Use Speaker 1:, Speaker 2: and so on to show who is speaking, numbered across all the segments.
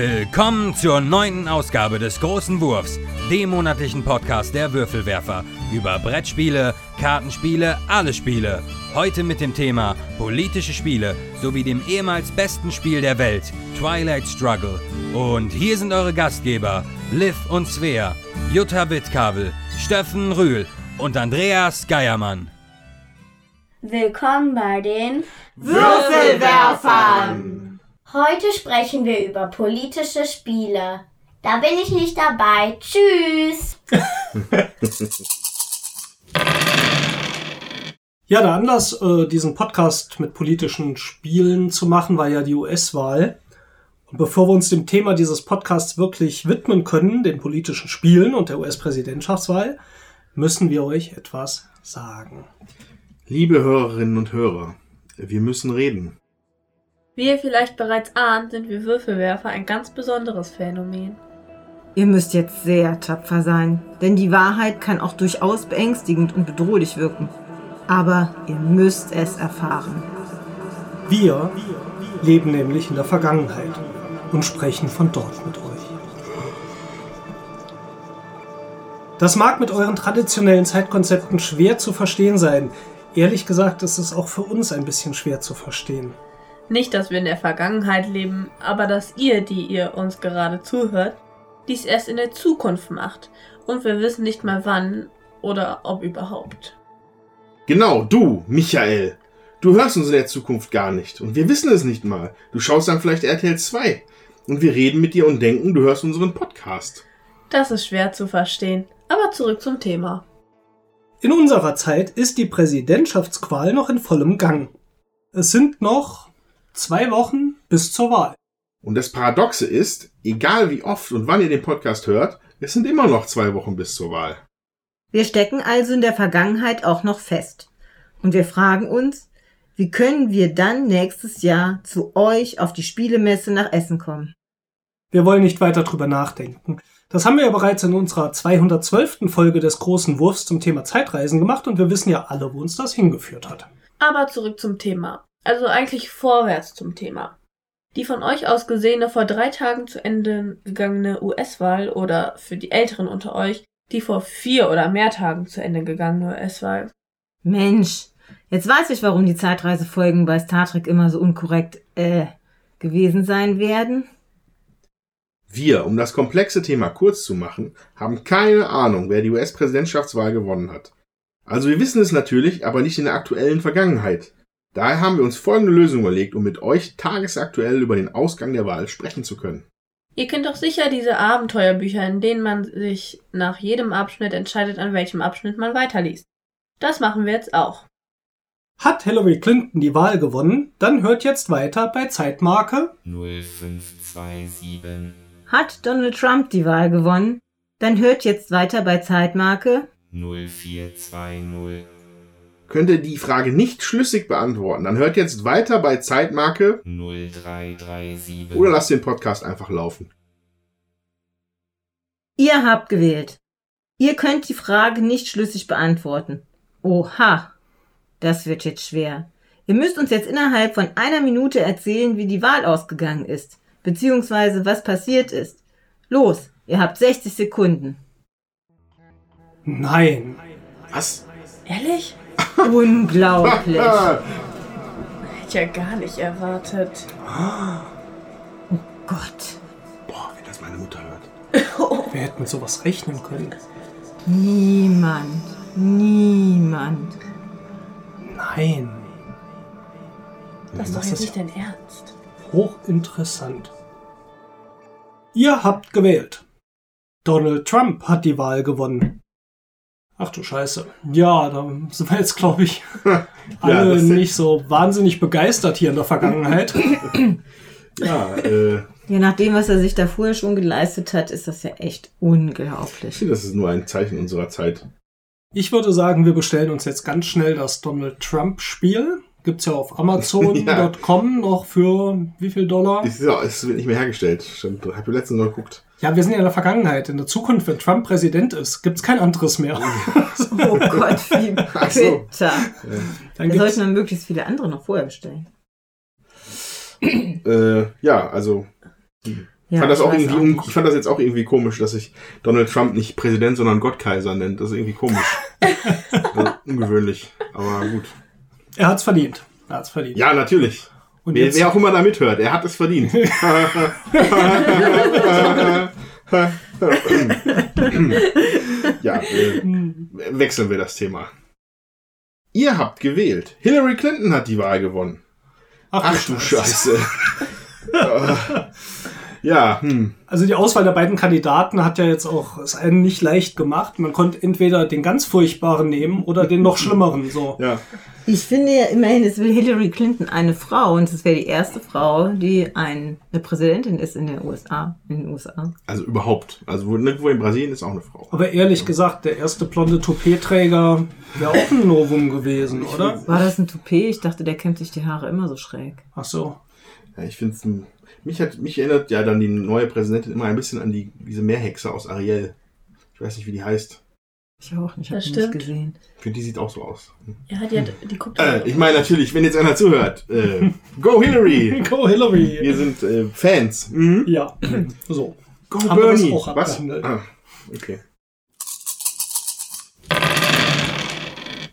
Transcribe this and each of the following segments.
Speaker 1: Willkommen zur neunten Ausgabe des Großen Wurfs, dem monatlichen Podcast der Würfelwerfer über Brettspiele, Kartenspiele, alle Spiele. Heute mit dem Thema politische Spiele sowie dem ehemals besten Spiel der Welt, Twilight Struggle. Und hier sind eure Gastgeber, Liv und Svea, Jutta Wittkabel, Steffen Rühl und Andreas Geiermann.
Speaker 2: Willkommen bei den
Speaker 3: Würfelwerfern!
Speaker 2: Heute sprechen wir über politische Spiele. Da bin ich nicht dabei. Tschüss.
Speaker 3: Ja, der Anlass, äh, diesen Podcast mit politischen Spielen zu machen, war ja die US-Wahl. Und bevor wir uns dem Thema dieses Podcasts wirklich widmen können, den politischen Spielen und der US-Präsidentschaftswahl, müssen wir euch etwas sagen.
Speaker 4: Liebe Hörerinnen und Hörer, wir müssen reden.
Speaker 5: Wie ihr vielleicht bereits ahnt, sind wir Würfelwerfer ein ganz besonderes Phänomen.
Speaker 6: Ihr müsst jetzt sehr tapfer sein, denn die Wahrheit kann auch durchaus beängstigend und bedrohlich wirken. Aber ihr müsst es erfahren.
Speaker 3: Wir leben nämlich in der Vergangenheit und sprechen von dort mit euch. Das mag mit euren traditionellen Zeitkonzepten schwer zu verstehen sein. Ehrlich gesagt ist es auch für uns ein bisschen schwer zu verstehen.
Speaker 5: Nicht, dass wir in der Vergangenheit leben, aber dass ihr, die ihr uns gerade zuhört, dies erst in der Zukunft macht. Und wir wissen nicht mal wann oder ob überhaupt.
Speaker 4: Genau, du, Michael. Du hörst uns in der Zukunft gar nicht. Und wir wissen es nicht mal. Du schaust dann vielleicht RTL 2. Und wir reden mit dir und denken, du hörst unseren Podcast.
Speaker 5: Das ist schwer zu verstehen. Aber zurück zum Thema.
Speaker 3: In unserer Zeit ist die Präsidentschaftsqual noch in vollem Gang. Es sind noch zwei Wochen bis zur Wahl.
Speaker 4: Und das Paradoxe ist, egal wie oft und wann ihr den Podcast hört, es sind immer noch zwei Wochen bis zur Wahl.
Speaker 6: Wir stecken also in der Vergangenheit auch noch fest. Und wir fragen uns, wie können wir dann nächstes Jahr zu euch auf die Spielemesse nach Essen kommen?
Speaker 3: Wir wollen nicht weiter drüber nachdenken. Das haben wir ja bereits in unserer 212. Folge des großen Wurfs zum Thema Zeitreisen gemacht und wir wissen ja alle, wo uns das hingeführt hat.
Speaker 5: Aber zurück zum Thema. Also eigentlich vorwärts zum Thema. Die von euch aus gesehene vor drei Tagen zu Ende gegangene US-Wahl oder für die Älteren unter euch die vor vier oder mehr Tagen zu Ende gegangene US-Wahl.
Speaker 6: Mensch, jetzt weiß ich, warum die Zeitreisefolgen bei Star Trek immer so unkorrekt äh gewesen sein werden.
Speaker 4: Wir, um das komplexe Thema kurz zu machen, haben keine Ahnung, wer die US-Präsidentschaftswahl gewonnen hat. Also wir wissen es natürlich, aber nicht in der aktuellen Vergangenheit. Daher haben wir uns folgende Lösung überlegt, um mit euch tagesaktuell über den Ausgang der Wahl sprechen zu können.
Speaker 5: Ihr kennt doch sicher diese Abenteuerbücher, in denen man sich nach jedem Abschnitt entscheidet, an welchem Abschnitt man weiterliest. Das machen wir jetzt auch.
Speaker 3: Hat Hillary Clinton die Wahl gewonnen, dann hört jetzt weiter bei Zeitmarke
Speaker 7: 0527.
Speaker 6: Hat Donald Trump die Wahl gewonnen, dann hört jetzt weiter bei Zeitmarke
Speaker 7: 0420.
Speaker 4: Könnt ihr die Frage nicht schlüssig beantworten, dann hört jetzt weiter bei Zeitmarke
Speaker 7: 0337.
Speaker 4: oder lasst den Podcast einfach laufen.
Speaker 6: Ihr habt gewählt. Ihr könnt die Frage nicht schlüssig beantworten. Oha, das wird jetzt schwer. Ihr müsst uns jetzt innerhalb von einer Minute erzählen, wie die Wahl ausgegangen ist, beziehungsweise was passiert ist. Los, ihr habt 60 Sekunden.
Speaker 3: Nein.
Speaker 4: Was?
Speaker 5: Ehrlich?
Speaker 6: Unglaublich.
Speaker 5: Hätte ich ja gar nicht erwartet.
Speaker 6: Gott.
Speaker 4: Boah, wenn das meine Mutter hört.
Speaker 3: Wer hätte mit sowas rechnen können?
Speaker 6: Niemand. Niemand.
Speaker 3: Nein.
Speaker 5: Das ist doch
Speaker 3: Das
Speaker 5: jetzt
Speaker 3: ist
Speaker 5: nicht dein Ernst.
Speaker 3: Hochinteressant. Ihr habt gewählt. Donald Trump hat die Wahl gewonnen. Ach du Scheiße. Ja, da sind wir jetzt, glaube ich, alle
Speaker 4: das-
Speaker 3: nicht so wahnsinnig begeistert hier in der Vergangenheit.
Speaker 4: Ja, äh,
Speaker 6: Ja, nach dem, was er sich da vorher schon geleistet hat, ist das ja echt
Speaker 4: ich
Speaker 6: unglaublich.
Speaker 4: finde, das ist nur ein Zeichen unserer Zeit.
Speaker 3: Ich würde sagen, wir bestellen uns jetzt ganz schnell das Donald Trump Spiel. Gibt's ja auf Amazon.com noch für wie viel Dollar?
Speaker 4: Es, ist ja, es wird nicht mehr hergestellt. Stimmt, hab ich letztens noch geguckt.
Speaker 3: Ja, wir sind ja in der Vergangenheit. In der Zukunft, wenn Trump Präsident ist, gibt's kein anderes mehr.
Speaker 6: Oh Gott, wie
Speaker 4: Ach so.
Speaker 6: bitter.
Speaker 3: Dann
Speaker 6: sollten wir möglichst viele andere noch vorher bestellen.
Speaker 4: Äh, ja, also
Speaker 6: Ja,
Speaker 4: fand das
Speaker 6: ich
Speaker 4: auch irgendwie
Speaker 6: auch
Speaker 4: ich fand das jetzt auch irgendwie komisch, dass sich Donald Trump nicht Präsident, sondern Gottkaiser nennt. Das ist irgendwie komisch. also, ungewöhnlich. Aber gut.
Speaker 3: Er hat's verdient. Er hat's verdient.
Speaker 4: Ja, natürlich.
Speaker 3: Und
Speaker 4: Wer, wer auch immer da mithört, er hat es verdient. ja, äh, wechseln wir das Thema. Ihr habt gewählt. Hillary Clinton hat die Wahl gewonnen. Ach du Scheiße. ja, hm.
Speaker 3: Also die Auswahl der beiden Kandidaten hat ja jetzt auch es einen nicht leicht gemacht. Man konnte entweder den ganz furchtbaren nehmen oder den noch schlimmeren. So.
Speaker 4: Ja.
Speaker 6: Ich finde ja immerhin, es will Hillary Clinton eine Frau und es wäre die erste Frau, die ein, eine Präsidentin ist in den USA. In den USA.
Speaker 4: Also überhaupt. Also wo- nirgendwo in Brasilien ist auch eine Frau.
Speaker 3: Aber ehrlich gesagt, der erste blonde Toupet-Träger wäre auch ein Novum gewesen, oder?
Speaker 6: War das ein Toupet? Ich dachte, der kämmt sich die Haare immer so schräg.
Speaker 3: Ach so.
Speaker 4: Ja, ich finde mich hat mich erinnert ja dann die neue Präsidentin immer ein bisschen an die diese Meerhexe aus Ariel. Ich weiß nicht, wie die heißt.
Speaker 6: Ich auch nicht, hab
Speaker 5: Das
Speaker 6: die nicht
Speaker 5: stimmt.
Speaker 6: gesehen.
Speaker 4: Finde, die sieht auch so aus.
Speaker 5: Ja, die, hat, die guckt.
Speaker 4: Äh, ich meine natürlich, wenn jetzt einer zuhört, äh, go Hillary!
Speaker 3: Go Hillary!
Speaker 4: Wir sind äh, Fans. Mhm.
Speaker 3: Ja, so.
Speaker 4: Go
Speaker 3: Haben
Speaker 4: Bernie!
Speaker 3: auch
Speaker 4: Was? Ah, okay.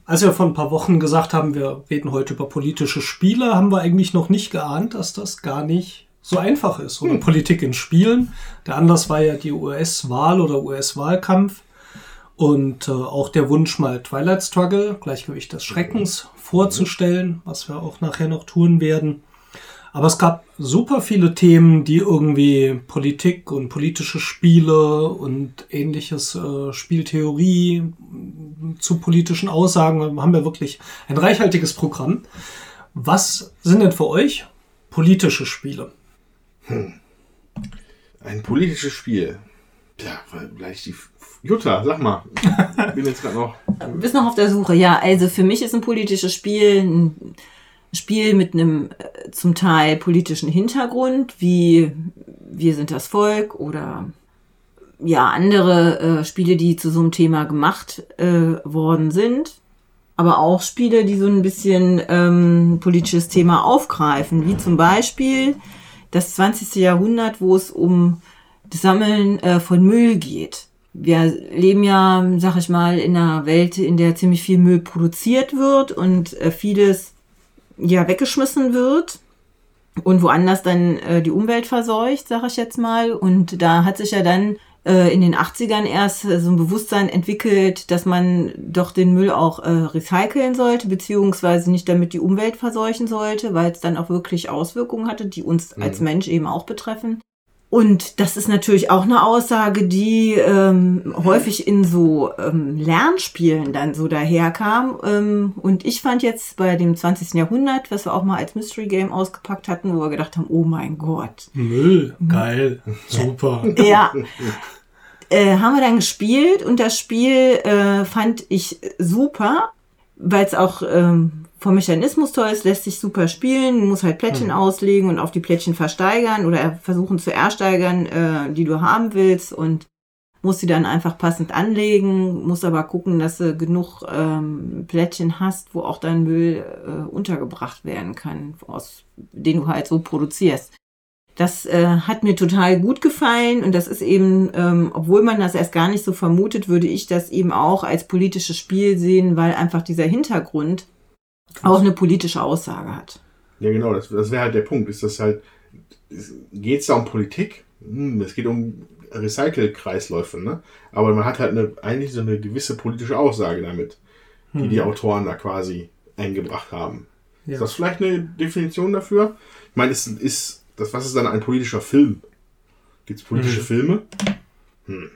Speaker 3: Als wir vor ein paar Wochen gesagt haben, wir reden heute über politische Spiele, haben wir eigentlich noch nicht geahnt, dass das gar nicht so einfach ist. Oder Politik in Spielen. Der Anlass war ja die US-Wahl oder US-Wahlkampf. Und äh, auch der Wunsch, mal Twilight Struggle, Gleichgewicht des Schreckens, vorzustellen, was wir auch nachher noch tun werden. Aber es gab super viele Themen, die irgendwie Politik und politische Spiele und ähnliches, äh, Spieltheorie zu politischen Aussagen, haben wir wirklich ein reichhaltiges Programm. Was sind denn für euch politische Spiele?
Speaker 4: Ein politisches Spiel. Ja, vielleicht die Jutta, sag mal. Ich bin jetzt gerade noch.
Speaker 6: Du bist noch auf der Suche. Ja, also für mich ist ein politisches Spiel ein Spiel mit einem äh, zum Teil politischen Hintergrund, wie Wir sind das Volk oder ja, andere äh, Spiele, die zu so einem Thema gemacht äh, worden sind. Aber auch Spiele, die so ein bisschen ähm, politisches Thema aufgreifen, wie zum Beispiel das 20. Jahrhundert, wo es um das Sammeln äh, von Müll geht. Wir leben ja, sag ich mal, in einer Welt, in der ziemlich viel Müll produziert wird und äh, vieles ja weggeschmissen wird und woanders dann äh, die Umwelt verseucht, sag ich jetzt mal. Und da hat sich ja dann äh, in den 80ern erst äh, so ein Bewusstsein entwickelt, dass man doch den Müll auch äh, recyceln sollte, beziehungsweise nicht damit die Umwelt verseuchen sollte, weil es dann auch wirklich Auswirkungen hatte, die uns als Mensch eben auch betreffen. Und das ist natürlich auch eine Aussage, die ähm, häufig in so ähm, Lernspielen dann so daherkam. Ähm, und ich fand jetzt bei dem 20. Jahrhundert, was wir auch mal als Mystery Game ausgepackt hatten, wo wir gedacht haben, oh mein Gott.
Speaker 3: Müll, geil, super.
Speaker 6: Ja. Äh, haben wir dann gespielt und das Spiel äh, fand ich super, weil es auch ähm, vom Mechanismus toll ist, lässt sich super spielen, du musst halt Plättchen auslegen und auf die Plättchen versteigern oder versuchen zu ersteigern, äh, die du haben willst und musst sie dann einfach passend anlegen, musst aber gucken, dass du genug ähm, Plättchen hast, wo auch dein Müll äh, untergebracht werden kann, aus den du halt so produzierst. Das äh, hat mir total gut gefallen und das ist eben, ähm, obwohl man das erst gar nicht so vermutet, würde ich das eben auch als politisches Spiel sehen, weil einfach dieser Hintergrund auch eine politische Aussage hat.
Speaker 4: Ja, genau, das, das wäre halt der Punkt. Ist das halt, geht es da um Politik? Hm, es geht um Recycle-Kreisläufe, ne? Aber man hat halt eine, eigentlich so eine gewisse politische Aussage damit, die die Autoren da quasi eingebracht haben.
Speaker 3: Ja.
Speaker 4: Ist das vielleicht eine Definition dafür? Ich meine, ist, ist das, was ist dann ein politischer Film? Gibt es politische Filme? Hm.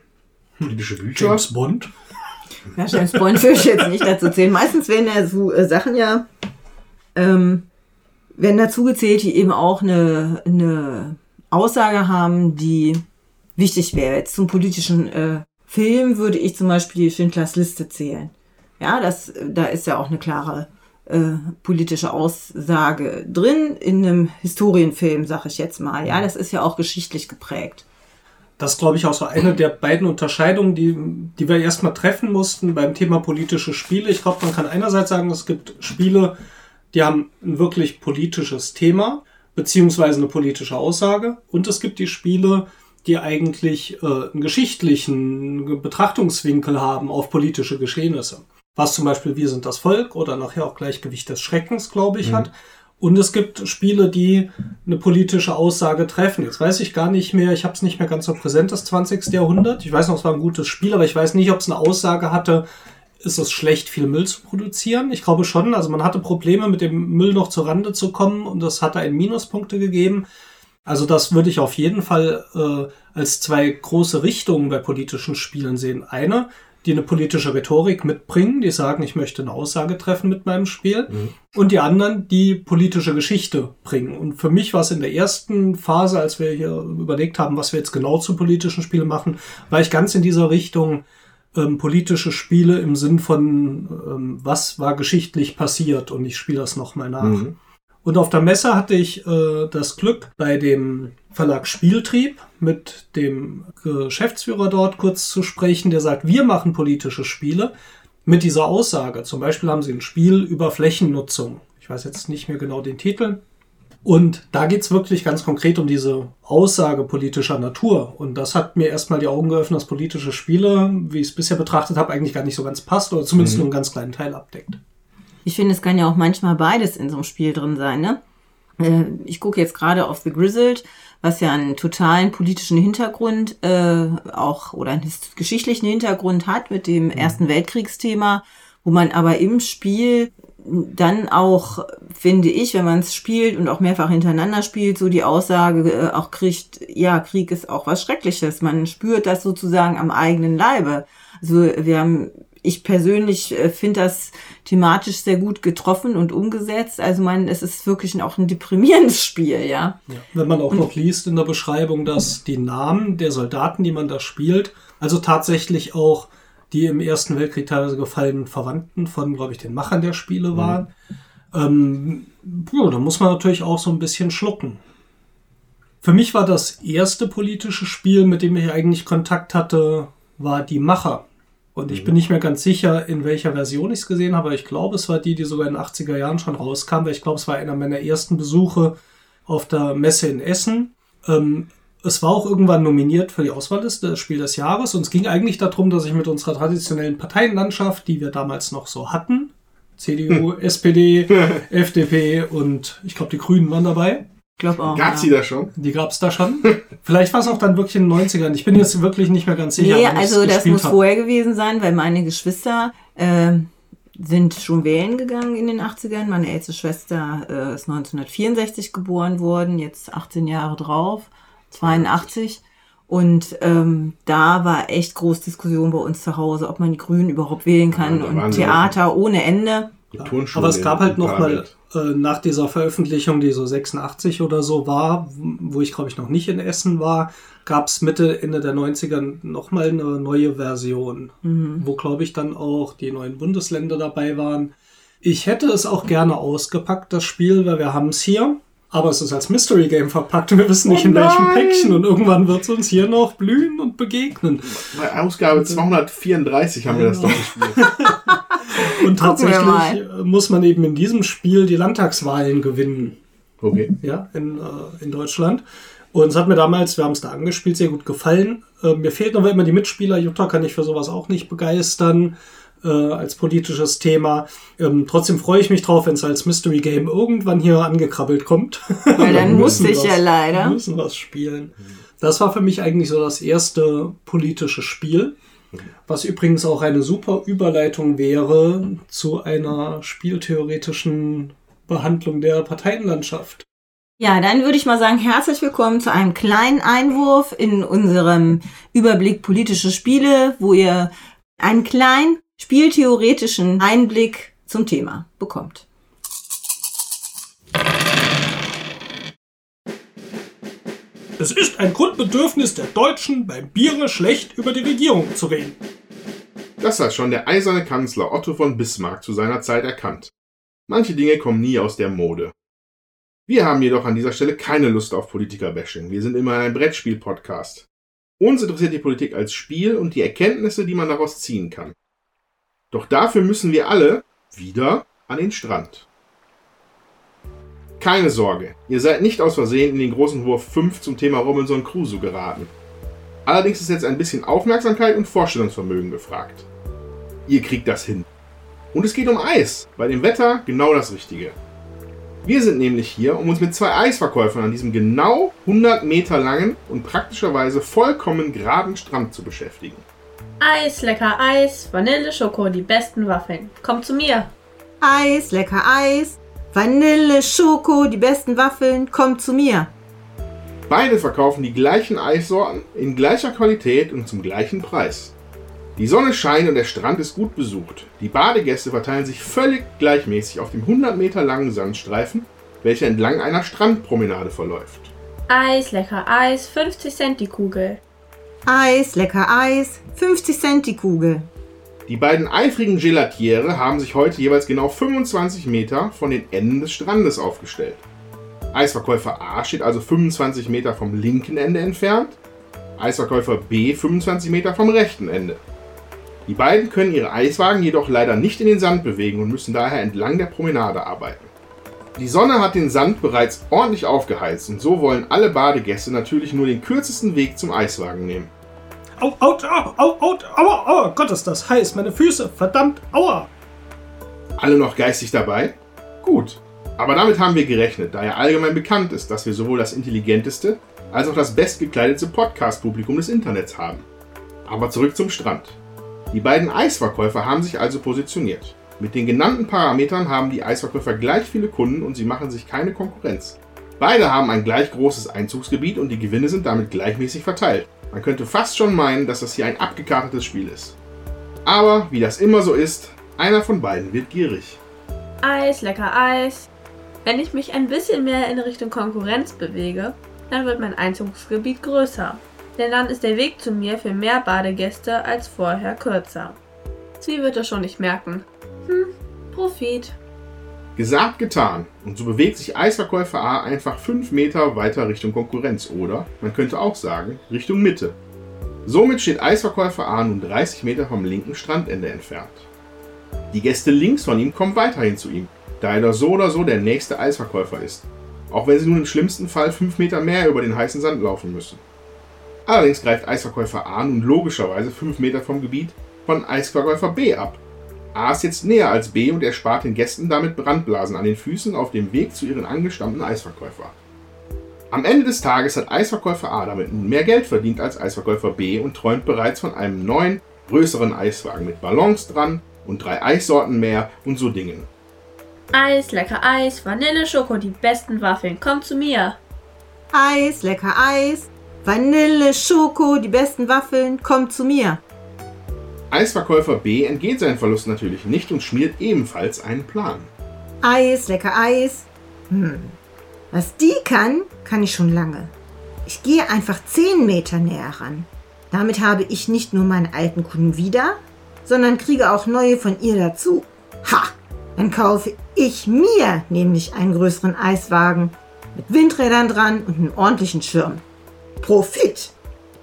Speaker 4: Politische Bücher?
Speaker 3: James Bond?
Speaker 6: Ja, James Bond würde ich jetzt nicht dazu zählen. Meistens werden ja so äh, Sachen ja, ähm, werden dazu gezählt, die eben auch eine, eine Aussage haben, die wichtig wäre. Jetzt zum politischen äh, Film würde ich zum Beispiel die Schindlers Liste zählen. Ja, das, da ist ja auch eine klare äh, politische Aussage drin in einem Historienfilm, sag ich jetzt mal. Ja, das ist ja auch geschichtlich geprägt.
Speaker 3: Das glaube ich auch so eine der beiden Unterscheidungen, die, die wir erstmal treffen mussten beim Thema politische Spiele. Ich glaube, man kann einerseits sagen, es gibt Spiele, die haben ein wirklich politisches Thema, beziehungsweise eine politische Aussage. Und es gibt die Spiele, die eigentlich äh, einen geschichtlichen Betrachtungswinkel haben auf politische Geschehnisse. Was zum Beispiel Wir sind das Volk oder nachher auch Gleichgewicht des Schreckens, glaube ich,
Speaker 4: Mhm.
Speaker 3: hat. Und es gibt Spiele, die eine politische Aussage treffen. Jetzt weiß ich gar nicht mehr, ich habe es nicht mehr ganz so präsent, das 20. Jahrhundert. Ich weiß noch, es war ein gutes Spiel, aber ich weiß nicht, ob es eine Aussage hatte, ist es schlecht, viel Müll zu produzieren? Ich glaube schon. Also man hatte Probleme, mit dem Müll noch zur Rande zu kommen und das hatte einen Minuspunkte gegeben. Also das würde ich auf jeden Fall äh, als zwei große Richtungen bei politischen Spielen sehen. Eine, die eine politische Rhetorik mitbringen, die sagen, ich möchte eine Aussage treffen mit meinem Spiel. Und die anderen, die politische Geschichte bringen. Und für mich war es in der ersten Phase, als wir hier überlegt haben, was wir jetzt genau zu politischen Spielen machen, war ich ganz in dieser Richtung ähm, politische Spiele im Sinn von, ähm, was war geschichtlich passiert und ich spiele das nochmal nach.
Speaker 4: Mhm.
Speaker 3: Und auf der Messe hatte ich äh, das Glück, bei dem Verlag Spieltrieb mit dem Geschäftsführer dort kurz zu sprechen, der sagt, wir machen politische Spiele mit dieser Aussage. Zum Beispiel haben sie ein Spiel über Flächennutzung. Ich weiß jetzt nicht mehr genau den Titel. Und da geht's wirklich ganz konkret um diese Aussage politischer Natur. Und das hat mir erstmal die Augen geöffnet, dass politische Spiele, wie ich es bisher betrachtet habe, eigentlich gar nicht so ganz passt oder zumindest nur einen ganz kleinen Teil abdeckt.
Speaker 6: Ich finde, es kann ja auch manchmal beides in so einem Spiel drin sein, ne? Äh, Ich gucke jetzt gerade auf The Grizzled, was ja einen totalen politischen Hintergrund äh, auch oder einen geschichtlichen Hintergrund hat mit dem Ersten Weltkriegsthema, wo man aber im Spiel dann auch, finde ich, wenn man es spielt und auch mehrfach hintereinander spielt, so die Aussage äh, auch kriegt, ja, Krieg ist auch was Schreckliches. Man spürt das sozusagen am eigenen Leibe. Also wir haben, ich persönlich äh, finde das thematisch sehr gut getroffen und umgesetzt. Also man, es ist wirklich auch ein deprimierendes Spiel, ja.
Speaker 3: Ja. Wenn man auch noch liest in der Beschreibung, dass die Namen der Soldaten, die man da spielt, also tatsächlich auch die im Ersten Weltkrieg teilweise gefallenen Verwandten von, glaube ich, den Machern der Spiele waren. Ähm, ja, da muss man natürlich auch so ein bisschen schlucken. Für mich war das erste politische Spiel, mit dem ich eigentlich Kontakt hatte, war Die Macher. Und ich bin nicht mehr ganz sicher, in welcher Version ich es gesehen habe. Ich glaube, es war die, die sogar in den 80er Jahren schon rauskam, weil ich glaube, es war einer meiner ersten Besuche auf der Messe in Essen. Ähm, es war auch irgendwann nominiert für die Auswahlliste Spiel des Jahres und es ging eigentlich darum, dass ich mit unserer traditionellen Parteienlandschaft, die wir damals noch so hatten, CDU, SPD, FDP und ich glaube, die Grünen waren dabei.
Speaker 6: Ich glaube auch.
Speaker 4: Gab's
Speaker 6: ja.
Speaker 4: die da schon?
Speaker 3: Die gab es da schon. Vielleicht war es auch dann wirklich in den 90ern. Ich bin jetzt wirklich nicht mehr ganz sicher.
Speaker 6: Nee, also das muss
Speaker 3: hab.
Speaker 6: vorher gewesen sein, weil meine Geschwister äh, sind schon wählen gegangen in den 80ern. Meine älteste Schwester äh, ist 1964 geboren worden, jetzt 18 Jahre drauf, 82. Und ähm, da war echt groß Diskussion bei uns zu Hause, ob man die Grünen überhaupt wählen kann
Speaker 4: Ja,
Speaker 6: und
Speaker 4: sie
Speaker 6: Theater ohne Ende.
Speaker 4: Turnschuhe
Speaker 3: Aber es gab halt noch mal. Äh, nach dieser Veröffentlichung, die so 86 oder so war, wo ich glaube ich noch nicht in Essen war, gab es Mitte, Ende der 90er noch mal eine neue Version, wo glaube ich dann auch die neuen Bundesländer dabei waren. Ich hätte es auch gerne ausgepackt, das Spiel, weil wir haben es hier. Aber es ist als Mystery Game verpackt und wir wissen nicht
Speaker 4: Oh
Speaker 3: in welchem! Päckchen und irgendwann wird es uns hier noch blühen und begegnen.
Speaker 4: Bei Ausgabe 234 haben wir das doch gespielt.
Speaker 3: Und tatsächlich äh, muss man eben in diesem Spiel die Landtagswahlen gewinnen.
Speaker 4: Okay.
Speaker 3: ja, in, äh, in Deutschland. Und es hat mir damals, wir haben es da angespielt, sehr gut gefallen. Äh, mir fehlten aber immer die Mitspieler. Jutta kann ich für sowas auch nicht begeistern äh, als politisches Thema. Ähm, trotzdem freue ich mich drauf, wenn es als Mystery Game irgendwann hier angekrabbelt kommt.
Speaker 6: Weil dann musste
Speaker 3: müssen
Speaker 6: ich ja leider.
Speaker 3: müssen was spielen. Das war für mich eigentlich so das erste politische Spiel. Was übrigens auch eine super Überleitung wäre zu einer spieltheoretischen Behandlung der Parteienlandschaft.
Speaker 6: Ja, dann würde ich mal sagen, herzlich willkommen zu einem kleinen Einwurf in unserem Überblick politische Spiele, wo ihr einen kleinen spieltheoretischen Einblick zum Thema bekommt.
Speaker 3: Es ist ein Grundbedürfnis der Deutschen, beim Biere schlecht über die Regierung zu reden.
Speaker 4: Das hat schon der eiserne Kanzler Otto von Bismarck zu seiner Zeit erkannt. Manche Dinge kommen nie aus der Mode. Wir haben jedoch an dieser Stelle keine Lust auf Politiker-Bashing. Wir sind immer ein Brettspiel-Podcast. Uns interessiert die Politik als Spiel und die Erkenntnisse, die man daraus ziehen kann. Doch dafür müssen wir alle wieder an den Strand. Keine Sorge, ihr seid nicht aus Versehen in den großen Wurf 5 zum Thema Robinson Crusoe geraten. Allerdings ist jetzt ein bisschen Aufmerksamkeit und Vorstellungsvermögen gefragt. Ihr kriegt das hin. Und es geht um Eis. Bei dem Wetter genau das Richtige. Wir sind nämlich hier, um uns mit zwei Eisverkäufern an diesem genau 100 Meter langen und praktischerweise vollkommen geraden Strand zu beschäftigen.
Speaker 5: Eis, lecker Eis, Vanille, Schoko, die besten Waffeln. Kommt zu mir.
Speaker 6: Eis, lecker Eis. Vanille, Schoko, die besten Waffeln. Kommt zu mir.
Speaker 4: Beide verkaufen die gleichen Eissorten in gleicher Qualität und zum gleichen Preis. Die Sonne scheint und der Strand ist gut besucht. Die Badegäste verteilen sich völlig gleichmäßig auf dem 100 Meter langen Sandstreifen, welcher entlang einer Strandpromenade verläuft.
Speaker 5: Eis, lecker Eis, 50 Cent die Kugel.
Speaker 6: Eis, lecker Eis. 50 Cent die Kugel.
Speaker 4: Die beiden eifrigen Gelatiere haben sich heute jeweils genau 25 Meter von den Enden des Strandes aufgestellt. Eisverkäufer A steht also 25 Meter vom linken Ende entfernt, Eisverkäufer B 25 Meter vom rechten Ende. Die beiden können ihre Eiswagen jedoch leider nicht in den Sand bewegen und müssen daher entlang der Promenade arbeiten. Die Sonne hat den Sand bereits ordentlich aufgeheizt und so wollen alle Badegäste natürlich nur den kürzesten Weg zum Eiswagen nehmen.
Speaker 3: Au, au, au, au, au, aua, aua, Gott, ist das heiß. Meine Füße, verdammt, aua.
Speaker 4: Alle noch geistig dabei? Gut. Aber damit haben wir gerechnet, da ja allgemein bekannt ist, dass wir sowohl das intelligenteste als auch das bestgekleidete Podcast-Publikum des Internets haben. Aber zurück zum Strand. Die beiden Eisverkäufer haben sich also positioniert. Mit den genannten Parametern haben die Eisverkäufer gleich viele Kunden und sie machen sich keine Konkurrenz. Beide haben ein gleich großes Einzugsgebiet und die Gewinne sind damit gleichmäßig verteilt. Man könnte fast schon meinen, dass das hier ein abgekartetes Spiel ist. Aber wie das immer so ist, einer von beiden wird gierig.
Speaker 5: Eis, lecker Eis. Wenn ich mich ein bisschen mehr in Richtung Konkurrenz bewege, dann wird mein Einzugsgebiet größer. Denn dann ist der Weg zu mir für mehr Badegäste als vorher kürzer. Sie wird es schon nicht merken. Hm, Profit.
Speaker 4: Gesagt, getan. Und so bewegt sich Eisverkäufer A einfach 5 Meter weiter Richtung Konkurrenz oder, man könnte auch sagen, Richtung Mitte. Somit steht Eisverkäufer A nun 30 Meter vom linken Strandende entfernt. Die Gäste links von ihm kommen weiterhin zu ihm, da er doch so oder so der nächste Eisverkäufer ist. Auch wenn sie nun im schlimmsten Fall 5 Meter mehr über den heißen Sand laufen müssen. Allerdings greift Eisverkäufer A nun logischerweise 5 Meter vom Gebiet von Eisverkäufer B ab. A ist jetzt näher als B und erspart den Gästen damit Brandblasen an den Füßen auf dem Weg zu ihren angestammten Eisverkäufer. Am Ende des Tages hat Eisverkäufer A damit nun mehr Geld verdient als Eisverkäufer B und träumt bereits von einem neuen, größeren Eiswagen mit Ballons dran und drei Eissorten mehr und so Dingen.
Speaker 5: Eis, lecker Eis, Vanille, Schoko, die besten Waffeln. Kommt zu mir.
Speaker 6: Eis, lecker Eis. Vanille, Schoko, die besten Waffeln. Kommt zu mir.
Speaker 4: Eisverkäufer B entgeht seinen Verlust natürlich nicht und schmiert ebenfalls einen Plan.
Speaker 6: Eis, lecker Eis. Hm. Was die kann, kann ich schon lange. Ich gehe einfach 10 Meter näher ran. Damit habe ich nicht nur meine alten Kunden wieder, sondern kriege auch neue von ihr dazu. Ha! Dann kaufe ich mir nämlich einen größeren Eiswagen mit Windrädern dran und einem ordentlichen Schirm. Profit!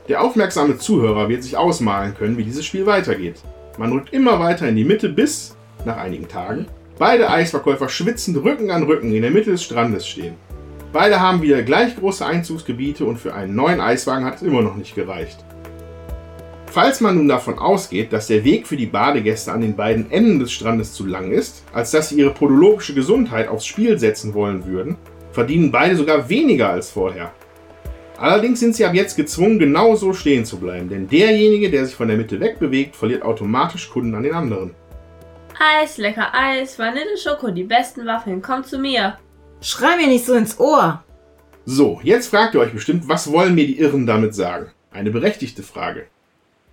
Speaker 4: Der aufmerksame Zuhörer wird sich ausmalen können, wie dieses Spiel weitergeht. Man rückt immer weiter in die Mitte bis, nach einigen Tagen, beide Eisverkäufer schwitzend Rücken an Rücken in der Mitte des Strandes stehen. Beide haben wieder gleich große Einzugsgebiete und für einen neuen Eiswagen hat es immer noch nicht gereicht. Falls man nun davon ausgeht, dass der Weg für die Badegäste an den beiden Enden des Strandes zu lang ist, als dass sie ihre podologische Gesundheit aufs Spiel setzen wollen würden, verdienen beide sogar weniger als vorher. Allerdings sind sie ab jetzt gezwungen, genau so stehen zu bleiben, denn derjenige, der sich von der Mitte wegbewegt, verliert automatisch Kunden an den anderen.
Speaker 5: Eis, lecker Eis, Vanille, Schoko, die besten Waffeln. Kommt zu mir.
Speaker 6: Schrei mir nicht so ins Ohr.
Speaker 4: So, jetzt fragt ihr euch bestimmt, was wollen mir die Irren damit sagen? Eine berechtigte Frage.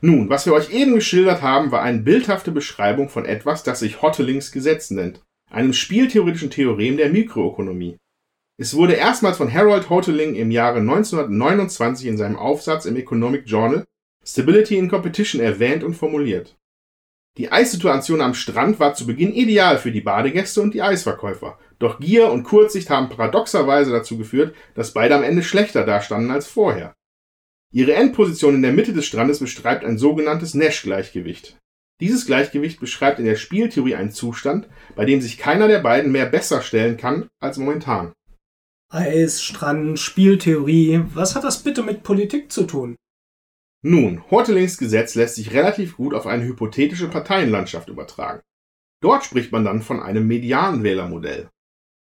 Speaker 4: Nun, was wir euch eben geschildert haben, war eine bildhafte Beschreibung von etwas, das sich Hottelings Gesetz nennt, einem spieltheoretischen Theorem der Mikroökonomie. Es wurde erstmals von Harold Hoteling im Jahre 1929 in seinem Aufsatz im Economic Journal Stability in Competition erwähnt und formuliert. Die Eissituation am Strand war zu Beginn ideal für die Badegäste und die Eisverkäufer, doch Gier und Kurzsicht haben paradoxerweise dazu geführt, dass beide am Ende schlechter dastanden als vorher. Ihre Endposition in der Mitte des Strandes beschreibt ein sogenanntes Nash-Gleichgewicht. Dieses Gleichgewicht beschreibt in der Spieltheorie einen Zustand, bei dem sich keiner der beiden mehr besser stellen kann als momentan.
Speaker 3: Eis, Strand, Spieltheorie. Was hat das bitte mit Politik zu tun?
Speaker 4: Nun, Hortelings Gesetz lässt sich relativ gut auf eine hypothetische Parteienlandschaft übertragen. Dort spricht man dann von einem Medianwählermodell.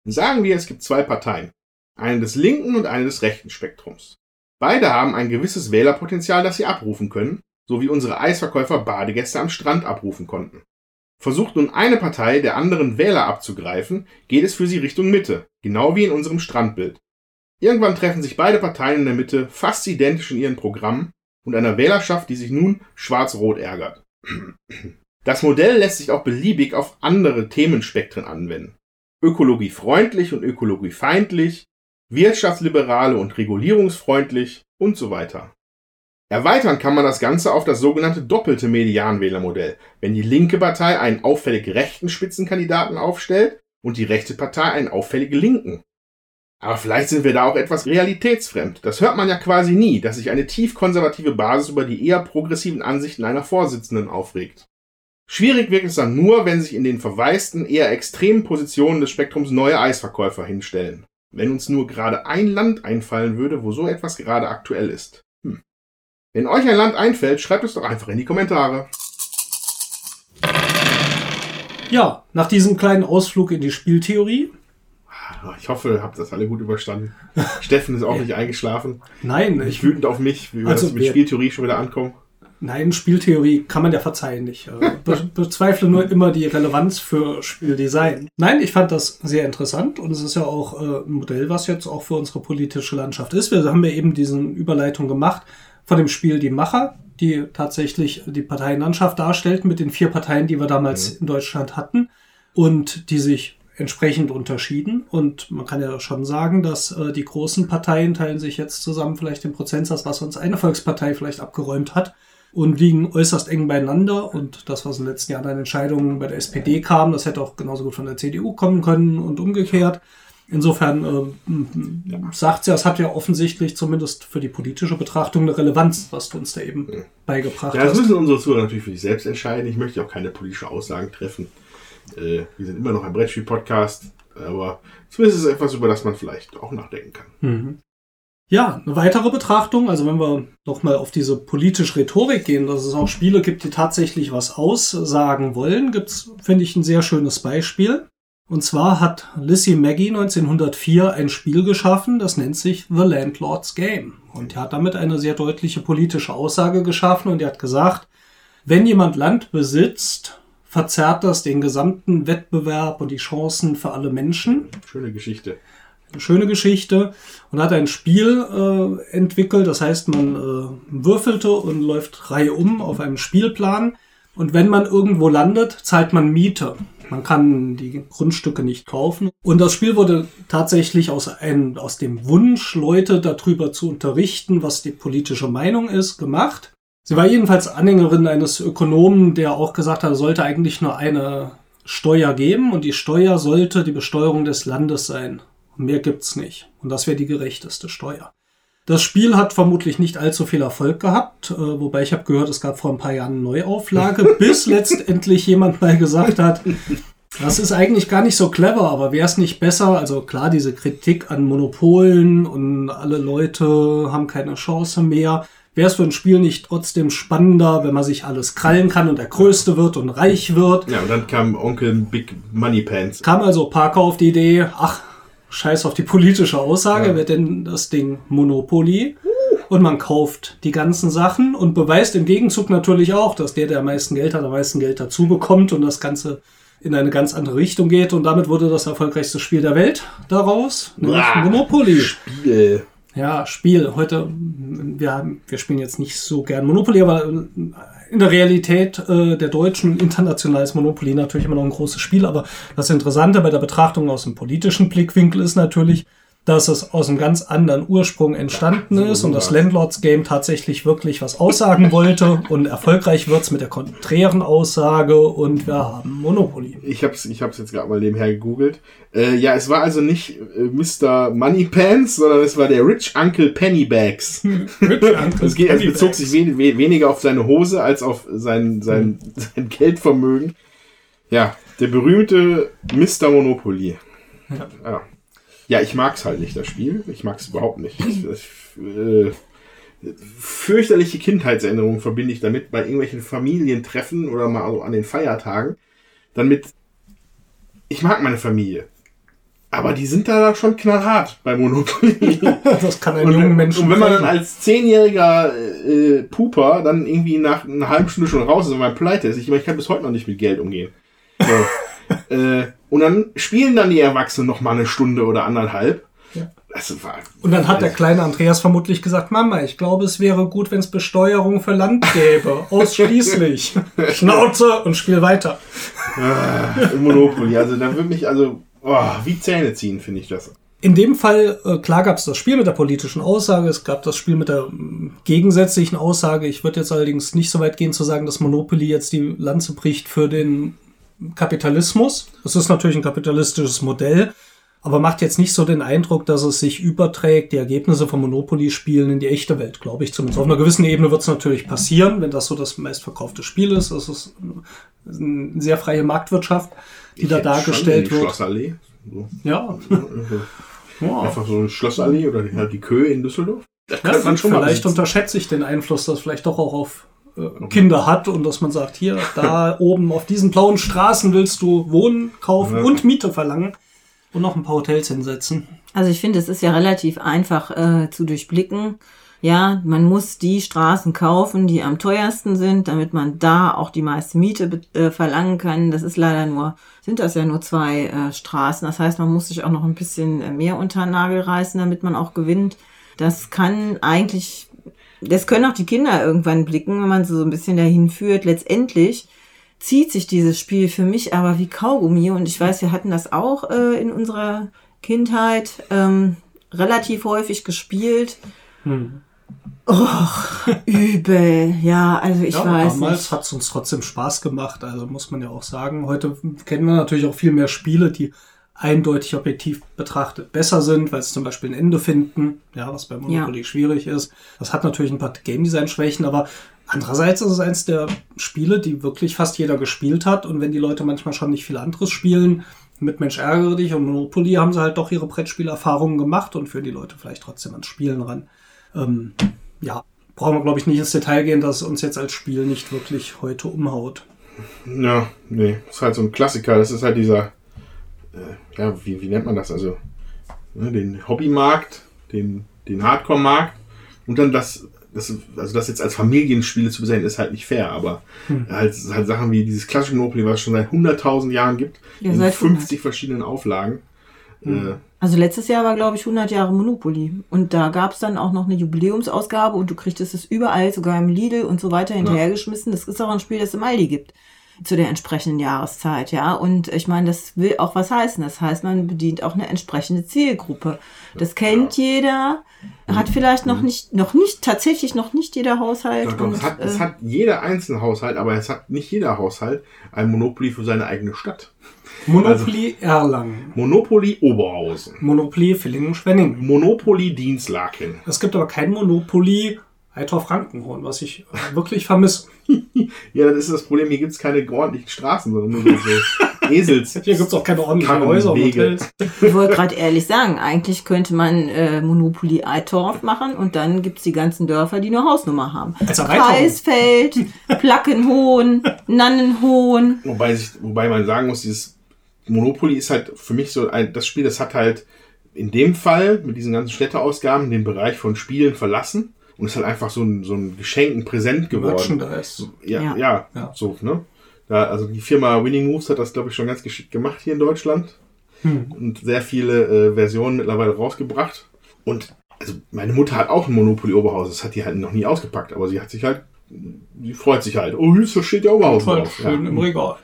Speaker 4: Sagen wir, es gibt zwei Parteien, eine des linken und eine des rechten Spektrums. Beide haben ein gewisses Wählerpotenzial, das sie abrufen können, so wie unsere Eisverkäufer Badegäste am Strand abrufen konnten. Versucht nun eine Partei der anderen Wähler abzugreifen, geht es für sie Richtung Mitte, genau wie in unserem Strandbild. Irgendwann treffen sich beide Parteien in der Mitte fast identisch in ihren Programmen und einer Wählerschaft, die sich nun schwarz-rot ärgert. Das Modell lässt sich auch beliebig auf andere Themenspektren anwenden. Ökologiefreundlich und ökologiefeindlich, wirtschaftsliberale und regulierungsfreundlich und so weiter. Erweitern kann man das Ganze auf das sogenannte doppelte Medianwählermodell, wenn die linke Partei einen auffällig rechten Spitzenkandidaten aufstellt und die rechte Partei einen auffällig linken. Aber vielleicht sind wir da auch etwas realitätsfremd. Das hört man ja quasi nie, dass sich eine tief konservative Basis über die eher progressiven Ansichten einer Vorsitzenden aufregt. Schwierig wirkt es dann nur, wenn sich in den verwaisten, eher extremen Positionen des Spektrums neue Eisverkäufer hinstellen. Wenn uns nur gerade ein Land einfallen würde, wo so etwas gerade aktuell ist. Wenn euch ein Land einfällt, schreibt es doch einfach in die Kommentare.
Speaker 3: Ja, nach diesem kleinen Ausflug in die Spieltheorie.
Speaker 4: Ich hoffe, ihr habt das alle gut überstanden. Steffen ist auch nicht eingeschlafen.
Speaker 3: Nein,
Speaker 4: Ich
Speaker 3: ich,
Speaker 4: wütend auf mich, wie wir
Speaker 3: Also
Speaker 4: das mit Spieltheorie schon wieder ankommen.
Speaker 3: nein, Spieltheorie kann man ja verzeihen nicht. Äh, Be bezweifle nur immer die Relevanz für Spieldesign. Nein, ich fand das sehr interessant und es ist ja auch äh, ein Modell, was jetzt auch für unsere politische Landschaft ist. Wir haben ja eben diesen Überleitung gemacht von dem Spiel Die Macher, die tatsächlich die Parteienlandschaft darstellten mit den vier Parteien, die wir damals in Deutschland hatten und die sich entsprechend unterschieden. Und man kann ja schon sagen, dass äh, die großen Parteien teilen sich jetzt zusammen vielleicht den Prozentsatz, was uns eine Volkspartei vielleicht abgeräumt hat und liegen äußerst eng beieinander. Und das, was in den letzten Jahren an Entscheidungen bei der SPD kam, das hätte auch genauso gut von der CDU kommen können und umgekehrt. Insofern äh, sagt ja, es hat ja offensichtlich zumindest für die politische Betrachtung eine Relevanz, was du uns da eben beigebracht
Speaker 4: Ja, das
Speaker 3: hast.
Speaker 4: müssen unsere Zuhörer natürlich für sich selbst entscheiden. Ich möchte auch keine politischen Aussagen treffen. Äh, wir sind immer noch ein Brettspiel-Podcast, aber zumindest ist es etwas, über das man vielleicht auch nachdenken kann.
Speaker 3: Mhm. Ja, eine weitere Betrachtung, also wenn wir nochmal auf diese politische Rhetorik gehen, dass es auch Spiele gibt, die tatsächlich was aussagen wollen, gibt's, finde ich, ein sehr schönes Beispiel. Und zwar hat Lissy Maggie 1904 ein Spiel geschaffen, das nennt sich The Landlord's Game. Und er hat damit eine sehr deutliche politische Aussage geschaffen und er hat gesagt, wenn jemand Land besitzt, verzerrt das den gesamten Wettbewerb und die Chancen für alle Menschen
Speaker 4: Schöne Geschichte.
Speaker 3: eine schöne Geschichte und hat ein Spiel äh, entwickelt. Das heißt, man äh, würfelte und läuft Reihe um auf einem Spielplan. Und wenn man irgendwo landet, zahlt man Miete. Man kann die Grundstücke nicht kaufen. Und das Spiel wurde tatsächlich aus, ein, aus dem Wunsch, Leute darüber zu unterrichten, was die politische Meinung ist, gemacht. Sie war jedenfalls Anhängerin eines Ökonomen, der auch gesagt hat, sollte eigentlich nur eine Steuer geben und die Steuer sollte die Besteuerung des Landes sein. Mehr gibt's nicht. Und das wäre die gerechteste Steuer. Das Spiel hat vermutlich nicht allzu viel Erfolg gehabt, äh, wobei ich habe gehört, es gab vor ein paar Jahren eine Neuauflage, bis letztendlich jemand mal gesagt hat, das ist eigentlich gar nicht so clever, aber wäre es nicht besser? Also klar, diese Kritik an Monopolen und alle Leute haben keine Chance mehr. Wäre es für ein Spiel nicht trotzdem spannender, wenn man sich alles krallen kann und der Größte wird und reich wird?
Speaker 4: Ja, und dann kam Onkel Big Money Pants.
Speaker 3: kam also Parker auf die Idee, ach, scheiß auf die politische Aussage,
Speaker 4: Ja.
Speaker 3: wird denn das Ding Monopoly? Und man kauft die ganzen Sachen und beweist im Gegenzug natürlich auch, dass der, der am meisten Geld hat, am meisten Geld dazu bekommt und das Ganze in eine ganz andere Richtung geht. Und damit wurde das erfolgreichste Spiel der Welt daraus, nämlich
Speaker 4: Ah.
Speaker 3: Monopoly.
Speaker 4: Spiel.
Speaker 3: Ja, Spiel. Heute, wir, haben, wir spielen jetzt nicht so gern Monopoly, aber in der Realität äh, der Deutschen international ist Monopoly natürlich immer noch ein großes Spiel. Aber das Interessante bei der Betrachtung aus dem politischen Blickwinkel ist natürlich, dass es aus einem ganz anderen Ursprung entstanden ist und das. Landlords Game tatsächlich wirklich was aussagen wollte und erfolgreich wird's mit der konträren Aussage und wir haben Monopoly.
Speaker 4: Ich hab's, ich hab's jetzt gerade mal nebenher gegoogelt. Äh, ja, es war also nicht äh, Mr. Moneypants, sondern es war der Rich Uncle Pennybags. Es, geht, es bezog sich wen, we, weniger auf seine Hose als auf sein, sein, sein Geldvermögen. Ja, der berühmte Mr. Monopoly.
Speaker 3: Ja.
Speaker 4: Ja. Ja, ich mag's halt nicht, das Spiel. Ich mag's überhaupt nicht. Ich, ich, äh, fürchterliche Kindheitserinnerungen verbinde ich damit bei irgendwelchen Familientreffen oder mal so an den Feiertagen. Dann mit, ich mag meine Familie. Aber die sind da schon knallhart bei Monopoly.
Speaker 3: Das kann einen
Speaker 4: Und,
Speaker 3: jungen Menschen
Speaker 4: und wenn man dann als zehnjähriger äh, Puper dann irgendwie nach einer halben Stunde schon raus ist und man pleite ist, ich, meine, ich kann bis heute noch nicht mit Geld umgehen. So. äh, und dann spielen dann die Erwachsenen noch mal eine Stunde oder anderthalb.
Speaker 3: Ja.
Speaker 4: War,
Speaker 3: Und dann hat der kleine Andreas vermutlich gesagt, Mama, ich glaube, es wäre gut, wenn es Besteuerung für Land gäbe. Ausschließlich. Schnauze und spiel weiter.
Speaker 4: äh, Monopoly. Also da würde mich also oh, wie Zähne ziehen, finde ich das.
Speaker 3: In dem Fall, äh, klar gab es das Spiel mit der politischen Aussage, es gab das Spiel mit der mm, gegensätzlichen Aussage. Ich würde jetzt allerdings nicht so weit gehen zu sagen, dass Monopoly jetzt die Lanze bricht für den Kapitalismus. Es ist natürlich ein kapitalistisches Modell, aber macht jetzt nicht so den Eindruck, dass es sich überträgt, die Ergebnisse von Monopoly-Spielen in die echte Welt, glaube ich zumindest. Auf einer gewissen Ebene wird es natürlich passieren, wenn das so das meistverkaufte Spiel ist. Es ist eine sehr freie Marktwirtschaft, die
Speaker 4: Ich
Speaker 3: da dargestellt wird.
Speaker 4: Schlossallee. So.
Speaker 3: Ja. ja.
Speaker 4: Einfach so eine Schlossallee oder halt die Köhe in Düsseldorf. Das
Speaker 3: Ja,
Speaker 4: man schon
Speaker 3: vielleicht unterschätze ich den Einfluss, das vielleicht doch auch auf Kinder hat und dass man sagt, hier, da oben auf diesen blauen Straßen willst du wohnen, kaufen
Speaker 4: Ja.
Speaker 3: und Miete verlangen und noch ein paar Hotels hinsetzen.
Speaker 6: Also ich finde, es ist ja relativ einfach äh, zu durchblicken. Ja, man muss die Straßen kaufen, die am teuersten sind, damit man da auch die meiste Miete äh, verlangen kann. Das ist leider nur, sind das ja nur zwei äh, Straßen. Das heißt, man muss sich auch noch ein bisschen äh, mehr unter den Nagel reißen, damit man auch gewinnt. Das kann eigentlich, das können auch die Kinder irgendwann blicken, wenn man sie so ein bisschen dahin führt. Letztendlich zieht sich dieses Spiel für mich aber wie Kaugummi. Und ich weiß, wir hatten das auch äh, in unserer Kindheit ähm, relativ häufig gespielt.
Speaker 3: Hm.
Speaker 6: Och, übel. Ja, also ich
Speaker 3: ja,
Speaker 6: weiß
Speaker 3: damals hat es uns trotzdem Spaß gemacht, also muss man ja auch sagen. Heute kennen wir natürlich auch viel mehr Spiele, die eindeutig objektiv betrachtet besser sind, weil sie zum Beispiel ein Ende finden, ja, was bei Monopoly schwierig ist. Das hat natürlich ein paar Game Design Schwächen, aber andererseits ist es eins der Spiele, die wirklich fast jeder gespielt hat und wenn die Leute manchmal schon nicht viel anderes spielen, mit Mensch ärgere dich und Monopoly haben sie halt doch ihre Brettspielerfahrungen gemacht und führen die Leute vielleicht trotzdem ans Spielen ran. Ähm, ja, brauchen wir, glaube ich, nicht ins Detail gehen, dass es uns jetzt als Spiel nicht wirklich heute umhaut.
Speaker 4: Ja, nee, ist halt so ein Klassiker. Das ist halt dieser, äh, ja, wie, wie nennt man das? Also, ne, den Hobbymarkt, den, den Hardcore-Markt und dann das, das, also das jetzt als Familienspiele zu besehen, ist halt nicht fair, aber halt, halt Sachen wie dieses klassische Monopoly, was es schon seit 100.000 Jahren gibt,
Speaker 6: Ja,
Speaker 4: in
Speaker 6: seit
Speaker 4: 50 verschiedenen Auflagen. Äh,
Speaker 6: Also letztes Jahr war, glaube ich, 100 Jahre Monopoly. Und da gab es dann auch noch eine Jubiläumsausgabe und du kriegtest es überall, sogar im Lidl und so weiter hinterhergeschmissen. Das ist auch ein Spiel, das es im Aldi gibt. Zu der entsprechenden Jahreszeit, ja. Und ich meine, das will auch was heißen. Das heißt, man bedient auch eine entsprechende Zielgruppe. Das kennt jeder, hat vielleicht noch nicht, noch nicht, tatsächlich noch nicht jeder Haushalt.
Speaker 4: Doch, doch,
Speaker 6: und,
Speaker 4: es, hat, es
Speaker 6: äh,
Speaker 4: hat jeder einzelne Haushalt, aber es hat nicht jeder Haushalt ein Monopoly für seine eigene Stadt.
Speaker 3: Monopoly Erlangen.
Speaker 4: Monopoly Oberhausen.
Speaker 3: Monopoly Villingen-Schwenningen.
Speaker 4: Monopoly Dienstlaken.
Speaker 3: Es gibt aber kein Monopoly Eitor-Frankenhorn, was ich wirklich vermisse.
Speaker 4: Ja, das ist das Problem. Hier gibt es keine ordentlichen Straßen, sondern nur so Esels.
Speaker 3: Hier gibt es auch keine ordentlichen Häuser und
Speaker 4: Wege.
Speaker 3: Hotels.
Speaker 6: Ich wollte gerade ehrlich sagen, eigentlich könnte man äh, Monopoly Eitorf machen und dann gibt's die ganzen Dörfer, die eine Hausnummer haben.
Speaker 3: Als Erweiterung.
Speaker 6: Kreisfeld, Plackenhohn, Nannenhohn.
Speaker 4: Wobei, sich, wobei man sagen muss, dieses Monopoly ist halt für mich so ein, das Spiel, das hat halt in dem Fall mit diesen ganzen Städteausgaben den Bereich von Spielen verlassen und ist halt einfach so ein, so ein Geschenk, ein Präsent geworden.
Speaker 3: Merchandise.
Speaker 4: Ja,
Speaker 6: Ja.
Speaker 4: ja,
Speaker 3: Ja.
Speaker 4: so, ne? Da, also die Firma Winning Moves hat das, glaube ich, schon ganz geschickt gemacht hier in Deutschland.
Speaker 3: Hm.
Speaker 4: Und sehr viele äh, Versionen mittlerweile rausgebracht. Und also meine Mutter hat auch ein Monopoly Oberhaus. Das hat die halt noch nie ausgepackt, aber sie hat sich halt, sie freut sich halt. Oh, hier steht der Oberhaus
Speaker 3: Voll
Speaker 4: drauf.
Speaker 3: schön
Speaker 4: ja.
Speaker 3: im Regal.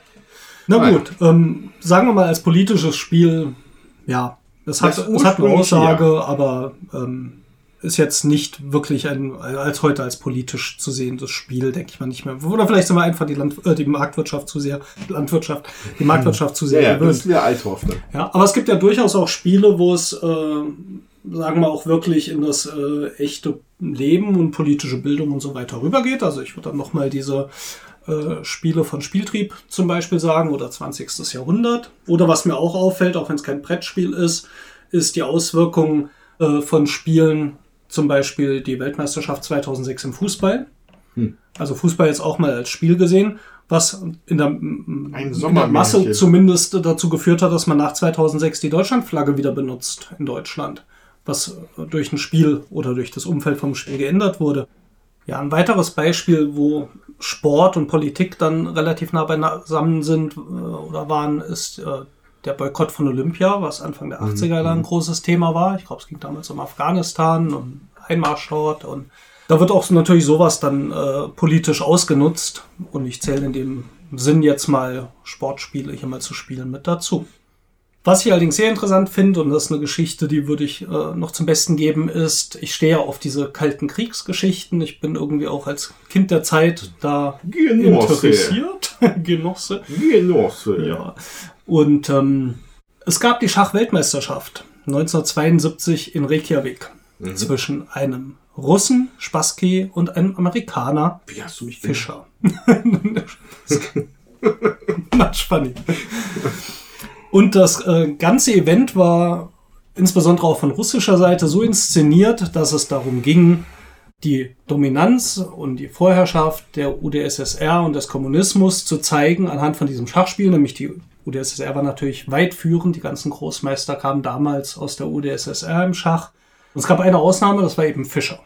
Speaker 3: Na
Speaker 4: Nein.
Speaker 3: gut, ähm, sagen wir mal als politisches Spiel, ja, es hat, es hat eine Aussage, aber ähm, ist jetzt nicht wirklich ein, als heute als politisch zu sehendes Spiel, denke ich mal nicht mehr. Oder vielleicht sind wir einfach die, Land, äh, die Marktwirtschaft zu sehr, Landwirtschaft, die Marktwirtschaft zu
Speaker 4: Ja,
Speaker 3: sehr
Speaker 4: ja, das
Speaker 3: gewöhnt.
Speaker 4: ist wieder Althoff dann.
Speaker 3: Ja, aber es gibt ja durchaus auch Spiele, wo es, äh, sagen wir auch wirklich in das äh, echte Leben und politische Bildung und so weiter rübergeht. Also ich würde dann nochmal diese äh, Spiele von Spieltrieb zum Beispiel sagen oder 20. Jahrhundert. Oder was mir auch auffällt, auch wenn es kein Brettspiel ist, ist die Auswirkung äh, von Spielen zum Beispiel die Weltmeisterschaft 2006 im Fußball.
Speaker 4: Hm.
Speaker 3: Also Fußball jetzt auch mal als Spiel gesehen, was in der, in der. Masse zumindest dazu geführt hat, dass man nach 2006 die Deutschlandflagge wieder benutzt in Deutschland, was durch ein Spiel oder durch das Umfeld vom Spiel geändert wurde. Ja, ein weiteres Beispiel, wo Sport und Politik dann relativ nah beisammen sind äh, oder waren, ist äh, der Boykott von Olympia, was Anfang der 80er Jahre ein großes Thema war. Ich glaube, es ging damals um Afghanistan und Einmarsch dort und da wird auch natürlich sowas dann äh, politisch ausgenutzt und ich zähle in dem Sinn jetzt mal Sportspiele hier mal zu spielen mit dazu. Was ich allerdings sehr interessant finde, und das ist eine Geschichte, die würde ich äh, noch zum Besten geben, ist, ich stehe auf diese kalten Kriegsgeschichten. Ich bin irgendwie auch als Kind der Zeit da
Speaker 4: Genosse.
Speaker 3: interessiert. Genosse.
Speaker 4: Genosse.
Speaker 3: Ja. Und ähm, es gab die Schachweltmeisterschaft 1972 in Reykjavik zwischen einem Russen, Spassky, und einem Amerikaner,
Speaker 4: Wie hast du mich?
Speaker 3: Fischer. Much funny. Und das äh, ganze Event war insbesondere auch von russischer Seite so inszeniert, dass es darum ging, die Dominanz und die Vorherrschaft der UdSSR und des Kommunismus zu zeigen anhand von diesem Schachspiel. Nämlich die UdSSR war natürlich weit führend. Die ganzen Großmeister kamen damals aus der UdSSR im Schach. Und es gab eine Ausnahme, das war eben Fischer.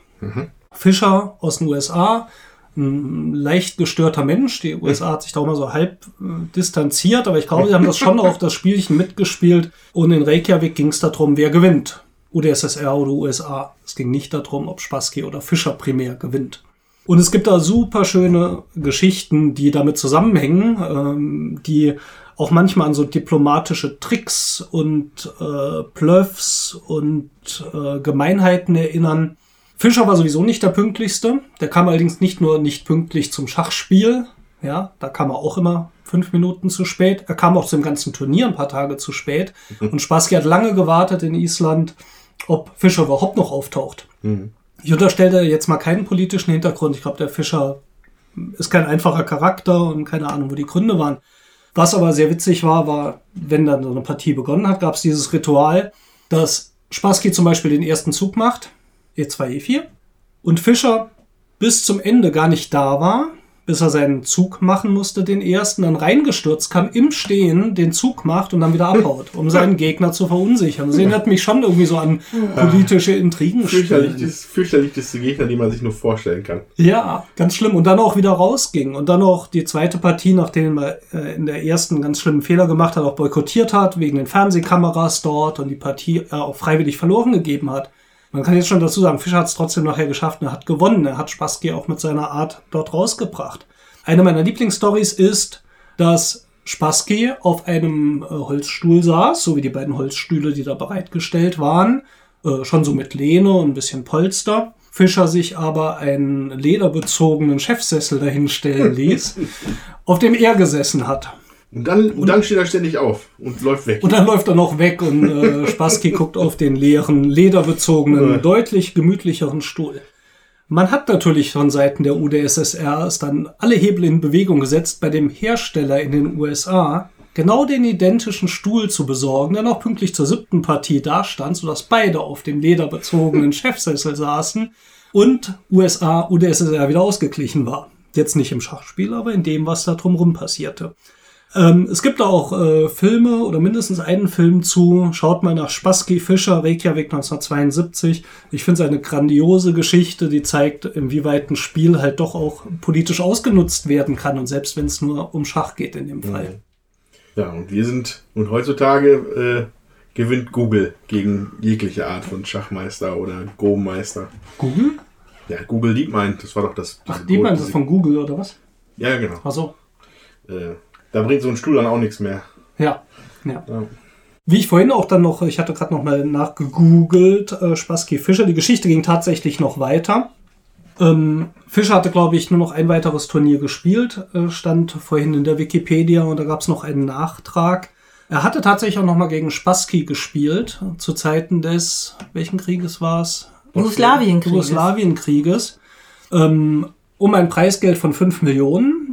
Speaker 3: Fischer aus den USA, ein leicht gestörter Mensch. Die USA hat sich da auch mal so halb äh, distanziert, aber ich glaube, sie haben das schon auch das Spielchen mitgespielt. Und in Reykjavik ging es darum, wer gewinnt. UdSSR oder USA. Es ging nicht darum, ob Spassky oder Fischer primär gewinnt. Und es gibt da super schöne Geschichten, die damit zusammenhängen, ähm, die auch manchmal an so diplomatische Tricks und äh, Bluffs und äh, Gemeinheiten erinnern. Fischer war sowieso nicht der pünktlichste. Der kam allerdings nicht nur nicht pünktlich zum Schachspiel. Ja, da kam er auch immer fünf Minuten zu spät. Er kam auch zum ganzen Turnier ein paar Tage zu spät. Und Spassky hat lange gewartet in Island, ob Fischer überhaupt noch auftaucht. Ich unterstelle jetzt mal keinen politischen Hintergrund. Ich glaube, der Fischer ist kein einfacher Charakter und keine Ahnung, wo die Gründe waren. Was aber sehr witzig war, war, wenn dann so eine Partie begonnen hat, gab es dieses Ritual, dass Spassky zum Beispiel den ersten Zug macht, E E2, E4, und Fischer bis zum Ende gar nicht da war, bis er seinen Zug machen musste, den ersten, dann reingestürzt kam, im Stehen den Zug macht und dann wieder abhaut, um seinen Gegner zu verunsichern. Das erinnert mich schon irgendwie so an politische Intrigen.
Speaker 4: Fürchterlichste, fürchterlichste Gegner, die man sich nur vorstellen kann.
Speaker 3: Ja, ganz schlimm. Und dann auch wieder rausging. Und dann auch die zweite Partie, nachdem er äh, in der ersten einen ganz schlimmen Fehler gemacht hat, auch boykottiert hat, wegen den Fernsehkameras dort und die Partie äh, auch freiwillig verloren gegeben hat. Man kann jetzt schon dazu sagen, Fischer hat es trotzdem nachher geschafft und er hat gewonnen. Er hat Spassky auch mit seiner Art dort rausgebracht. Eine meiner Lieblingsstories ist, dass Spassky auf einem äh, Holzstuhl saß, so wie die beiden Holzstühle, die da bereitgestellt waren, äh, schon so mit Lehne und ein bisschen Polster. Fischer sich aber einen lederbezogenen Chefsessel dahinstellen ließ, auf dem er gesessen hat.
Speaker 4: Und dann, und dann steht er ständig auf und läuft weg.
Speaker 3: Und dann läuft er noch weg und äh, Spassky guckt auf den leeren, lederbezogenen, deutlich gemütlicheren Stuhl. Man hat natürlich von Seiten der UdSSR es dann alle Hebel in Bewegung gesetzt, bei dem Hersteller in den USA genau den identischen Stuhl zu besorgen, der noch pünktlich zur siebten Partie dastand, sodass beide auf dem lederbezogenen Chefsessel saßen und USA, UdSSR wieder ausgeglichen war. Jetzt nicht im Schachspiel, aber in dem, was da drumherum passierte. Ähm, es gibt auch äh, Filme oder mindestens einen Film zu. Schaut mal nach Spassky Fischer, Reykjavik 1972. Ich finde es eine grandiose Geschichte, die zeigt, inwieweit ein Spiel halt doch auch politisch ausgenutzt werden kann. Und selbst wenn es nur um Schach geht in dem Fall.
Speaker 4: Ja, und wir sind, und heutzutage äh, gewinnt Google gegen jegliche Art von Schachmeister oder Go-Meister.
Speaker 3: Google?
Speaker 4: Ja, Google DeepMind, das war doch das.
Speaker 3: Ach, meinen das von Google oder was?
Speaker 4: Ja, genau.
Speaker 3: Ach so.
Speaker 4: Äh, da bringt so ein Stuhl dann auch nichts mehr.
Speaker 3: Ja. ja.
Speaker 4: Ja.
Speaker 3: Wie ich vorhin auch dann noch, ich hatte gerade noch mal nachgegoogelt, äh, Spassky Fischer, die Geschichte ging tatsächlich noch weiter. Ähm, Fischer hatte, glaube ich, nur noch ein weiteres Turnier gespielt, äh, stand vorhin in der Wikipedia und da gab es noch einen Nachtrag. Er hatte tatsächlich auch noch mal gegen Spassky gespielt, zu Zeiten des, welchen Krieges war es?
Speaker 6: Jugoslawienkrieges.
Speaker 3: Jugoslawienkrieges, ähm, um ein Preisgeld von 5 Millionen.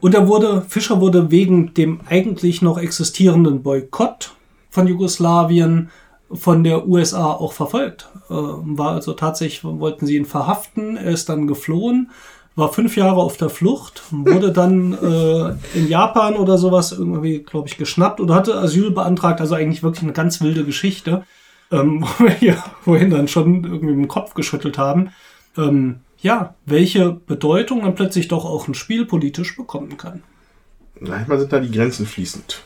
Speaker 3: Und er wurde, Fischer wurde wegen dem eigentlich noch existierenden Boykott von Jugoslawien von der USA auch verfolgt. Äh, war also tatsächlich, wollten sie ihn verhaften, er ist dann geflohen, war fünf Jahre auf der Flucht, wurde dann äh, in Japan oder sowas irgendwie, glaube ich, geschnappt oder hatte Asyl beantragt, also eigentlich wirklich eine ganz wilde Geschichte, ähm, wo wir hier vorhin dann schon irgendwie im Kopf geschüttelt haben. Ähm, ja, welche Bedeutung dann plötzlich doch auch ein Spiel politisch bekommen kann.
Speaker 4: Manchmal sind da die Grenzen fließend.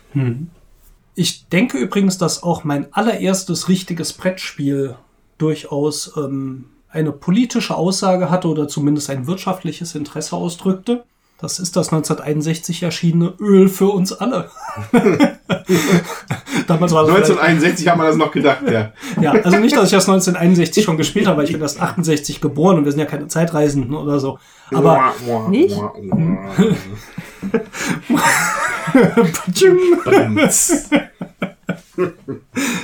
Speaker 3: Ich denke übrigens, dass auch mein allererstes richtiges Brettspiel durchaus ähm, eine politische Aussage hatte oder zumindest ein wirtschaftliches Interesse ausdrückte. Das ist das 1961 erschienene Öl für uns alle. Damals war das vielleicht-
Speaker 4: 1961 haben wir das noch gedacht, ja.
Speaker 3: ja, also nicht, dass ich das 1961 schon gespielt habe, weil ich bin erst 68 geboren und wir sind ja keine Zeitreisenden oder so. Aber
Speaker 6: Nicht?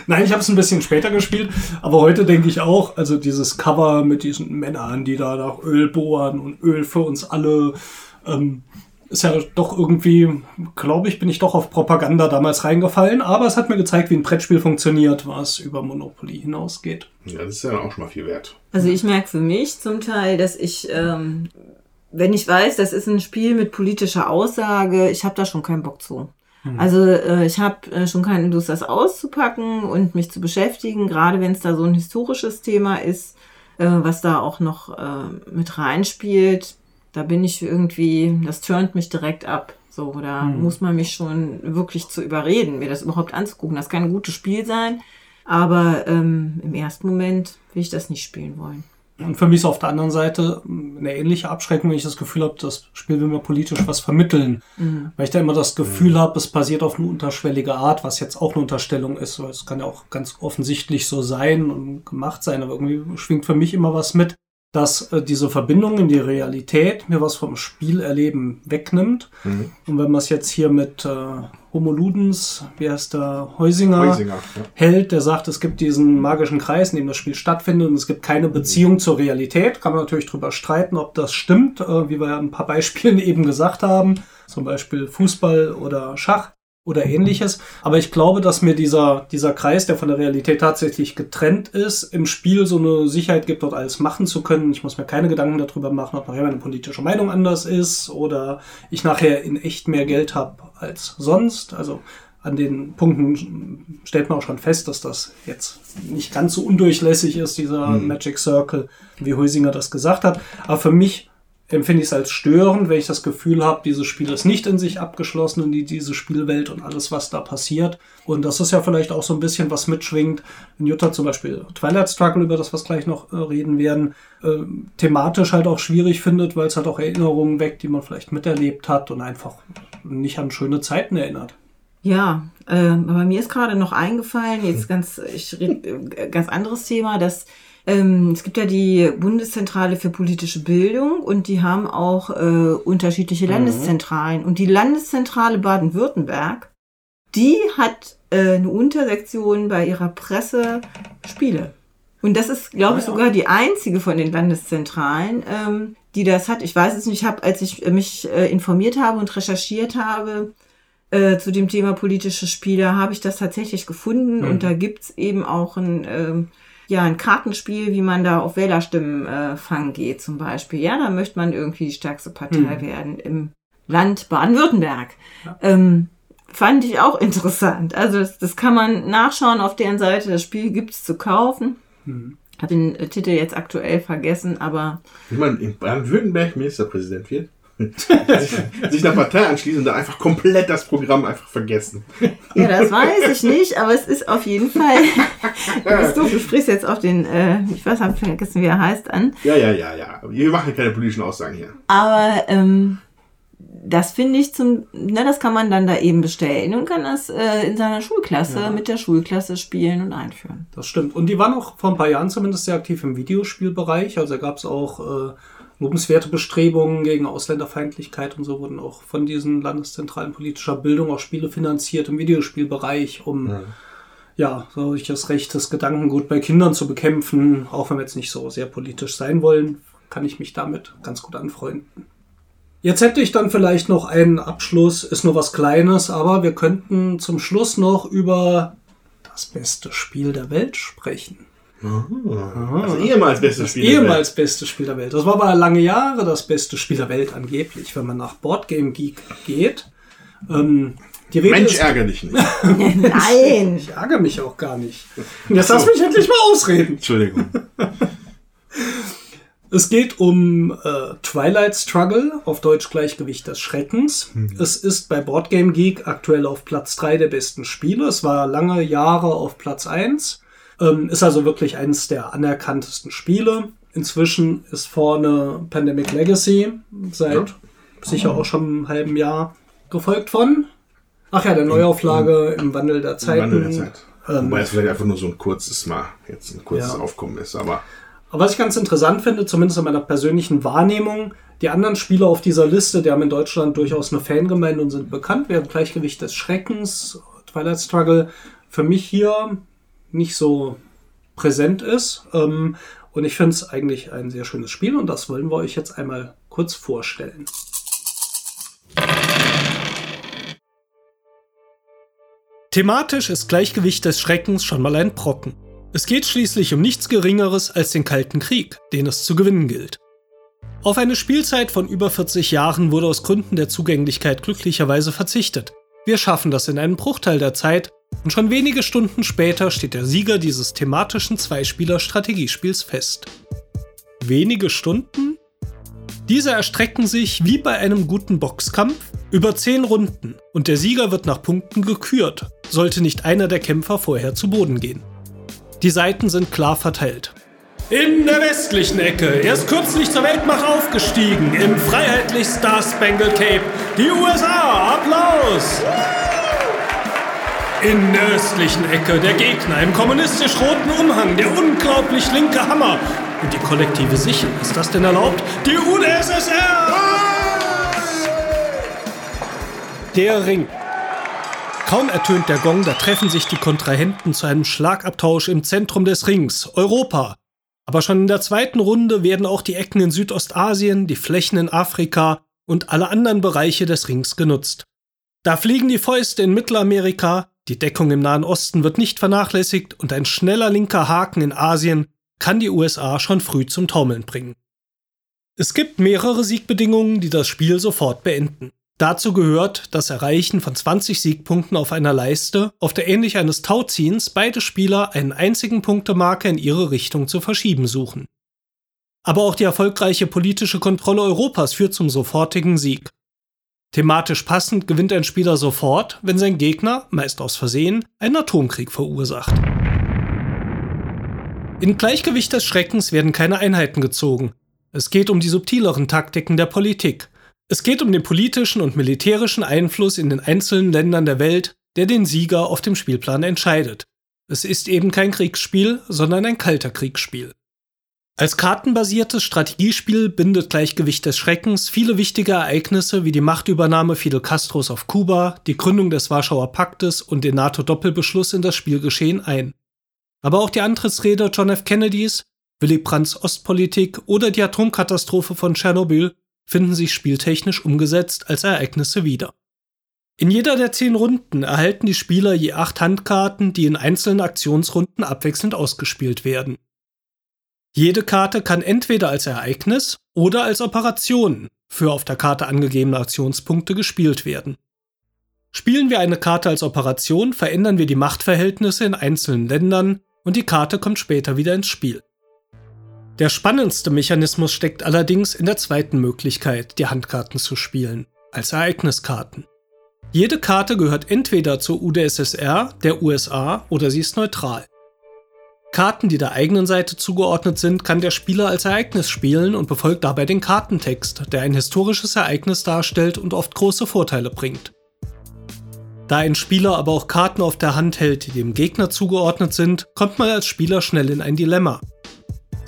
Speaker 3: Nein, ich habe es ein bisschen später gespielt, aber heute denke ich auch, also dieses Cover mit diesen Männern, die da nach Öl bohren und Öl für uns alle, ähm, ist ja doch irgendwie, glaube ich, bin ich doch auf Propaganda damals reingefallen, aber es hat mir gezeigt, wie ein Brettspiel funktioniert, was über Monopoly hinausgeht.
Speaker 4: ja, das ist ja auch schon mal viel wert.
Speaker 6: Also ich merke für mich zum Teil, dass ich, ähm, wenn ich weiß, das ist ein Spiel mit politischer Aussage, ich habe da schon keinen Bock zu. Also äh, ich habe äh, schon keine Lust, das auszupacken und mich zu beschäftigen, gerade wenn es da so ein historisches Thema ist, äh, was da auch noch äh, mit reinspielt. Da bin ich irgendwie, das turnt mich direkt ab. So, da muss man mich schon wirklich zu überreden, mir das überhaupt anzugucken. Das kann ein gutes Spiel sein, aber ähm, im ersten Moment will ich das nicht spielen wollen.
Speaker 3: Und für mich ist auf der anderen Seite eine ähnliche Abschreckung, wenn ich das Gefühl habe, das Spiel will mir politisch was vermitteln. Weil ich da immer das Gefühl habe, es basiert auf eine unterschwellige Art, was jetzt auch eine Unterstellung ist. weil Es kann ja auch ganz offensichtlich so sein und gemacht sein, aber irgendwie schwingt für mich immer was mit, dass äh, diese Verbindung in die Realität mir was vom Spielerleben wegnimmt. Und wenn man es jetzt hier mit äh, Homo Ludens, wie heißt der, Heusinger,
Speaker 4: Heusinger, ja.
Speaker 3: hält, der sagt, es gibt diesen magischen Kreis, in dem das Spiel stattfindet und es gibt keine Beziehung zur Realität. Kann man natürlich drüber streiten, ob das stimmt, äh, wie wir ja ein paar Beispielen eben gesagt haben, zum Beispiel Fußball oder Schach oder ähnliches. Aber ich glaube, dass mir dieser, dieser Kreis, der von der Realität tatsächlich getrennt ist, im Spiel so eine Sicherheit gibt, dort alles machen zu können. Ich muss mir keine Gedanken darüber machen, ob nachher meine politische Meinung anders ist oder ich nachher in echt mehr Geld habe als sonst. Also an den Punkten stellt man auch schon fest, dass das jetzt nicht ganz so undurchlässig ist, dieser Magic Circle, wie Heusinger das gesagt hat. Aber für mich empfinde ich es als störend, wenn ich das Gefühl habe, dieses Spiel ist nicht in sich abgeschlossen in die, diese Spielwelt und alles, was da passiert. Und das ist ja vielleicht auch so ein bisschen was mitschwingt. In Jutta zum Beispiel Twilight Struggle, über das wir gleich noch äh, reden werden, äh, thematisch halt auch schwierig findet, weil es halt auch Erinnerungen weckt, die man vielleicht miterlebt hat und einfach nicht an schöne Zeiten erinnert.
Speaker 6: Ja, äh, aber mir ist gerade noch eingefallen, jetzt ganz, ich äh, ganz anderes Thema, dass ähm, es gibt ja die Bundeszentrale für politische Bildung und die haben auch äh, unterschiedliche Landeszentralen. Und die Landeszentrale Baden-Württemberg, die hat äh, eine Untersektion bei ihrer Presse Spiele. Und das ist, glaube ich,
Speaker 3: Ah, ja.
Speaker 6: sogar die einzige von den Landeszentralen, ähm, die das hat. Ich weiß es nicht, ich habe, als ich mich äh, informiert habe und recherchiert habe, äh, zu dem Thema politische Spiele habe ich das tatsächlich gefunden und da gibt's eben auch ein, ähm, ja, ein Kartenspiel, wie man da auf Wählerstimmen äh, fangen geht zum Beispiel. Ja, da möchte man irgendwie die stärkste Partei werden im Land Baden-Württemberg. Ähm, fand ich auch interessant. Also das, das kann man nachschauen auf deren Seite. Das Spiel gibt's zu kaufen. Hab den äh, Titel jetzt aktuell vergessen, aber
Speaker 4: Wie man in Baden-Württemberg Ministerpräsident wird. sich, sich einer Partei anschließen und da einfach komplett das Programm einfach vergessen.
Speaker 6: Ja, das weiß ich nicht, aber es ist auf jeden Fall. Du, bist du, du sprichst jetzt auf den, äh, ich weiß, hab vergessen, wie er heißt, an.
Speaker 4: Ja, ja, ja, ja. Wir machen keine politischen Aussagen hier.
Speaker 6: Aber ähm, das finde ich zum, ne, das kann man dann da eben bestellen und kann das äh, in seiner Schulklasse mit der Schulklasse spielen und einführen.
Speaker 3: Das stimmt. Und die waren auch vor ein paar Jahren zumindest sehr aktiv im Videospielbereich. Also da gab es auch äh, lobenswerte Bestrebungen gegen Ausländerfeindlichkeit und so wurden auch von diesen Landeszentralen politischer Bildung auch Spiele finanziert im Videospielbereich, um ja, solches rechtes Gedankengut bei Kindern zu bekämpfen. Auch wenn wir jetzt nicht so sehr politisch sein wollen, kann ich mich damit ganz gut anfreunden. Jetzt hätte ich dann vielleicht noch einen Abschluss, ist nur was Kleines, aber wir könnten zum Schluss noch über das beste Spiel der Welt sprechen.
Speaker 4: Also ehemals bestes
Speaker 3: Das
Speaker 4: Spiel. der Welt.
Speaker 3: ehemals beste Spiel der Welt. Das war aber lange Jahre das beste Spiel der Welt angeblich, wenn man nach Boardgame Geek geht. Ähm, die Rede
Speaker 4: Mensch,
Speaker 3: ist,
Speaker 4: ärger dich nicht.
Speaker 6: Nein!
Speaker 3: ich ärgere mich auch gar nicht. Jetzt lass mich endlich mal ausreden.
Speaker 4: Entschuldigung.
Speaker 3: Es geht um äh, Twilight Struggle, auf Deutsch Gleichgewicht des Schreckens. Es ist bei Boardgame Geek aktuell auf Platz 3 der besten Spiele. Es war lange Jahre auf Platz 1. Ähm, ist also wirklich eines der anerkanntesten Spiele. Inzwischen ist vorne Pandemic Legacy seit sicher auch schon einem halben Jahr gefolgt von. Ach ja, der Neuauflage im, Wandel der
Speaker 4: Im
Speaker 3: Zeiten.
Speaker 4: Wandel der Zeit.
Speaker 3: Ähm,
Speaker 4: Wobei es vielleicht einfach nur so ein kurzes Mal, jetzt ein kurzes
Speaker 3: Ja.
Speaker 4: Aufkommen ist. Aber
Speaker 3: Aber was ich ganz interessant finde, zumindest in meiner persönlichen Wahrnehmung, die anderen Spiele auf dieser Liste, die haben in Deutschland durchaus eine Fangemeinde und sind bekannt, während Gleichgewicht des Schreckens, Twilight Struggle, für mich hier nicht so präsent ist. Ähm, und ich finde es eigentlich ein sehr schönes Spiel und das wollen wir euch jetzt einmal kurz vorstellen. Thematisch ist Gleichgewicht des Schreckens schon mal ein Brocken. Es geht schließlich um nichts Geringeres als den Kalten Krieg, den es zu gewinnen gilt. Auf eine Spielzeit von über 40 Jahren wurde aus Gründen der Zugänglichkeit glücklicherweise verzichtet. Wir schaffen das in einem Bruchteil der Zeit und schon wenige Stunden später steht der Sieger dieses thematischen Zweispieler-Strategiespiels fest. Wenige Stunden? Diese erstrecken sich wie bei einem guten Boxkampf über 10 Runden und der Sieger wird nach Punkten gekürt, sollte nicht einer der Kämpfer vorher zu Boden gehen. Die Seiten sind klar verteilt. In der westlichen Ecke, erst kürzlich zur Weltmacht aufgestiegen, im freiheitlich Star Spangled Cape, die USA. Applaus! In der östlichen Ecke der Gegner im kommunistisch-roten Umhang, der unglaublich linke Hammer. Und die kollektive Sichel, ist das denn erlaubt? Die UdSSR! Der Ring. Kaum ertönt der Gong, da treffen sich die Kontrahenten zu einem Schlagabtausch im Zentrum des Rings, Europa. Aber schon in der zweiten Runde werden auch die Ecken in Südostasien, die Flächen in Afrika und alle anderen Bereiche des Rings genutzt. Da fliegen die Fäuste in Mittelamerika, die Deckung im Nahen Osten wird nicht vernachlässigt und ein schneller linker Haken in Asien kann die USA schon früh zum Taumeln bringen. Es gibt mehrere Siegbedingungen, die das Spiel sofort beenden. Dazu gehört das Erreichen von 20 Siegpunkten auf einer Leiste, auf der ähnlich eines Tauziehens beide Spieler einen einzigen Punktemarker in ihre Richtung zu verschieben suchen. Aber auch die erfolgreiche politische Kontrolle Europas führt zum sofortigen Sieg. Thematisch passend gewinnt ein Spieler sofort, wenn sein Gegner, meist aus Versehen, einen Atomkrieg verursacht. In Gleichgewicht des Schreckens werden keine Einheiten gezogen. Es geht um die subtileren Taktiken der Politik. Es geht um den politischen und militärischen Einfluss in den einzelnen Ländern der Welt, der den Sieger auf dem Spielplan entscheidet. Es ist eben kein Kriegsspiel, sondern ein kalter Kriegsspiel. Als kartenbasiertes Strategiespiel bindet Gleichgewicht des Schreckens viele wichtige Ereignisse wie die Machtübernahme Fidel Castros auf Kuba, die Gründung des Warschauer Paktes und den NATO-Doppelbeschluss in das Spielgeschehen ein. Aber auch die Antrittsrede John F. Kennedys, Willy Brandts Ostpolitik oder die Atomkatastrophe von Tschernobyl finden sich spieltechnisch umgesetzt als Ereignisse wieder. In jeder der zehn Runden erhalten die Spieler je acht Handkarten, die in einzelnen Aktionsrunden abwechselnd ausgespielt werden. Jede Karte kann entweder als Ereignis oder als Operation für auf der Karte angegebene Aktionspunkte gespielt werden. Spielen wir eine Karte als Operation, verändern wir die Machtverhältnisse in einzelnen Ländern und die Karte kommt später wieder ins Spiel. Der spannendste Mechanismus steckt allerdings in der zweiten Möglichkeit, die Handkarten zu spielen, als Ereigniskarten. Jede Karte gehört entweder zur UdSSR, der USA oder sie ist neutral. Karten, die der eigenen Seite zugeordnet sind, kann der Spieler als Ereignis spielen und befolgt dabei den Kartentext, der ein historisches Ereignis darstellt und oft große Vorteile bringt. Da ein Spieler aber auch Karten auf der Hand hält, die dem Gegner zugeordnet sind, kommt man als Spieler schnell in ein Dilemma.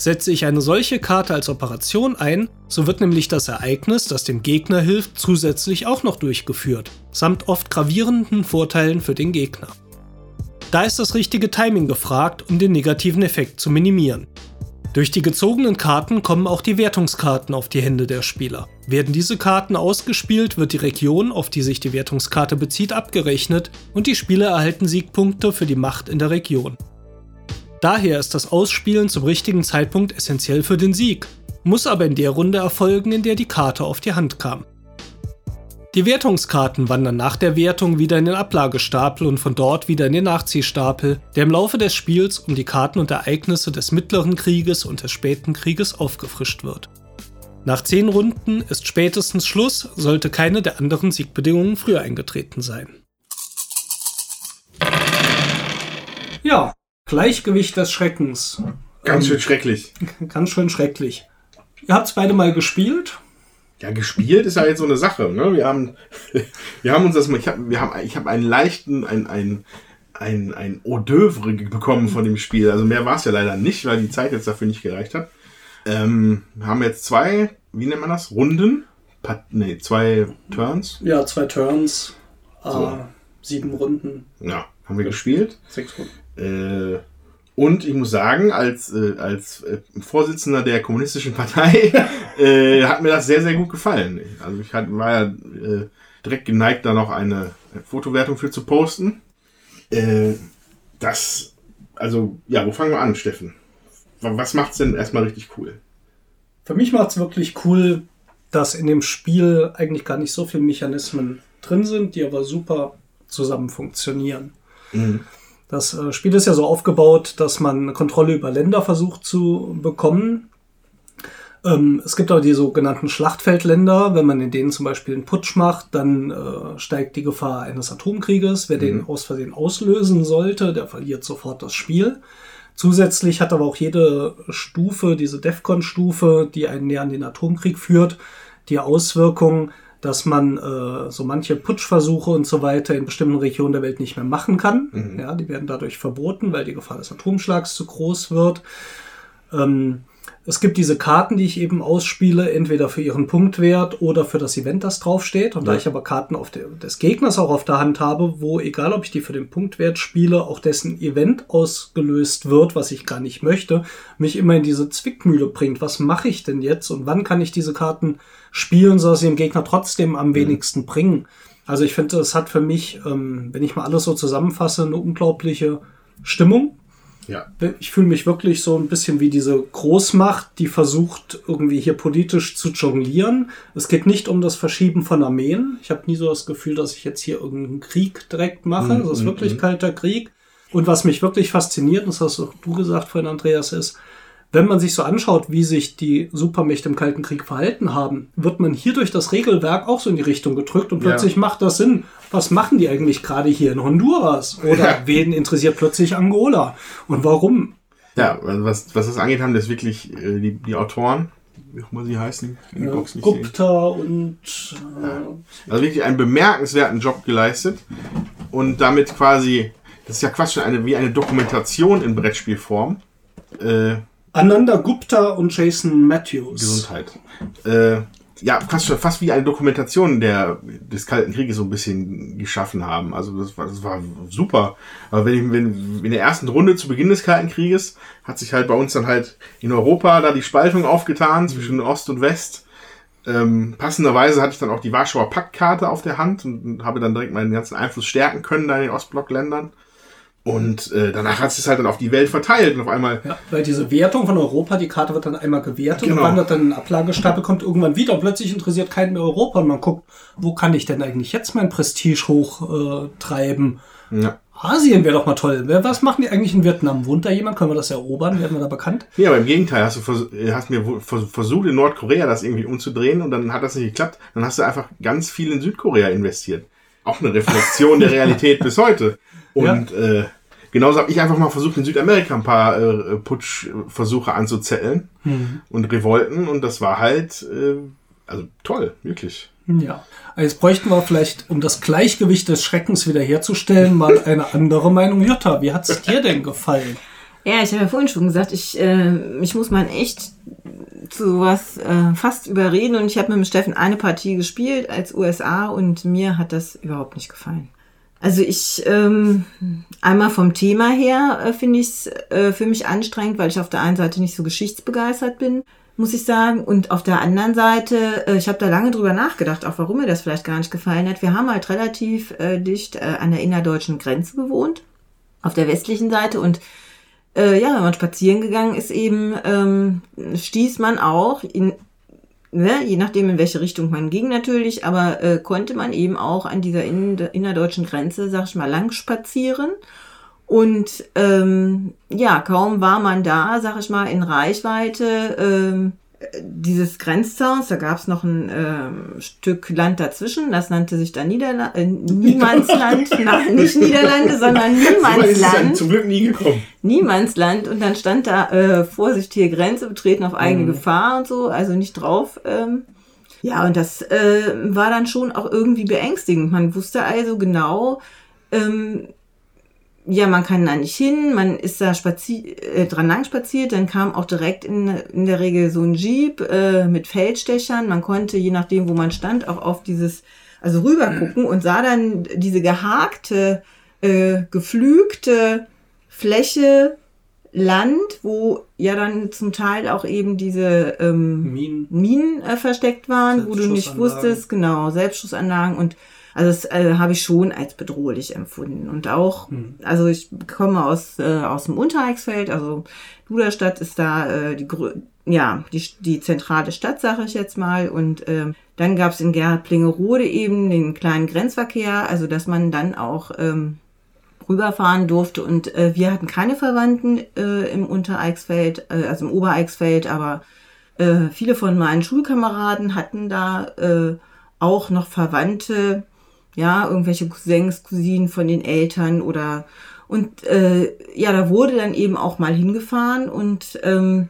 Speaker 3: Setze ich eine solche Karte als Operation ein, so wird nämlich das Ereignis, das dem Gegner hilft, zusätzlich auch noch durchgeführt, samt oft gravierenden Vorteilen für den Gegner. Da ist das richtige Timing gefragt, um den negativen Effekt zu minimieren. Durch die gezogenen Karten kommen auch die Wertungskarten auf die Hände der Spieler. Werden diese Karten ausgespielt, wird die Region, auf die sich die Wertungskarte bezieht, abgerechnet und die Spieler erhalten Siegpunkte für die Macht in der Region. Daher ist das Ausspielen zum richtigen Zeitpunkt essentiell für den Sieg, muss aber in der Runde erfolgen, in der die Karte auf die Hand kam. Die Wertungskarten wandern nach der Wertung wieder in den Ablagestapel und von dort wieder in den Nachziehstapel, der im Laufe des Spiels um die Karten und Ereignisse des Mittleren Krieges und des Späten Krieges aufgefrischt wird. Nach zehn Runden ist spätestens Schluss, sollte keine der anderen Siegbedingungen früher eingetreten sein. Ja, Gleichgewicht des Schreckens.
Speaker 4: Ganz schön schrecklich.
Speaker 3: Ganz schön schrecklich. Ihr habt's beide mal gespielt.
Speaker 4: Ja, gespielt ist ja jetzt so eine Sache. Ne? Wir haben, wir haben uns das mal, ich habe, wir haben, ich habe einen leichten, ein, ein, ein, ein Hors d'oeuvre bekommen von dem Spiel. Also mehr war es ja leider nicht, weil die Zeit jetzt dafür nicht gereicht hat. Ähm, wir haben jetzt zwei, wie nennt man das? Runden? Pat nee, zwei Turns.
Speaker 3: Ja, zwei Turns,
Speaker 4: So.
Speaker 3: äh, sieben Runden,
Speaker 4: Ja, haben wir gespielt.
Speaker 3: sechs Runden.
Speaker 4: Äh, und ich muss sagen, als, äh, als äh, Vorsitzender der Kommunistischen Partei äh, hat mir das sehr, sehr gut gefallen. Also ich hat, war ja äh, direkt geneigt, da noch eine Fotowertung für zu posten. Äh, das, also, ja, wo fangen wir an, Steffen? Wa- Was macht's denn erstmal richtig cool?
Speaker 3: Für mich macht's wirklich cool, dass in dem Spiel eigentlich gar nicht so viele Mechanismen drin sind, die aber super zusammen funktionieren. Das äh, Spiel ist ja so aufgebaut, dass man Kontrolle über Länder versucht zu bekommen. Ähm, es gibt aber die sogenannten Schlachtfeldländer. Wenn man in denen zum Beispiel einen Putsch macht, dann äh, steigt die Gefahr eines Atomkrieges. Wer den aus Versehen auslösen sollte, der verliert sofort das Spiel. Zusätzlich hat aber auch jede Stufe, diese DEFCON-Stufe, die einen näher an den Atomkrieg führt, die Auswirkung, dass man äh, so manche Putschversuche und so weiter in bestimmten Regionen der Welt nicht mehr machen kann. Ja, die werden dadurch verboten, weil die Gefahr des Atomschlags zu groß wird. Ähm, es gibt diese Karten, die ich eben ausspiele, entweder für ihren Punktwert oder für das Event, das draufsteht. Und da
Speaker 4: Ja.
Speaker 3: ich aber Karten auf der, des Gegners auch auf der Hand habe, wo, egal ob ich die für den Punktwert spiele, auch dessen Event ausgelöst wird, was ich gar nicht möchte, mich immer in diese Zwickmühle bringt. Was mache ich denn jetzt und wann kann ich diese Karten spielen, sodass sie dem Gegner trotzdem am wenigsten bringen? Also ich finde, es hat für mich, ähm, wenn ich mal alles so zusammenfasse, eine unglaubliche Stimmung.
Speaker 4: Ja.
Speaker 3: Ich fühle mich wirklich so ein bisschen wie diese Großmacht, die versucht, irgendwie hier politisch zu jonglieren. Es geht nicht um das Verschieben von Armeen. Ich habe nie so das Gefühl, dass ich jetzt hier irgendeinen Krieg direkt mache.
Speaker 4: Mhm,
Speaker 3: Es ist
Speaker 4: mhm,
Speaker 3: wirklich
Speaker 4: mhm.
Speaker 3: kalter Krieg. Und was mich wirklich fasziniert, das hast auch du gesagt vorhin, Andreas, ist, wenn man sich so anschaut, wie sich die Supermächte im Kalten Krieg verhalten haben, wird man hier durch das Regelwerk auch so in die Richtung gedrückt und
Speaker 4: Ja.
Speaker 3: plötzlich macht das Sinn. Was machen die eigentlich gerade hier in Honduras? Oder
Speaker 4: Ja.
Speaker 3: wen interessiert plötzlich Angola? Und warum?
Speaker 4: Ja, was, was das angeht, haben das wirklich äh, die, die Autoren, wie auch immer sie heißen, in
Speaker 3: Ja,
Speaker 4: Box nicht sehen.
Speaker 3: Gupta und äh,
Speaker 4: Also wirklich einen bemerkenswerten Job geleistet und damit quasi, das ist ja quasi schon eine, wie eine Dokumentation in Brettspielform. Äh,
Speaker 3: Ananda Gupta und Jason Matthews.
Speaker 4: Gesundheit. Äh, ja, fast, fast wie eine Dokumentation der, des Kalten Krieges so ein bisschen geschaffen haben. Also das war, das war super. Aber wenn, ich, wenn in der ersten Runde zu Beginn des Kalten Krieges hat sich halt bei uns dann halt in Europa da die Spaltung aufgetan zwischen Ost und West. Ähm, passenderweise hatte ich dann auch die Warschauer Paktkarte auf der Hand und, und habe dann direkt meinen ganzen Einfluss stärken können da in den Ostblockländern. Und äh, danach hat es sich halt dann auf die Welt verteilt und auf einmal
Speaker 3: Ja, weil diese Wertung von Europa, die Karte wird dann einmal gewertet
Speaker 4: Genau.
Speaker 3: und wandert dann in den Ablagestapel, kommt irgendwann wieder und plötzlich interessiert keinen mehr Europa und man guckt, wo kann ich denn eigentlich jetzt mein Prestige hochtreiben? Äh, treiben?
Speaker 4: ja,
Speaker 3: Asien wäre doch mal toll. Was machen die eigentlich in Vietnam? Wohnt da jemand? Können wir das erobern? Werden wir da bekannt?
Speaker 4: Nee, aber im Gegenteil, hast du vers äh, hast mir versucht, in Nordkorea das irgendwie umzudrehen und dann hat das nicht geklappt. Dann hast du einfach ganz viel in Südkorea investiert. Auch eine Reflexion der Realität bis heute. Und äh, genauso habe ich einfach mal versucht, in Südamerika ein paar äh, Putschversuche anzuzetteln und Revolten und das war halt äh, also toll, wirklich.
Speaker 3: Ja. Also Jetzt bräuchten wir vielleicht, um das Gleichgewicht des Schreckens wiederherzustellen, mal eine andere Meinung. Jutta, wie hat's dir denn gefallen?
Speaker 6: Ja, ich habe ja vorhin schon gesagt, ich, äh, ich muss mal echt zu sowas äh, fast überreden und ich habe mit dem Steffen eine Partie gespielt als USA und mir hat das überhaupt nicht gefallen. Also ich ähm, einmal vom Thema her äh, finde ich es äh, für mich anstrengend, weil ich auf der einen Seite nicht so geschichtsbegeistert bin, muss ich sagen. Und auf der anderen Seite, äh, ich habe da lange drüber nachgedacht, auch warum mir das vielleicht gar nicht gefallen hat. Wir haben halt relativ äh, dicht äh, an der innerdeutschen Grenze gewohnt, auf der westlichen Seite. Und äh, ja, wenn man spazieren gegangen ist, eben ähm, stieß man auch in ne, je nachdem in welche Richtung man ging natürlich, aber äh, konnte man eben auch an dieser in, innerdeutschen Grenze, sag ich mal, lang spazieren. Und ähm, ja, kaum war man da, sag ich mal, in Reichweite ähm, dieses Grenzzauns, da gab es noch ein ähm, Stück Land dazwischen, das nannte sich dann Niederla äh, Niemandsland, nein, nicht Niederlande, sondern Niemandsland.
Speaker 4: zum Glück nie gekommen.
Speaker 6: Niemandsland und dann stand da äh, Vorsicht hier Grenze betreten auf eigene
Speaker 4: Mhm.
Speaker 6: Gefahr und so, also nicht drauf. Ähm. Ja, und das äh, war dann schon auch irgendwie beängstigend. Man wusste also genau, ähm, ja, man kann da nicht hin, man ist da spazi äh, dran lang spaziert, dann kam auch direkt in, in der Regel so ein Jeep äh, mit Feldstechern. Man konnte, je nachdem, wo man stand, auch auf dieses, also rüber gucken und sah dann diese gehakte, äh, geflügte Fläche, Land, wo ja dann zum Teil auch eben diese ähm,
Speaker 3: Minen.
Speaker 6: Minen äh, versteckt waren, wo du nicht wusstest, genau, Selbstschussanlagen und also das äh, habe ich schon als bedrohlich empfunden. Und auch, also ich komme aus, äh, aus dem Untereichsfeld, also Duderstadt ist da äh, die, ja, die, die zentrale Stadt, sage ich jetzt mal. Und ähm, dann gab es in Gerhard-Plingerode eben den kleinen Grenzverkehr, also dass man dann auch ähm, rüberfahren durfte. Und äh, wir hatten keine Verwandten äh, im Untereichsfeld, äh, also im Obereichsfeld, aber äh, viele von meinen Schulkameraden hatten da äh, auch noch Verwandte, ja, irgendwelche Cousins, Cousinen von den Eltern oder und äh, ja, da wurde dann eben auch mal hingefahren und ähm,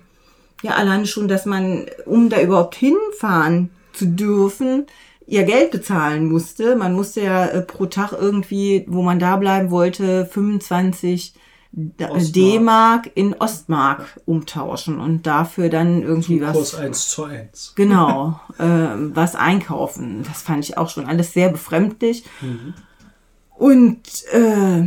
Speaker 6: ja, alleine schon, dass man, um da überhaupt hinfahren zu dürfen, ja Geld bezahlen musste. Man musste ja äh, pro Tag irgendwie, wo man da bleiben wollte, 25 D-
Speaker 3: Ostmark.
Speaker 6: D-Mark in Ostmark umtauschen und dafür dann irgendwie was.
Speaker 3: Kurs 1 zu 1.
Speaker 6: Genau, ähm, was einkaufen. Das fand ich auch schon alles sehr befremdlich. Und äh,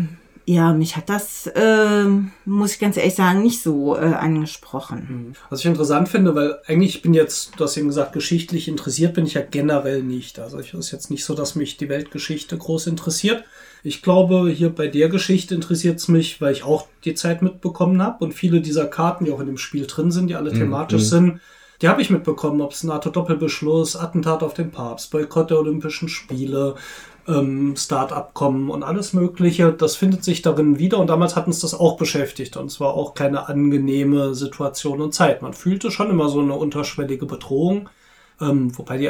Speaker 6: ja, mich hat das, äh, muss ich ganz ehrlich sagen, nicht so äh, angesprochen.
Speaker 3: Was ich interessant finde, weil eigentlich ich bin jetzt, du hast eben gesagt, geschichtlich interessiert bin ich ja generell nicht. Also ich ist jetzt nicht so, dass mich die Weltgeschichte groß interessiert. Ich glaube, hier bei der Geschichte interessiert es mich, weil ich auch die Zeit mitbekommen habe und viele dieser Karten, die auch in dem Spiel drin sind, die alle thematisch sind, die habe ich mitbekommen, ob es NATO-Doppelbeschluss, Attentat auf den Papst, Boykott der Olympischen Spiele, ähm, Start-up-Kommen und alles Mögliche. Das findet sich darin wieder und damals hat uns das auch beschäftigt und es war auch keine angenehme Situation und Zeit. Man fühlte schon immer so eine unterschwellige Bedrohung, ähm, wobei die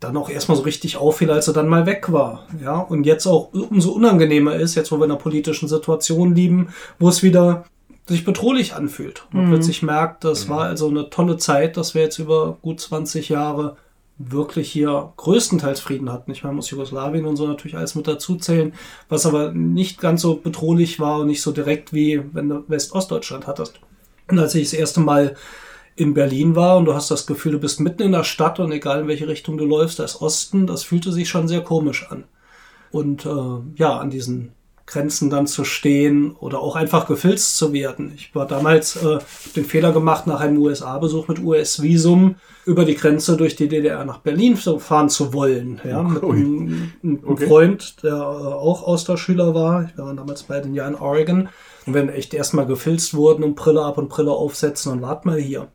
Speaker 3: dann auch erstmal so richtig auffiel, als er dann mal weg war. Ja, und jetzt auch umso unangenehmer ist, jetzt wo wir in einer politischen Situation lieben, wo es wieder sich bedrohlich anfühlt. Man plötzlich merkt, das war also eine tolle Zeit, dass wir jetzt über gut 20 Jahre wirklich hier größtenteils Frieden hatten. Ich meine, man muss Jugoslawien und so natürlich alles mit dazu zählen, was aber nicht ganz so bedrohlich war und nicht so direkt wie wenn du West-Ostdeutschland hattest. Und als ich das erste Mal in Berlin war und du hast das Gefühl, du bist mitten in der Stadt und egal in welche Richtung du läufst, da ist Osten, das fühlte sich schon sehr komisch an. Und äh, ja, an diesen Grenzen dann zu stehen oder auch einfach gefilzt zu werden. Ich war damals, äh, den Fehler gemacht, nach einem USA-Besuch mit US-Visum über die Grenze durch die DDR nach Berlin fahren zu wollen. Ja, mit einem, einem
Speaker 4: Okay.
Speaker 3: Freund, der äh, auch Austauschschüler war. Ich war damals bei den Jahren in Oregon. Und wenn echt erstmal gefilzt wurden und Brille ab und Brille aufsetzen und wart mal hier.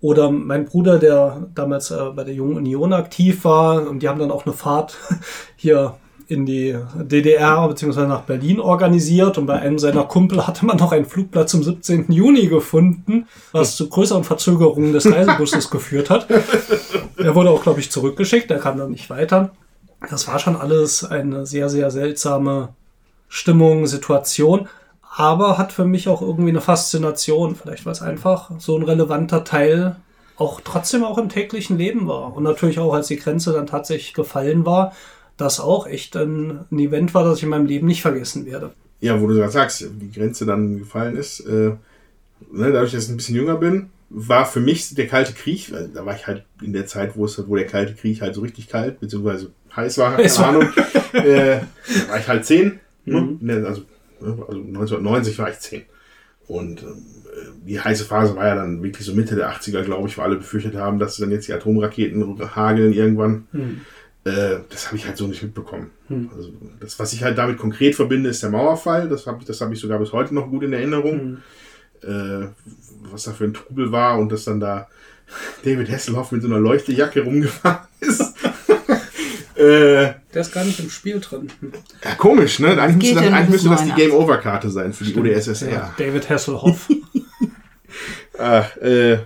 Speaker 3: Oder mein Bruder, der damals äh, bei der Jungen Union aktiv war, und die haben dann auch eine Fahrt hier in die DDR bzw. nach Berlin organisiert und bei einem seiner Kumpel hatte man noch einen Flugplatz zum 17. Juni gefunden, was zu größeren Verzögerungen des Reisebusses geführt hat. Er wurde auch, glaube ich, zurückgeschickt, er kam dann nicht weiter. Das war schon alles eine sehr, sehr seltsame Stimmung, Situation, aber hat für mich auch irgendwie eine Faszination, vielleicht weil es einfach so ein relevanter Teil auch trotzdem auch im täglichen Leben war. Und natürlich auch, als die Grenze dann tatsächlich gefallen war, das auch echt ein, ein Event war, das ich in meinem Leben nicht vergessen werde.
Speaker 4: Ja, wo du gerade sagst, die Grenze dann gefallen ist, äh, ne, dadurch, dass ich ein bisschen jünger bin, war für mich der Kalte Krieg, also da war ich halt in der Zeit, wo es, wo der Kalte Krieg halt so richtig kalt, beziehungsweise heiß war, keine
Speaker 3: Heiß war.
Speaker 4: Ahnung, äh, da war ich halt zehn,
Speaker 3: Mhm.
Speaker 4: ne? also, also 1990 war ich zehn. Und ähm, die heiße Phase war ja dann wirklich so Mitte der 80er, glaube ich, wo alle befürchtet haben, dass dann jetzt die Atomraketen hageln irgendwann.
Speaker 3: Hm.
Speaker 4: Äh, das habe ich halt so nicht mitbekommen.
Speaker 3: Hm.
Speaker 4: Also das, was ich halt damit konkret verbinde, ist der Mauerfall. Das habe ich, das hab ich sogar bis heute noch gut in Erinnerung.
Speaker 3: Hm.
Speaker 4: Äh, was da für ein Trubel war und dass dann da David Hasselhoff mit so einer Leuchtejacke rumgefahren ist. Äh,
Speaker 3: Der ist gar nicht im Spiel drin.
Speaker 4: Ja, komisch, ne? Eigentlich müsste das,
Speaker 6: ja
Speaker 4: eigentlich müsste das die
Speaker 6: 89.
Speaker 4: Game-Over-Karte sein für die UdSSR.
Speaker 3: Ja, David Hasselhoff.
Speaker 4: Ach, äh,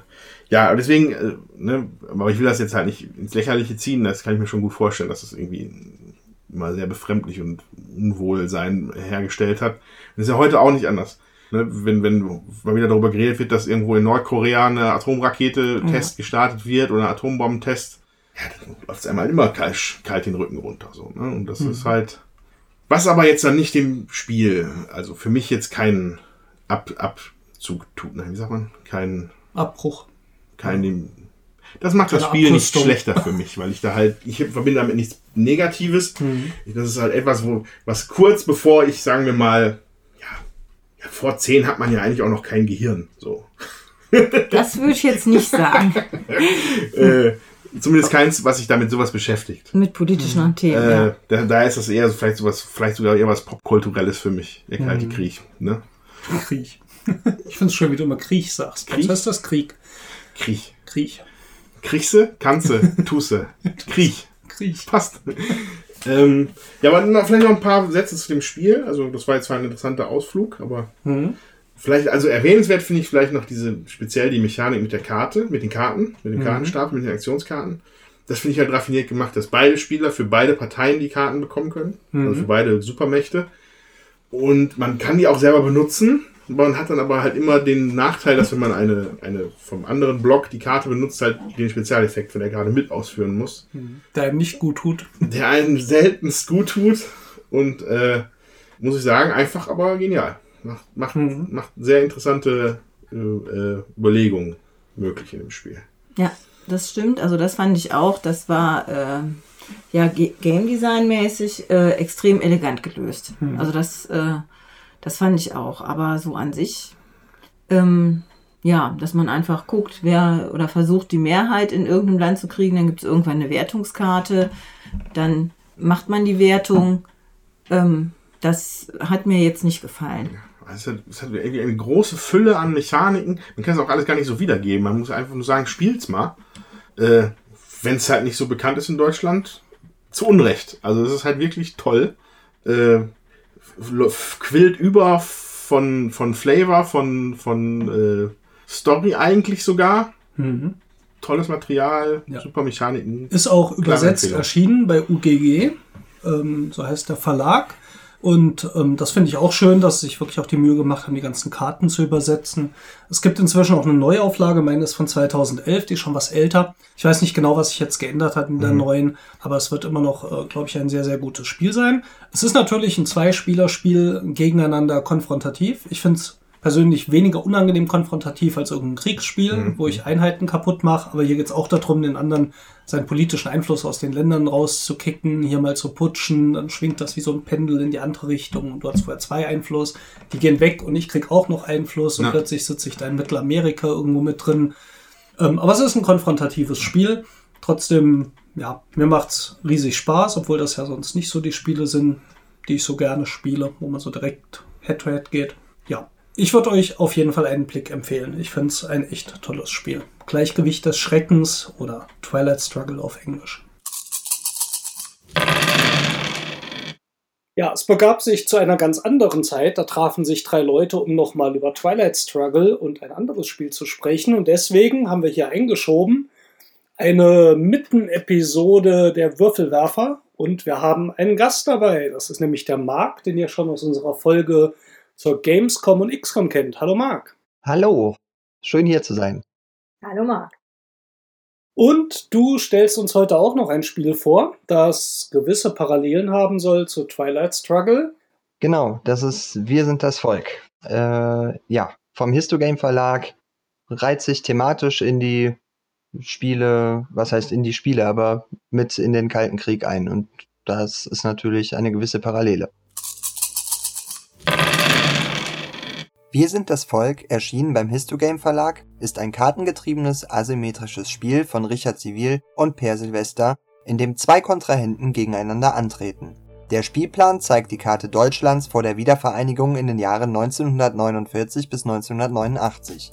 Speaker 4: ja, aber deswegen, äh, ne, aber ich will das jetzt halt nicht ins Lächerliche ziehen, das kann ich mir schon gut vorstellen, dass das irgendwie mal sehr befremdlich und Unwohlsein hergestellt hat. Das ist ja heute auch nicht anders. Ne, wenn, wenn mal wieder darüber geredet wird, dass irgendwo in Nordkorea eine Atomrakete-Test gestartet wird oder ein Atombombentest, ja, dann läuft es einmal immer kalt, kalt den Rücken runter. So, ne? Und das ist halt. Was aber jetzt dann nicht dem Spiel, also für mich jetzt keinen Ab, Abzug tut, ne? wie sagt man? Keinen
Speaker 3: Abbruch.
Speaker 4: kein das macht das
Speaker 3: Keine
Speaker 4: Spiel nicht
Speaker 3: Abrüstung.
Speaker 4: schlechter für mich, weil ich da halt, ich verbinde damit nichts Negatives.
Speaker 3: Mhm.
Speaker 4: Das ist halt etwas, wo, was kurz bevor ich, sagen wir mal, ja, ja, vor zehn hat man ja eigentlich auch noch kein Gehirn, so.
Speaker 6: Das würde ich jetzt nicht sagen.
Speaker 4: äh, zumindest keins, was sich damit sowas beschäftigt.
Speaker 6: Mit politischen Themen,
Speaker 4: Äh,
Speaker 6: ja.
Speaker 4: da, da ist das eher so vielleicht sowas, vielleicht sogar eher was Popkulturelles für mich, der
Speaker 3: Mhm.
Speaker 4: Kalte Krieg, ne?
Speaker 3: Krieg. Ich finde es schön, wie du immer Krieg sagst.
Speaker 4: Krieg?
Speaker 3: Was heißt das? Krieg.
Speaker 4: Krieg.
Speaker 3: Krieg.
Speaker 4: Kriegse, kannse, tusse, Krieg.
Speaker 3: Krieg.
Speaker 4: Passt. ähm, ja, aber vielleicht noch ein paar Sätze zu dem Spiel. Also, das war jetzt zwar ein interessanter Ausflug, aber
Speaker 3: Mhm.
Speaker 4: Vielleicht, also erwähnenswert finde ich vielleicht noch diese, speziell die Mechanik mit der Karte, mit den Karten, mit dem
Speaker 3: Mhm.
Speaker 4: Kartenstapel, mit den Aktionskarten. Das finde ich halt raffiniert gemacht, dass beide Spieler für beide Parteien die Karten bekommen können.
Speaker 3: Mhm.
Speaker 4: Also für beide Supermächte. Und man kann die auch selber benutzen. Man hat dann aber halt immer den Nachteil, dass wenn man eine, eine vom anderen Block die Karte benutzt, halt den Spezialeffekt von der Karte mit ausführen muss
Speaker 3: Der ihm nicht gut tut.
Speaker 4: der einem seltenst gut tut und äh, muss ich sagen, einfach aber genial. Macht, macht,
Speaker 3: Mhm.
Speaker 4: macht sehr interessante äh, äh, Überlegungen möglich in dem Spiel.
Speaker 6: Ja, das stimmt. Also das fand ich auch. Das war äh, ja Game Design mäßig äh, extrem elegant gelöst.
Speaker 3: Mhm.
Speaker 6: Also das, äh, das fand ich auch. Aber so an sich, ähm, ja, dass man einfach guckt, wer oder versucht die Mehrheit in irgendeinem Land zu kriegen, dann gibt es irgendwann eine Wertungskarte, dann macht man die Wertung. Ähm, das hat mir jetzt nicht gefallen.
Speaker 4: Es hat, es hat irgendwie eine große Fülle an Mechaniken. Man kann es auch alles gar nicht so wiedergeben. Man muss einfach nur sagen, spielt's mal. Äh, Wenn es halt nicht so bekannt ist in Deutschland, zu Unrecht. Also es ist halt wirklich toll. Äh, quillt über von, von Flavor, von, von äh, Story eigentlich sogar.
Speaker 3: Mhm.
Speaker 4: Tolles Material,
Speaker 3: Ja.
Speaker 4: super Mechaniken.
Speaker 3: Ist auch übersetzt erschienen bei UGG, ähm, so heißt der Verlag. Und ähm, das finde ich auch schön, dass sie sich wirklich auch die Mühe gemacht haben, die ganzen Karten zu übersetzen. Es gibt inzwischen auch eine Neuauflage, meine ist von 2011, die ist schon was älter. Ich weiß nicht genau, was sich jetzt geändert hat in der neuen, aber es wird immer noch, äh, glaube ich, ein sehr, sehr gutes Spiel sein. Es ist natürlich ein Zweispielerspiel gegeneinander konfrontativ. Ich finde es persönlich weniger unangenehm konfrontativ als irgendein Kriegsspiel, wo ich Einheiten kaputt mache. Aber hier geht es auch darum, den anderen seinen politischen Einfluss aus den Ländern rauszukicken, hier mal zu putschen, dann schwingt das wie so ein Pendel in die andere Richtung und du hast vorher zwei Einfluss, die gehen weg und ich krieg auch noch Einfluss und
Speaker 4: Ja.
Speaker 3: plötzlich sitze ich da in Mittelamerika irgendwo mit drin. Ähm, aber es ist ein konfrontatives Spiel. Trotzdem, ja, mir macht's riesig Spaß, obwohl das ja sonst nicht so die Spiele sind, die ich so gerne spiele, wo man so direkt Head-to-Head geht. Ich würde euch auf jeden Fall einen Blick empfehlen. Ich finde es ein echt tolles Spiel. Gleichgewicht des Schreckens oder Twilight Struggle auf Englisch. Ja, es begab sich zu einer ganz anderen Zeit. Da trafen sich drei Leute, um nochmal über Twilight Struggle und ein anderes Spiel zu sprechen. Und deswegen haben wir hier eingeschoben eine Mitten-Episode der Würfelwerfer. Und wir haben einen Gast dabei. Das ist nämlich der Marc, den ihr schon aus unserer Folge zur Gamescom und XCOM kennt. Hallo Marc.
Speaker 8: Hallo, schön hier zu sein.
Speaker 2: Hallo Marc.
Speaker 3: Und du stellst uns heute auch noch ein Spiel vor, das gewisse Parallelen haben soll zu Twilight Struggle.
Speaker 8: Genau, das ist Wir sind das Volk. Äh, ja, vom Histogame Verlag. reiht sich thematisch in die Spiele, was heißt in die Spiele, aber mit in den Kalten Krieg ein. Und das ist natürlich eine gewisse Parallele. Wir sind das Volk, erschienen beim Histogame Verlag, ist ein kartengetriebenes asymmetrisches Spiel von Richard Zivil und Per Silvester, in dem zwei Kontrahenten gegeneinander antreten. Der Spielplan zeigt die Karte Deutschlands vor der Wiedervereinigung in den Jahren 1949 bis 1989.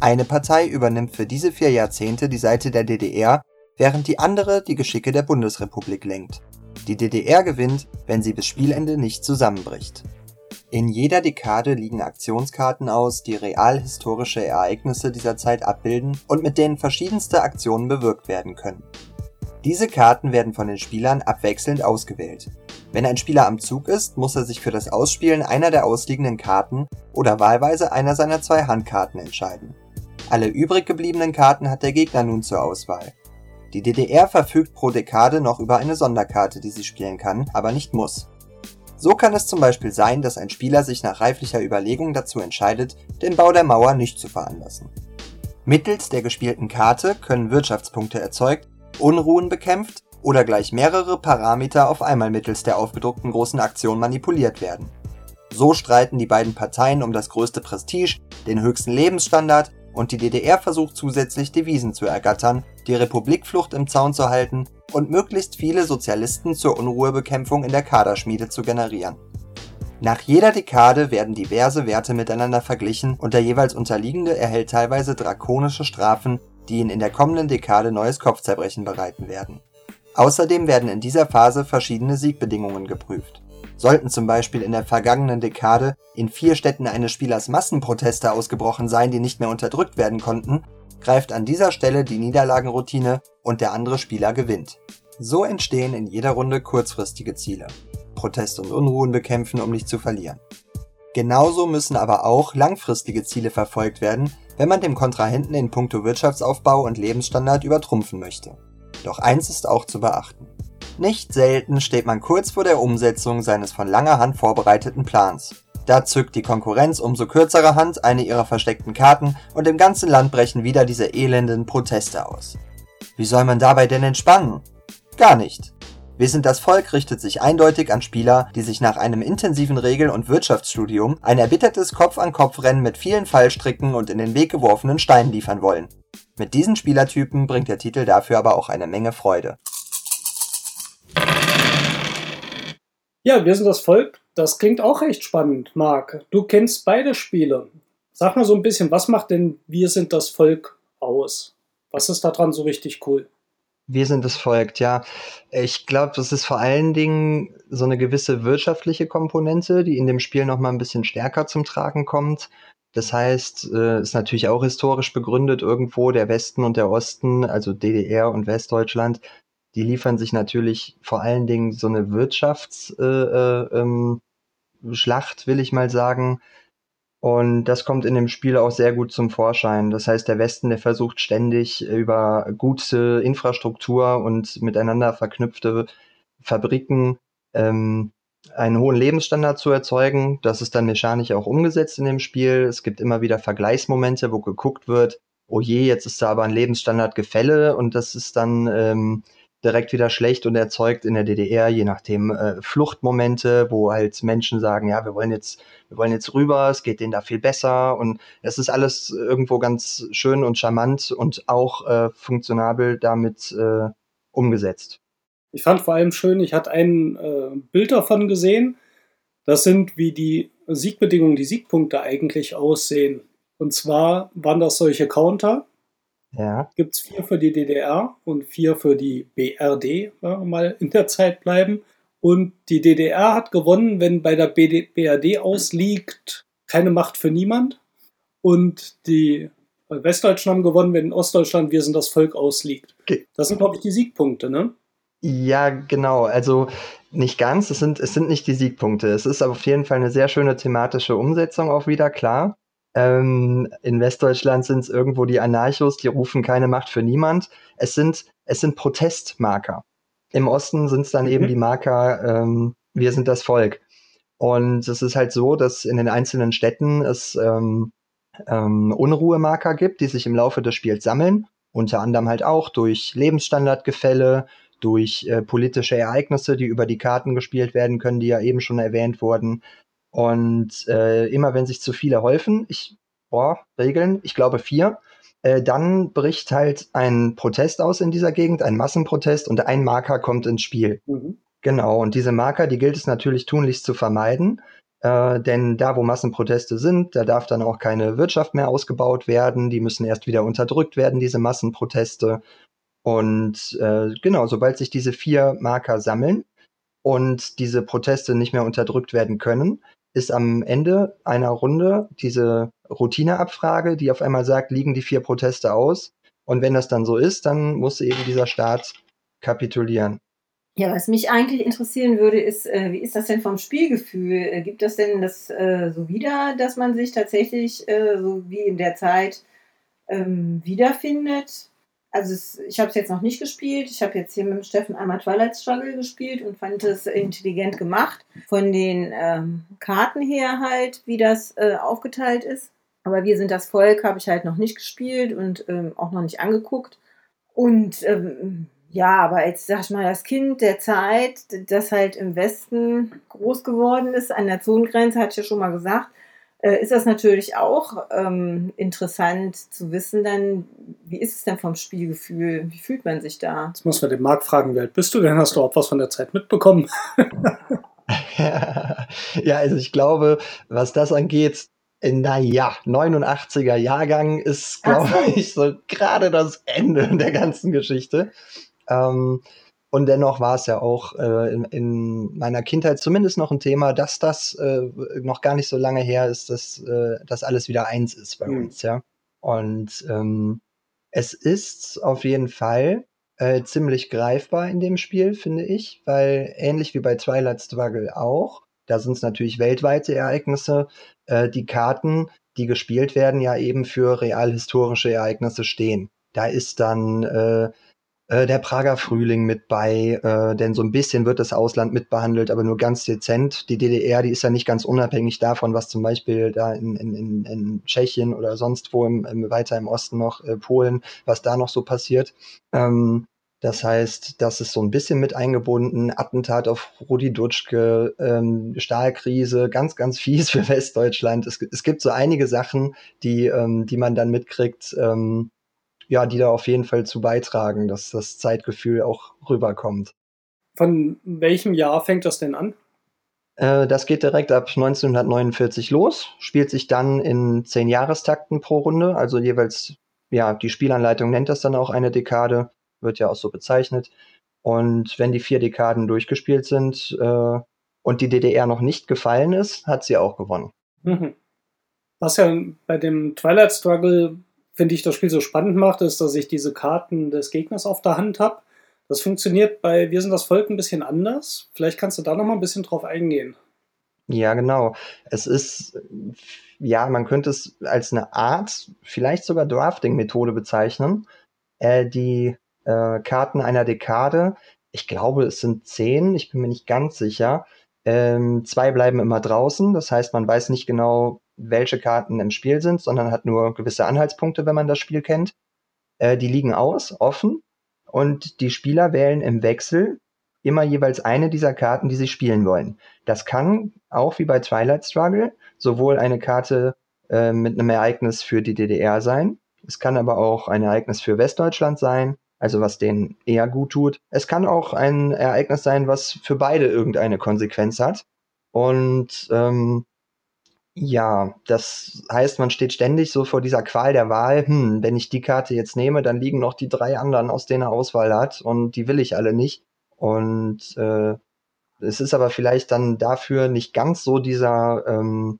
Speaker 8: Eine Partei übernimmt für diese vier Jahrzehnte die Seite der DDR, während die andere die Geschicke der Bundesrepublik lenkt. Die DDR gewinnt, wenn sie bis Spielende nicht zusammenbricht. In jeder Dekade liegen Aktionskarten aus, die real historische Ereignisse dieser Zeit abbilden und mit denen verschiedenste Aktionen bewirkt werden können. Diese Karten werden von den Spielern abwechselnd ausgewählt. Wenn ein Spieler am Zug ist, muss er sich für das Ausspielen einer der ausliegenden Karten oder wahlweise einer seiner zwei Handkarten entscheiden. Alle übrig gebliebenen Karten hat der Gegner nun zur Auswahl. Die DDR verfügt pro Dekade noch über eine Sonderkarte, die sie spielen kann, aber nicht muss. So kann es zum Beispiel sein, dass ein Spieler sich nach reiflicher Überlegung dazu entscheidet, den Bau der Mauer nicht zu veranlassen. Mittels der gespielten Karte können Wirtschaftspunkte erzeugt, Unruhen bekämpft oder gleich mehrere Parameter auf einmal mittels der aufgedruckten großen Aktion manipuliert werden. So streiten die beiden Parteien um das größte Prestige, den höchsten Lebensstandard und die DDR versucht zusätzlich Devisen zu ergattern, die Republikflucht im Zaun zu halten und möglichst viele Sozialisten zur Unruhebekämpfung in der Kaderschmiede zu generieren. Nach jeder Dekade werden diverse Werte miteinander verglichen und der jeweils Unterliegende erhält teilweise drakonische Strafen, die ihn in der kommenden Dekade neues Kopfzerbrechen bereiten werden. Außerdem werden in dieser Phase verschiedene Siegbedingungen geprüft. Sollten zum Beispiel in der vergangenen Dekade in vier Städten eines Spielers Massenproteste ausgebrochen sein, die nicht mehr unterdrückt werden konnten, greift an dieser Stelle die Niederlagenroutine und der andere Spieler gewinnt. So entstehen in jeder Runde kurzfristige Ziele. Proteste und Unruhen bekämpfen, um nicht zu verlieren. Genauso müssen aber auch langfristige Ziele verfolgt werden, wenn man dem Kontrahenten in puncto Wirtschaftsaufbau und Lebensstandard übertrumpfen möchte. Doch eins ist auch zu beachten. Nicht selten steht man kurz vor der Umsetzung seines von langer Hand vorbereiteten Plans. Da zückt die Konkurrenz umso kürzerer Hand eine ihrer versteckten Karten und im ganzen Land brechen wieder diese elenden Proteste aus. Wie soll man dabei denn entspannen? Gar nicht. Wir sind das Volk richtet sich eindeutig an Spieler, die sich nach einem intensiven Regel- und Wirtschaftsstudium ein erbittertes Kopf-an-Kopf-Rennen mit vielen Fallstricken und in den Weg geworfenen Steinen liefern wollen. Mit diesen Spielertypen bringt der Titel dafür aber auch eine Menge Freude.
Speaker 3: Ja, wir sind das Volk. Das klingt auch recht spannend, Marc. Du kennst beide Spiele. Sag mal so ein bisschen, was macht denn Wir sind das Volk aus? Was ist daran so richtig cool?
Speaker 8: Wir sind das Volk, ja. Ich glaube, das ist vor allen Dingen so eine gewisse wirtschaftliche Komponente, die in dem Spiel noch mal ein bisschen stärker zum Tragen kommt. Das heißt, äh, ist natürlich auch historisch begründet irgendwo der Westen und der Osten, also DDR und Westdeutschland, die liefern sich natürlich vor allen Dingen so eine Wirtschaftsschlacht, äh, äh, ähm, will ich mal sagen. Und das kommt in dem Spiel auch sehr gut zum Vorschein. Das heißt, der Westen, der versucht ständig über gute Infrastruktur und miteinander verknüpfte Fabriken ähm, einen hohen Lebensstandard zu erzeugen. Das ist dann mechanisch auch umgesetzt in dem Spiel. Es gibt immer wieder Vergleichsmomente, wo geguckt wird, oh je, jetzt ist da aber ein Lebensstandardgefälle und das ist dann ähm, direkt wieder schlecht und erzeugt in der DDR, je nachdem, äh, Fluchtmomente, wo halt Menschen sagen, ja, wir wollen jetzt, wir wollen jetzt rüber, es geht denen da viel besser und es ist alles irgendwo ganz schön und charmant und auch äh, funktionabel damit äh, umgesetzt.
Speaker 3: Ich fand vor allem schön, ich hatte ein äh, Bild davon gesehen. Das sind, wie die Siegbedingungen, die Siegpunkte eigentlich aussehen. Und zwar waren das solche Counter,
Speaker 8: ja.
Speaker 3: Gibt es vier für die DDR und vier für die BRD, wenn wir mal in der Zeit bleiben. Und die DDR hat gewonnen, wenn bei der BRD ausliegt, keine Macht für niemand. Und die Westdeutschen haben gewonnen, wenn in Ostdeutschland wir sind das Volk ausliegt. Okay. Das sind, glaube ich, die Siegpunkte, ne?
Speaker 8: Ja, genau. Also nicht ganz. Es sind, es sind nicht die Siegpunkte. Es ist auf jeden Fall eine sehr schöne thematische Umsetzung auch wieder, klar. Ähm, in Westdeutschland sind es irgendwo die Anarchos, die rufen keine Macht für niemand. Es sind, es sind Protestmarker. Im Osten sind es dann mhm. eben die Marker, ähm, wir sind das Volk. Und es ist halt so, dass in den einzelnen Städten es ähm, ähm, Unruhemarker gibt, die sich im Laufe des Spiels sammeln. Unter anderem halt auch durch Lebensstandardgefälle, durch äh, politische Ereignisse, die über die Karten gespielt werden können, die ja eben schon erwähnt wurden. Und äh, immer wenn sich zu viele häufen, ich, boah, Regeln, ich glaube vier, äh, dann bricht halt ein Protest aus in dieser Gegend, ein Massenprotest und ein Marker kommt ins Spiel.
Speaker 3: Mhm.
Speaker 8: Genau, und diese Marker, die gilt es natürlich tunlichst zu vermeiden. Äh, denn da, wo Massenproteste sind, da darf dann auch keine Wirtschaft mehr ausgebaut werden. Die müssen erst wieder unterdrückt werden, diese Massenproteste. Und äh, genau, sobald sich diese vier Marker sammeln und diese Proteste nicht mehr unterdrückt werden können, ist am Ende einer Runde diese Routineabfrage, die auf einmal sagt, liegen die vier Proteste aus? Und wenn das dann so ist, dann muss eben dieser Staat kapitulieren.
Speaker 6: Ja, was mich eigentlich interessieren würde, ist, äh, wie ist das denn vom Spielgefühl? Äh, gibt das denn das äh, so wieder, dass man sich tatsächlich äh, so wie in der Zeit ähm, wiederfindet? Also es, ich habe es jetzt noch nicht gespielt. Ich habe jetzt hier mit dem Steffen einmal Twilight Struggle gespielt und fand es intelligent gemacht. Von den ähm, Karten her halt, wie das äh, aufgeteilt ist. Aber wir sind das Volk, habe ich halt noch nicht gespielt und ähm, auch noch nicht angeguckt. Und ähm, ja, aber als, sag ich mal, das Kind der Zeit, das halt im Westen groß geworden ist, an der Zonengrenze, hatte ich ja schon mal gesagt, äh, ist das natürlich auch ähm, interessant zu wissen, dann, wie ist es denn vom Spielgefühl? Wie fühlt man sich da?
Speaker 3: Jetzt muss man den Marc fragen, wie alt bist du denn? Hast du auch was von der Zeit mitbekommen?
Speaker 8: ja, also ich glaube, was das angeht, naja, 89er Jahrgang ist, glaube ich, so gerade das Ende der ganzen Geschichte. Ähm, und dennoch war es ja auch äh, in, in, meiner Kindheit zumindest noch ein Thema, dass das äh, noch gar nicht so lange her ist, dass äh, das alles wieder eins ist bei mhm. uns, ja. Und ähm, es ist auf jeden Fall äh, ziemlich greifbar in dem Spiel, finde ich, weil ähnlich wie bei Twilight Struggle auch, da sind es natürlich weltweite Ereignisse, äh, die Karten, die gespielt werden, ja eben für realhistorische Ereignisse stehen. Da ist dann äh, äh, der Prager Frühling mit bei, äh, denn so ein bisschen wird das Ausland mitbehandelt, aber nur ganz dezent. Die DDR, die ist ja nicht ganz unabhängig davon, was zum Beispiel da in, in, in Tschechien oder sonst wo im, im, weiter im Osten noch, äh, Polen, was da noch so passiert. Ähm, das heißt, das ist so ein bisschen mit eingebunden. Attentat auf Rudi Dutschke, ähm, Stahlkrise, ganz, ganz fies für Westdeutschland. Es, es gibt so einige Sachen, die, ähm, die man dann mitkriegt, ähm, ja, die da auf jeden Fall zu beitragen, dass das Zeitgefühl auch rüberkommt.
Speaker 3: Von welchem Jahr fängt das denn an?
Speaker 8: Äh, das geht direkt ab 1949 los, spielt sich dann in zehn Jahrestakten pro Runde, also jeweils, ja, die Spielanleitung nennt das dann auch eine Dekade, wird ja auch so bezeichnet. Und wenn die vier Dekaden durchgespielt sind äh, und die DDR noch nicht gefallen ist, hat sie auch gewonnen.
Speaker 3: Mhm. Was ja bei dem Twilight Struggle finde ich, das Spiel so spannend macht, ist, dass ich diese Karten des Gegners auf der Hand habe. Das funktioniert bei Wir sind das Volk ein bisschen anders. Vielleicht kannst du da noch mal ein bisschen drauf eingehen.
Speaker 8: Ja, genau. Es ist, ja, man könnte es als eine Art, vielleicht sogar Drafting-Methode bezeichnen. Äh, die äh, Karten einer Dekade, ich glaube, es sind zehn, ich bin mir nicht ganz sicher. Ähm, zwei bleiben immer draußen, das heißt, man weiß nicht genau, welche Karten im Spiel sind, sondern hat nur gewisse Anhaltspunkte, wenn man das Spiel kennt. Äh, die liegen aus, offen, und die Spieler wählen im Wechsel immer jeweils eine dieser Karten, die sie spielen wollen. Das kann auch wie bei Twilight Struggle sowohl eine Karte äh, mit einem Ereignis für die DDR sein, es kann aber auch ein Ereignis für Westdeutschland sein, also was denen eher gut tut. Es kann auch ein Ereignis sein, was für beide irgendeine Konsequenz hat. Und ähm, ja, das heißt, man steht ständig so vor dieser Qual der Wahl. Hm, wenn ich die Karte jetzt nehme, dann liegen noch die drei anderen, aus denen er Auswahl hat, und die will ich alle nicht. Und äh, es ist aber vielleicht dann dafür nicht ganz so dieser, ähm,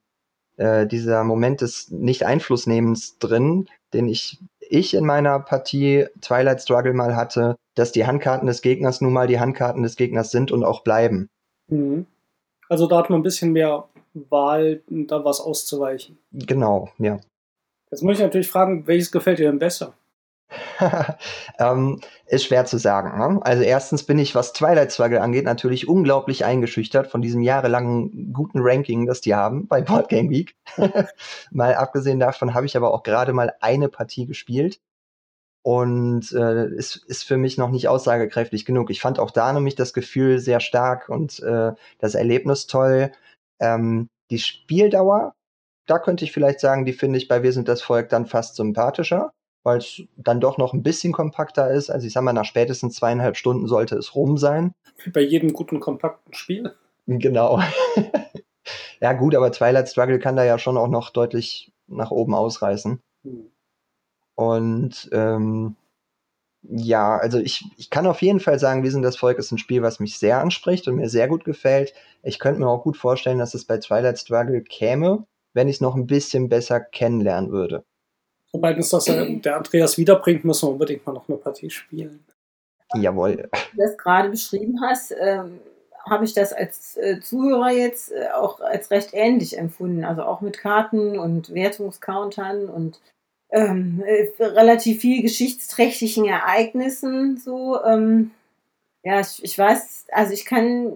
Speaker 8: äh, dieser Moment des Nicht-Einflussnehmens drin, den ich, ich in meiner Partie Twilight Struggle mal hatte, dass die Handkarten des Gegners nun mal die Handkarten des Gegners sind und auch bleiben.
Speaker 3: Mhm. Also da hat man ein bisschen mehr Wahl, da was auszuweichen.
Speaker 8: Genau, ja.
Speaker 3: Jetzt muss ich natürlich fragen, welches gefällt dir denn besser?
Speaker 8: ähm, ist schwer zu sagen. Ne? Also erstens bin ich, was Twilight Struggle angeht, natürlich unglaublich eingeschüchtert von diesem jahrelangen guten Ranking, das die haben bei Board Game Week. mal abgesehen davon habe ich aber auch gerade mal eine Partie gespielt und äh, ist, ist für mich noch nicht aussagekräftig genug. Ich fand auch da nämlich das Gefühl sehr stark und äh, das Erlebnis toll. Ähm, die Spieldauer, da könnte ich vielleicht sagen, die finde ich bei Wir sind das Volk dann fast sympathischer, weil es dann doch noch ein bisschen kompakter ist. Also ich sag mal, nach spätestens zweieinhalb Stunden sollte es rum sein.
Speaker 3: Wie bei jedem guten, kompakten Spiel.
Speaker 8: Genau. ja gut, aber Twilight Struggle kann da ja schon auch noch deutlich nach oben ausreißen. Hm. Und ähm, ja, also ich, ich kann auf jeden Fall sagen, Wir sind das Volk ist ein Spiel, was mich sehr anspricht und mir sehr gut gefällt. Ich könnte mir auch gut vorstellen, dass es bei Twilight Struggle käme, wenn ich es noch ein bisschen besser kennenlernen würde.
Speaker 3: Wobei uns das der Andreas wiederbringt, müssen wir unbedingt mal noch eine Partie spielen.
Speaker 8: Jawohl.
Speaker 6: Du das gerade beschrieben hast, ähm, habe ich das als äh, Zuhörer jetzt äh, auch als recht ähnlich empfunden. Also auch mit Karten und Wertungscountern und ähm, äh, relativ viel geschichtsträchtigen Ereignissen so. Ähm, ja, ich, ich weiß, also ich kann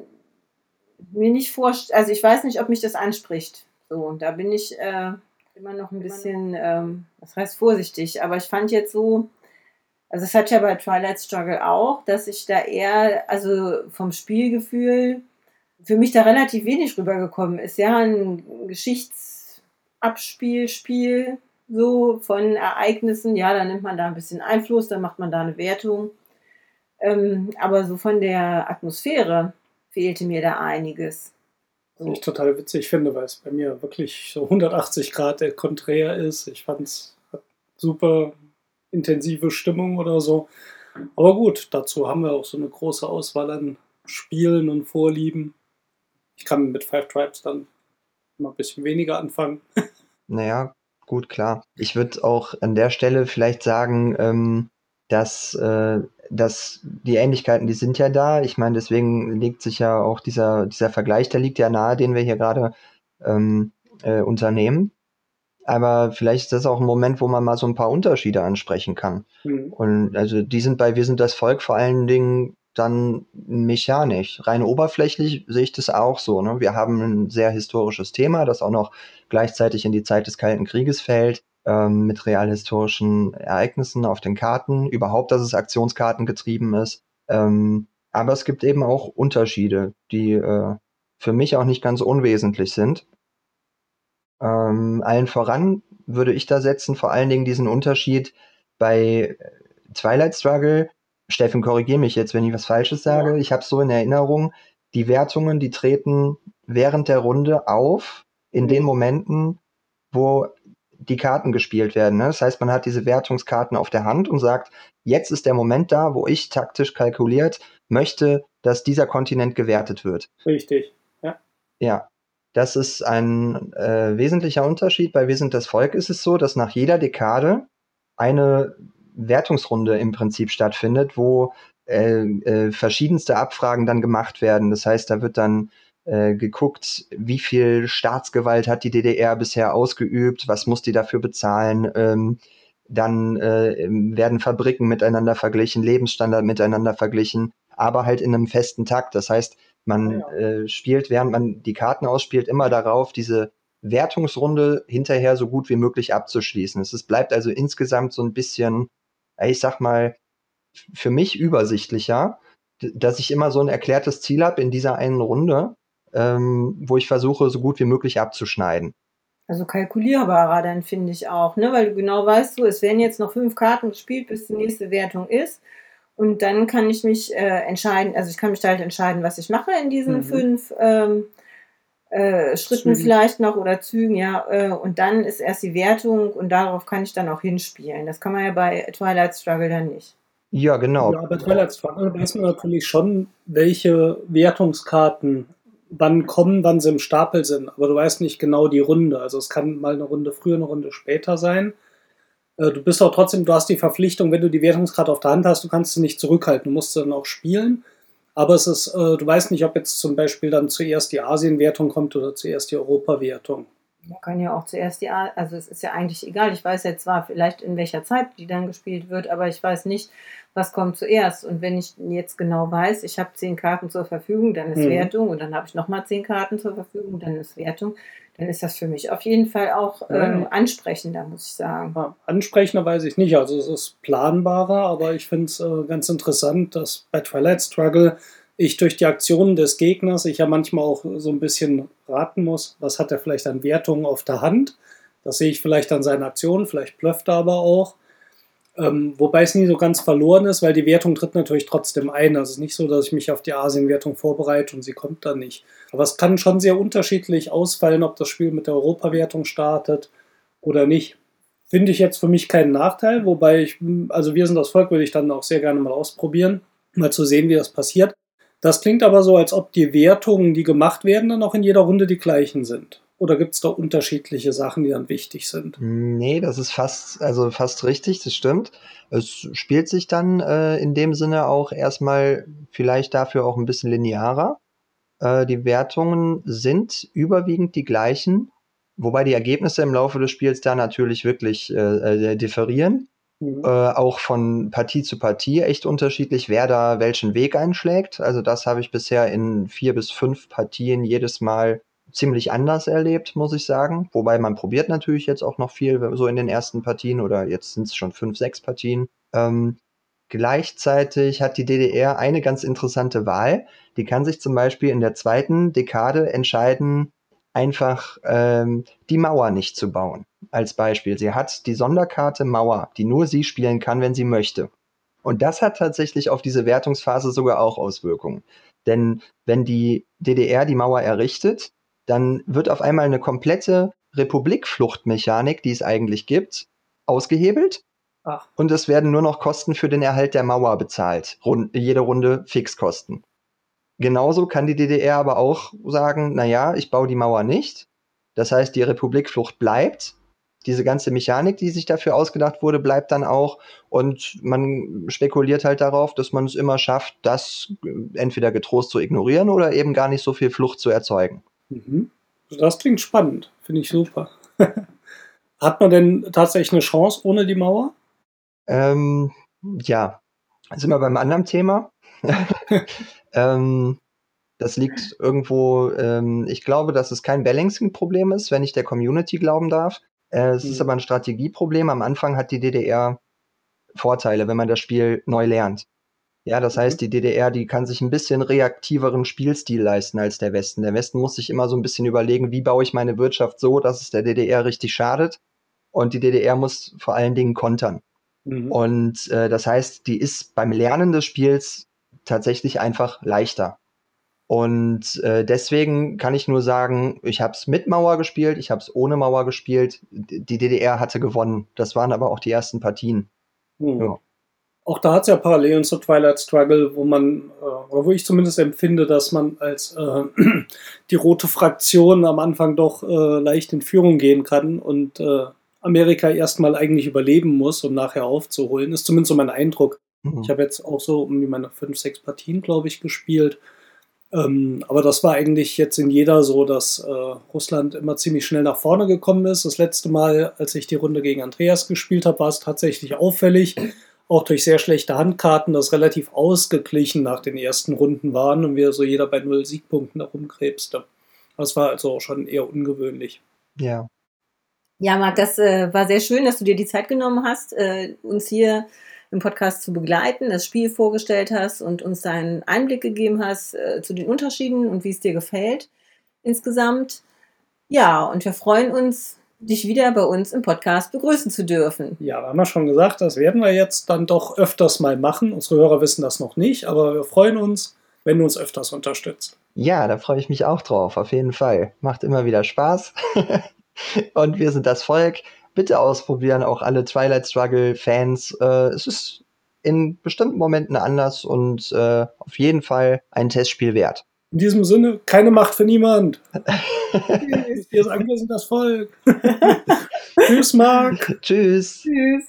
Speaker 6: mir nicht vorstellen, also ich weiß nicht, ob mich das anspricht. So, und da bin ich äh, immer noch ein bisschen, ähm, was heißt vorsichtig, aber ich fand jetzt so, also es hat ja bei Twilight Struggle auch, dass ich da eher, also vom Spielgefühl, für mich da relativ wenig rübergekommen ist. Ja, ein Geschichtsabspielspiel, so von Ereignissen. Ja, dann nimmt man da ein bisschen Einfluss, dann macht man da eine Wertung. Ähm, aber so von der Atmosphäre fehlte mir da einiges.
Speaker 3: Was ich total witzig finde, weil es bei mir wirklich so 180 Grad der Konträr ist. Ich fand es super intensive Stimmung oder so. Aber gut, dazu haben wir auch so eine große Auswahl an Spielen und Vorlieben. Ich kann mit Five Tribes dann mal ein bisschen weniger anfangen.
Speaker 8: Naja, Gut, klar. Ich würde auch an der Stelle vielleicht sagen, ähm, dass, äh, dass die Ähnlichkeiten, die sind ja da. Ich meine, deswegen legt sich ja auch dieser, dieser Vergleich, der liegt ja nahe, den wir hier gerade ähm, äh, unternehmen. Aber vielleicht ist das auch ein Moment, wo man mal so ein paar Unterschiede ansprechen kann. Mhm. Und also die sind bei Wir sind das Volk vor allen Dingen dann mechanisch. Rein oberflächlich sehe ich das auch so. Ne? Wir haben ein sehr historisches Thema, das auch noch gleichzeitig in die Zeit des Kalten Krieges fällt, ähm, mit realhistorischen Ereignissen auf den Karten. Überhaupt, dass es Aktionskarten getrieben ist. Ähm, aber es gibt eben auch Unterschiede, die äh, für mich auch nicht ganz unwesentlich sind. Ähm, allen voran würde ich da setzen, vor allen Dingen diesen Unterschied bei Twilight Struggle Steffen, korrigiere mich jetzt, wenn ich was Falsches sage. Ja. Ich habe so in Erinnerung, die Wertungen, die treten während der Runde auf, in mhm. den Momenten, wo die Karten gespielt werden. Ne? Das heißt, man hat diese Wertungskarten auf der Hand und sagt, jetzt ist der Moment da, wo ich taktisch kalkuliert möchte, dass dieser Kontinent gewertet wird.
Speaker 3: Richtig, ja.
Speaker 8: Ja, das ist ein äh, wesentlicher Unterschied. Bei Wir sind das Volk ist es so, dass nach jeder Dekade eine Wertungsrunde im Prinzip stattfindet, wo äh, äh, verschiedenste Abfragen dann gemacht werden. Das heißt, da wird dann äh, geguckt, wie viel Staatsgewalt hat die DDR bisher ausgeübt, was muss die dafür bezahlen. Ähm, dann äh, werden Fabriken miteinander verglichen, Lebensstandard miteinander verglichen, aber halt in einem festen Takt. Das heißt, man ja. äh, spielt, während man die Karten ausspielt, immer darauf, diese Wertungsrunde hinterher so gut wie möglich abzuschließen. Es bleibt also insgesamt so ein bisschen ich sag mal, für mich übersichtlicher, dass ich immer so ein erklärtes Ziel habe in dieser einen Runde, ähm, wo ich versuche, so gut wie möglich abzuschneiden.
Speaker 6: Also kalkulierbarer dann finde ich auch, ne? weil du genau weißt, so, es werden jetzt noch fünf Karten gespielt, bis die nächste Wertung ist. Und dann kann ich mich äh, entscheiden, also ich kann mich halt entscheiden, was ich mache in diesen mhm. fünf ähm, äh, Schritten Zügen. vielleicht noch oder Zügen, ja. Äh, und dann ist erst die Wertung und darauf kann ich dann auch hinspielen. Das kann man ja bei Twilight Struggle dann nicht.
Speaker 8: Ja, genau.
Speaker 3: Ja, bei Twilight Struggle weiß man natürlich schon, welche Wertungskarten wann kommen, wann sie im Stapel sind. Aber du weißt nicht genau die Runde. Also es kann mal eine Runde früher, eine Runde später sein. Äh, du bist auch trotzdem, du hast die Verpflichtung, wenn du die Wertungskarte auf der Hand hast, du kannst sie nicht zurückhalten. Du musst sie dann auch spielen. Aber es ist, äh, du weißt nicht, ob jetzt zum Beispiel dann zuerst die Asienwertung kommt oder zuerst die Europawertung.
Speaker 6: Man kann ja auch zuerst die, A also es ist ja eigentlich egal. Ich weiß ja zwar vielleicht in welcher Zeit die dann gespielt wird, aber ich weiß nicht, was kommt zuerst. Und wenn ich jetzt genau weiß, ich habe zehn Karten zur Verfügung, dann ist
Speaker 3: Mhm.
Speaker 6: Wertung und dann habe ich nochmal zehn Karten zur Verfügung, dann ist Wertung, dann ist das für mich auf jeden Fall auch ähm,
Speaker 3: ja.
Speaker 6: ansprechender, muss ich sagen.
Speaker 3: Ja, ansprechender weiß ich nicht. Also es ist planbarer, aber ich finde es äh, ganz interessant, dass bei Twilight Struggle ich durch die Aktionen des Gegners, ich ja manchmal auch so ein bisschen raten muss, was hat er vielleicht an Wertungen auf der Hand. Das sehe ich vielleicht an seinen Aktionen, vielleicht blufft er aber auch. Ähm, wobei es nie so ganz verloren ist, weil die Wertung tritt natürlich trotzdem ein. Also es ist nicht so, dass ich mich auf die Asien-Wertung vorbereite und sie kommt dann nicht. Aber es kann schon sehr unterschiedlich ausfallen, ob das Spiel mit der Europawertung startet oder nicht. Finde ich jetzt für mich keinen Nachteil, wobei ich, also wir sind das Volk, würde ich dann auch sehr gerne mal ausprobieren, mal zu sehen, wie das passiert. Das klingt aber so, als ob die Wertungen, die gemacht werden, dann auch in jeder Runde die gleichen sind. Oder gibt es da unterschiedliche Sachen, die dann wichtig sind?
Speaker 8: Nee, das ist fast, also fast richtig, das stimmt. Es spielt sich dann äh, in dem Sinne auch erstmal vielleicht dafür auch ein bisschen linearer. Äh, die Wertungen sind überwiegend die gleichen, wobei die Ergebnisse im Laufe des Spiels da natürlich wirklich äh, äh, differieren.
Speaker 3: Mhm.
Speaker 8: Äh, auch von Partie zu Partie echt unterschiedlich, wer da welchen Weg einschlägt. Also das habe ich bisher in vier bis fünf Partien jedes Mal ziemlich anders erlebt, muss ich sagen. Wobei man probiert natürlich jetzt auch noch viel, so in den ersten Partien oder jetzt sind es schon fünf, sechs Partien. Ähm, gleichzeitig hat die DDR eine ganz interessante Wahl. Die kann sich zum Beispiel in der zweiten Dekade entscheiden, einfach ähm, die Mauer nicht zu bauen. Als Beispiel. Sie hat die Sonderkarte Mauer, die nur sie spielen kann, wenn sie möchte. Und das hat tatsächlich auf diese Wertungsphase sogar auch Auswirkungen. Denn wenn die DDR die Mauer errichtet, dann wird auf einmal eine komplette Republikfluchtmechanik, die es eigentlich gibt, ausgehebelt.
Speaker 3: Ach.
Speaker 8: Und es werden nur noch Kosten für den Erhalt der Mauer bezahlt. Rund, jede Runde Fixkosten. Genauso kann die DDR aber auch sagen, na ja, ich baue die Mauer nicht. Das heißt, die Republikflucht bleibt. Diese ganze Mechanik, die sich dafür ausgedacht wurde, bleibt dann auch. Und man spekuliert halt darauf, dass man es immer schafft, das entweder getrost zu ignorieren oder eben gar nicht so viel Flucht zu erzeugen.
Speaker 3: Mhm. Das klingt spannend, finde ich super. Hat man denn tatsächlich eine Chance ohne die Mauer?
Speaker 8: Ähm, ja, sind wir beim anderen Thema. ähm, das liegt irgendwo, ähm, ich glaube, dass es kein Balancing-Problem ist, wenn ich der Community glauben darf. Äh, es ist
Speaker 3: Mhm.
Speaker 8: aber ein Strategieproblem. Am Anfang hat die DDR Vorteile, wenn man das Spiel neu lernt. Ja, das heißt, die DDR, die kann sich ein bisschen reaktiveren Spielstil leisten als der Westen. Der Westen muss sich immer so ein bisschen überlegen, wie baue ich meine Wirtschaft so, dass es der DDR richtig schadet. Und die DDR muss vor allen Dingen kontern.
Speaker 3: Mhm.
Speaker 8: Und äh, das heißt, die ist beim Lernen des Spiels tatsächlich einfach leichter. Und äh, deswegen kann ich nur sagen, ich habe es mit Mauer gespielt, ich habe es ohne Mauer gespielt. Die DDR hatte gewonnen. Das waren aber auch die ersten Partien.
Speaker 3: Hm.
Speaker 8: Ja.
Speaker 3: Auch da hat es ja Parallelen zu Twilight Struggle, wo man, äh, oder wo ich zumindest empfinde, dass man als äh, die rote Fraktion am Anfang doch äh, leicht in Führung gehen kann und äh, Amerika erstmal eigentlich überleben muss, um nachher aufzuholen. Ist zumindest so mein Eindruck.
Speaker 8: Mhm.
Speaker 3: Ich habe jetzt auch so um die meine fünf, sechs Partien, glaube ich, gespielt. Ähm, aber das war eigentlich jetzt in jeder so, dass äh, Russland immer ziemlich schnell nach vorne gekommen ist. Das letzte Mal, als ich die Runde gegen Andreas gespielt habe, war es tatsächlich auffällig, auch durch sehr schlechte Handkarten, dass relativ ausgeglichen nach den ersten Runden waren und wir so jeder bei null Siegpunkten herumkrebste. Das war also auch schon eher ungewöhnlich.
Speaker 8: Ja.
Speaker 6: Ja, Marc, das äh, war sehr schön, dass du dir die Zeit genommen hast, äh, uns hier im Podcast zu begleiten, das Spiel vorgestellt hast und uns deinen Einblick gegeben hast äh, zu den Unterschieden und wie es dir gefällt insgesamt. Ja, und wir freuen uns, dich wieder bei uns im Podcast begrüßen zu dürfen.
Speaker 3: Ja, wir haben ja schon gesagt, das werden wir jetzt dann doch öfters mal machen. Unsere Hörer wissen das noch nicht, aber wir freuen uns, wenn du uns öfters unterstützt.
Speaker 8: Ja, da freue ich mich auch drauf, auf jeden Fall. Macht immer wieder Spaß. Und wir sind das Volk. Bitte ausprobieren, auch alle Twilight Struggle-Fans. Äh, es ist in bestimmten Momenten anders und äh, auf jeden Fall ein Testspiel wert.
Speaker 3: In diesem Sinne, keine Macht für niemand. wir sagen, wir sind das Volk. Tschüss, Marc.
Speaker 8: Tschüss.
Speaker 6: Tschüss.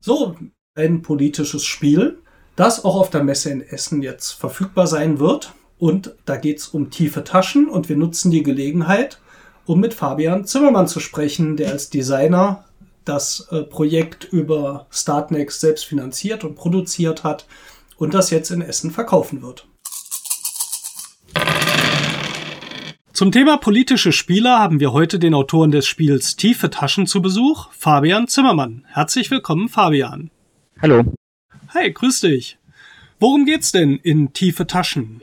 Speaker 3: So, ein politisches Spiel, das auch auf der Messe in Essen jetzt verfügbar sein wird. Und da geht's um tiefe Taschen und wir nutzen die Gelegenheit, um mit Fabian Zimmermann zu sprechen, der als Designer das äh, Projekt über Startnext selbst finanziert und produziert hat und das jetzt in Essen verkaufen wird. Zum Thema politische Spieler haben wir heute den Autoren des Spiels Tiefe Taschen zu Besuch, Fabian Zimmermann. Herzlich willkommen, Fabian.
Speaker 9: Hallo.
Speaker 3: Hi, grüß dich. Worum geht's denn in Tiefe Taschen?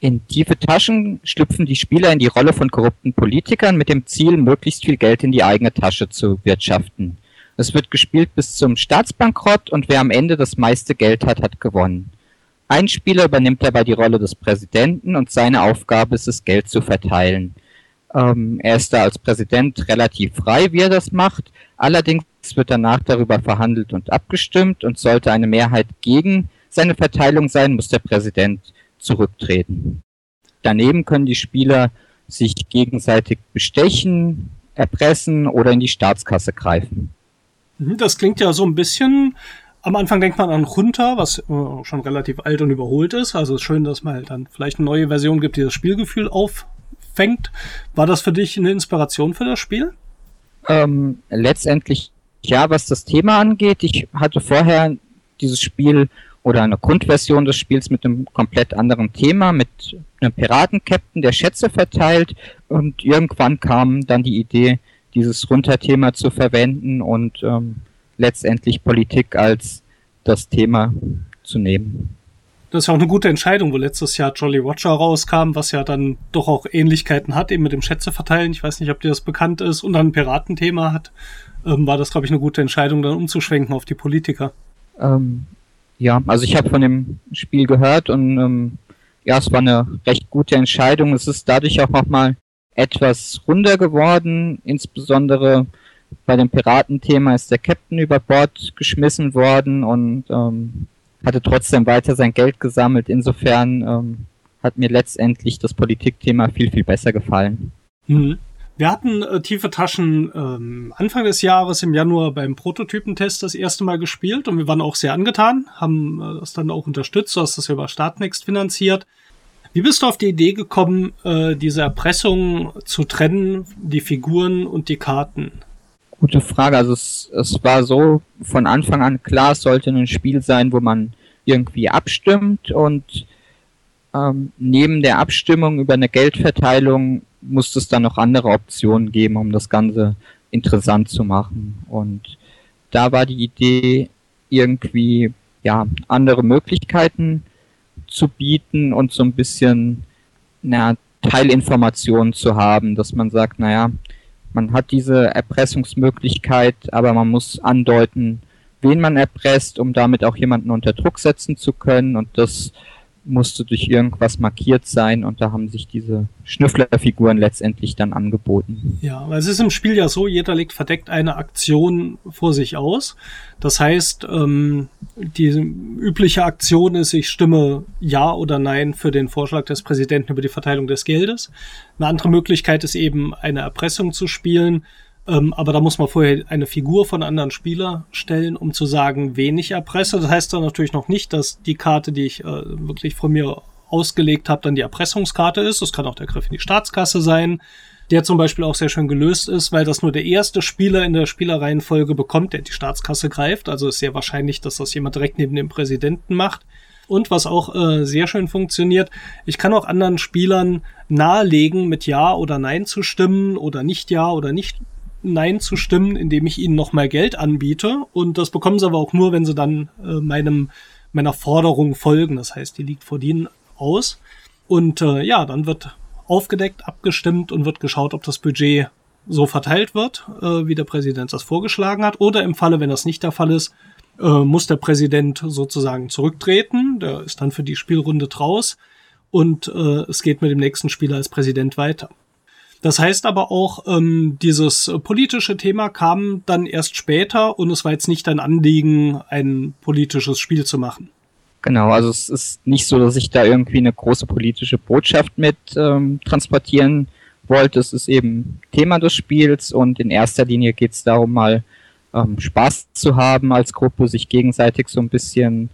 Speaker 9: In tiefe Taschen schlüpfen die Spieler in die Rolle von korrupten Politikern mit dem Ziel, möglichst viel Geld in die eigene Tasche zu wirtschaften. Es wird gespielt bis zum Staatsbankrott und wer am Ende das meiste Geld hat, hat gewonnen. Ein Spieler übernimmt dabei die Rolle des Präsidenten und seine Aufgabe ist es, Geld zu verteilen. Ähm, er ist da als Präsident relativ frei, wie er das macht. Allerdings wird danach darüber verhandelt und abgestimmt und sollte eine Mehrheit gegen seine Verteilung sein, muss der Präsident zurücktreten. Daneben können die Spieler sich gegenseitig bestechen, erpressen oder in die Staatskasse greifen.
Speaker 3: Mhm, das klingt ja so ein bisschen am Anfang denkt man an Junta, was äh, schon relativ alt und überholt ist. Also schön, dass man halt dann vielleicht eine neue Version gibt, die das Spielgefühl auffängt. War das für dich eine Inspiration für das Spiel?
Speaker 9: Ähm, letztendlich ja, was das Thema angeht. Ich hatte vorher dieses Spiel oder eine Grundversion des Spiels mit einem komplett anderen Thema, mit einem Piratenkapitän, der Schätze verteilt und irgendwann kam dann die Idee, dieses Runterthema zu verwenden und ähm, letztendlich Politik als das Thema zu nehmen.
Speaker 3: Das ist ja auch eine gute Entscheidung, wo letztes Jahr Jolly Roger rauskam, was ja dann doch auch Ähnlichkeiten hat, eben mit dem Schätze verteilen. Ich weiß nicht, ob dir das bekannt ist und dann ein Piratenthema hat. Ähm, war das, glaube ich, eine gute Entscheidung, dann umzuschwenken auf die Politiker.
Speaker 9: Ähm, ja, also ich habe von dem Spiel gehört und ähm, ja, es war eine recht gute Entscheidung. Es ist dadurch auch nochmal etwas runder geworden, insbesondere bei dem Piratenthema ist der Captain über Bord geschmissen worden und ähm, hatte trotzdem weiter sein Geld gesammelt. Insofern ähm, hat mir letztendlich das Politikthema viel, viel besser gefallen.
Speaker 3: Mhm. Wir hatten äh, tiefe Taschen ähm, Anfang des Jahres im Januar beim Prototypentest das erste Mal gespielt und wir waren auch sehr angetan, haben äh, das dann auch unterstützt, du hast das ja über Startnext finanziert. Wie bist du auf die Idee gekommen, äh, diese Erpressung zu trennen, die Figuren und die Karten?
Speaker 9: Gute Frage. Also es, es war so von Anfang an klar, es sollte ein Spiel sein, wo man irgendwie abstimmt und ähm, neben der Abstimmung über eine Geldverteilung muss es dann noch andere Optionen geben, um das Ganze interessant zu machen. Und da war die Idee, irgendwie ja andere Möglichkeiten zu bieten und so ein bisschen na, Teilinformationen zu haben, dass man sagt, naja, man hat diese Erpressungsmöglichkeit, aber man muss andeuten, wen man erpresst, um damit auch jemanden unter Druck setzen zu können. Und das musste durch irgendwas markiert sein und da haben sich diese Schnüfflerfiguren letztendlich dann angeboten.
Speaker 3: Ja, weil es ist im Spiel ja so, jeder legt verdeckt eine Aktion vor sich aus. Das heißt, ähm, die übliche Aktion ist, ich stimme Ja oder Nein für den Vorschlag des Präsidenten über die Verteilung des Geldes. Eine andere Möglichkeit ist eben, eine Erpressung zu spielen. Ähm, aber da muss man vorher eine Figur von anderen Spieler stellen, um zu sagen, wen ich erpresse. Das heißt dann natürlich noch nicht, dass die Karte, die ich äh, wirklich von mir ausgelegt habe, dann die Erpressungskarte ist. Das kann auch der Griff in die Staatskasse sein, der zum Beispiel auch sehr schön gelöst ist, weil das nur der erste Spieler in der Spielereihenfolge bekommt, der die Staatskasse greift. Also ist sehr wahrscheinlich, dass das jemand direkt neben dem Präsidenten macht. Und was auch äh, sehr schön funktioniert, ich kann auch anderen Spielern nahelegen, mit Ja oder Nein zu stimmen oder nicht Ja oder nicht Nein zu stimmen, indem ich ihnen noch mal Geld anbiete. Und das bekommen sie aber auch nur, wenn sie dann äh, meinem, meiner Forderung folgen. Das heißt, die liegt vor denen aus. Und äh, ja, dann wird aufgedeckt, abgestimmt und wird geschaut, ob das Budget so verteilt wird, äh, wie der Präsident das vorgeschlagen hat. Oder im Falle, wenn das nicht der Fall ist, äh, muss der Präsident sozusagen zurücktreten. Der ist dann für die Spielrunde draus. Und äh, es geht mit dem nächsten Spieler als Präsident weiter. Das heißt aber auch, ähm, dieses politische Thema kam dann erst später und es war jetzt nicht ein Anliegen, ein politisches Spiel zu machen.
Speaker 9: Genau, also es ist nicht so, dass ich da irgendwie eine große politische Botschaft mit ähm, transportieren wollte. Es ist eben Thema des Spiels und in erster Linie geht es darum, mal ähm, Spaß zu haben als Gruppe, sich gegenseitig so ein bisschen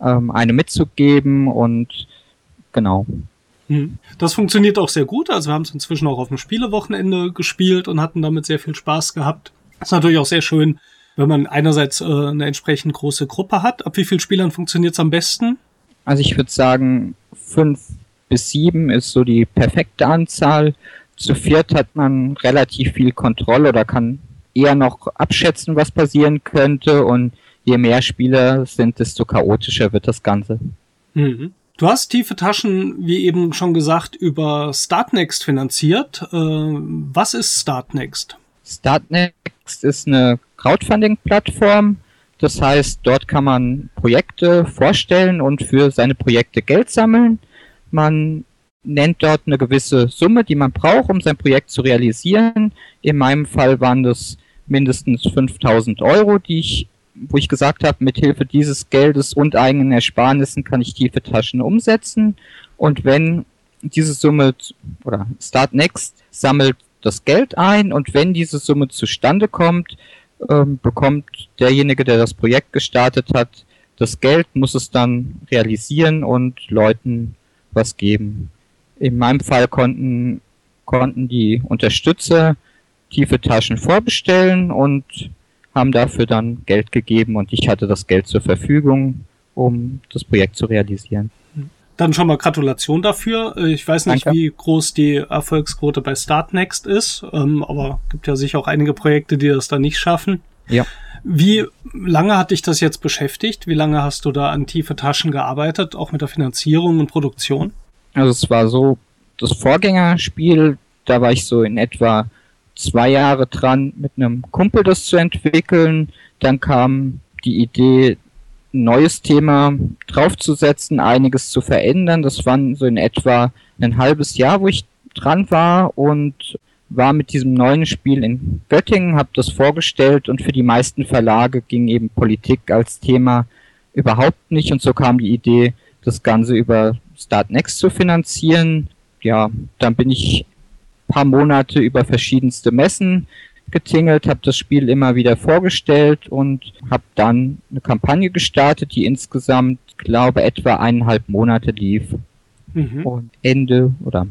Speaker 9: ähm, eine mitzugeben und genau.
Speaker 3: Hm. Das funktioniert auch sehr gut. Also wir haben es inzwischen auch auf dem Spielewochenende gespielt und hatten damit sehr viel Spaß gehabt. Ist natürlich auch sehr schön, wenn man einerseits äh, eine entsprechend große Gruppe hat. Ab wie vielen Spielern funktioniert es am besten?
Speaker 9: Also ich würde sagen, fünf bis sieben ist so die perfekte Anzahl. Zu viert hat man relativ viel Kontrolle oder kann eher noch abschätzen, was passieren könnte. Und je mehr Spieler sind, desto chaotischer wird das Ganze.
Speaker 3: Mhm. Du hast tiefe Taschen, wie eben schon gesagt, über Startnext finanziert. Äh, was ist Startnext?
Speaker 9: Startnext ist eine Crowdfunding-Plattform. Das heißt, dort kann man Projekte vorstellen und für seine Projekte Geld sammeln. Man nennt dort eine gewisse Summe, die man braucht, um sein Projekt zu realisieren. In meinem Fall waren das mindestens 5000 Euro, die ich, wo ich gesagt habe, mit Hilfe dieses Geldes und eigenen Ersparnissen kann ich tiefe Taschen umsetzen. Und wenn diese Summe oder Start Next sammelt das Geld ein und wenn diese Summe zustande kommt, ähm, bekommt derjenige, der das Projekt gestartet hat, das Geld, muss es dann realisieren und Leuten was geben. In meinem Fall konnten, konnten die Unterstützer tiefe Taschen vorbestellen und haben dafür dann Geld gegeben und ich hatte das Geld zur Verfügung, um das Projekt zu realisieren.
Speaker 3: Dann schon mal Gratulation dafür. Ich weiß nicht,
Speaker 9: Danke.
Speaker 3: wie groß die Erfolgsquote bei Startnext ist, ähm, aber gibt ja sicher auch einige Projekte, die das dann nicht schaffen.
Speaker 9: Ja.
Speaker 3: Wie lange hat dich das jetzt beschäftigt? Wie lange hast du da an tiefe Taschen gearbeitet, auch mit der Finanzierung und Produktion?
Speaker 9: Also es war so, das Vorgängerspiel, da war ich so in etwa zwei Jahre dran, mit einem Kumpel das zu entwickeln. Dann kam die Idee, ein neues Thema draufzusetzen, einiges zu verändern. Das waren so in etwa ein halbes Jahr, wo ich dran war und war mit diesem neuen Spiel in Göttingen, habe das vorgestellt und für die meisten Verlage ging eben Politik als Thema überhaupt nicht und so kam die Idee, das Ganze über Startnext zu finanzieren. Ja, dann bin ich paar Monate über verschiedenste Messen getingelt, habe das Spiel immer wieder vorgestellt und habe dann eine Kampagne gestartet, die insgesamt, glaube etwa eineinhalb Monate lief
Speaker 3: Mhm.
Speaker 9: und Ende oder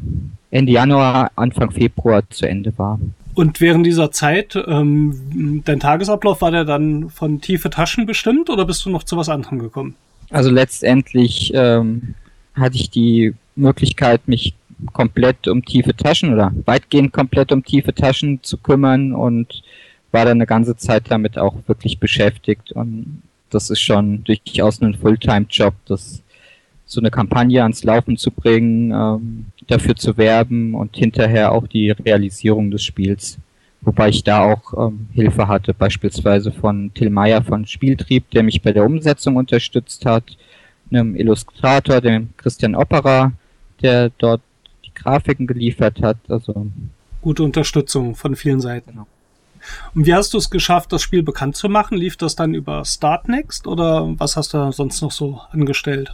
Speaker 9: Ende Januar, Anfang Februar zu Ende war.
Speaker 3: Und während dieser Zeit, ähm, dein Tagesablauf, war der dann von tiefe Taschen bestimmt oder bist du noch zu was anderem gekommen?
Speaker 9: Also letztendlich ähm, hatte ich die Möglichkeit, mich komplett um tiefe Taschen oder weitgehend komplett um tiefe Taschen zu kümmern und war dann eine ganze Zeit damit auch wirklich beschäftigt. Und das ist schon durchaus ein Fulltime-Job, das so eine Kampagne ans Laufen zu bringen, ähm, dafür zu werben und hinterher auch die Realisierung des Spiels. Wobei ich da auch ähm, Hilfe hatte, beispielsweise von Till Meyer von Spieltrieb, der mich bei der Umsetzung unterstützt hat, einem Illustrator, dem Christian Opera, der dort Grafiken geliefert hat. Also
Speaker 3: Gute Unterstützung von vielen Seiten.
Speaker 9: Genau.
Speaker 3: Und wie hast du es geschafft, das Spiel bekannt zu machen? Lief das dann über Startnext oder was hast du sonst noch so angestellt?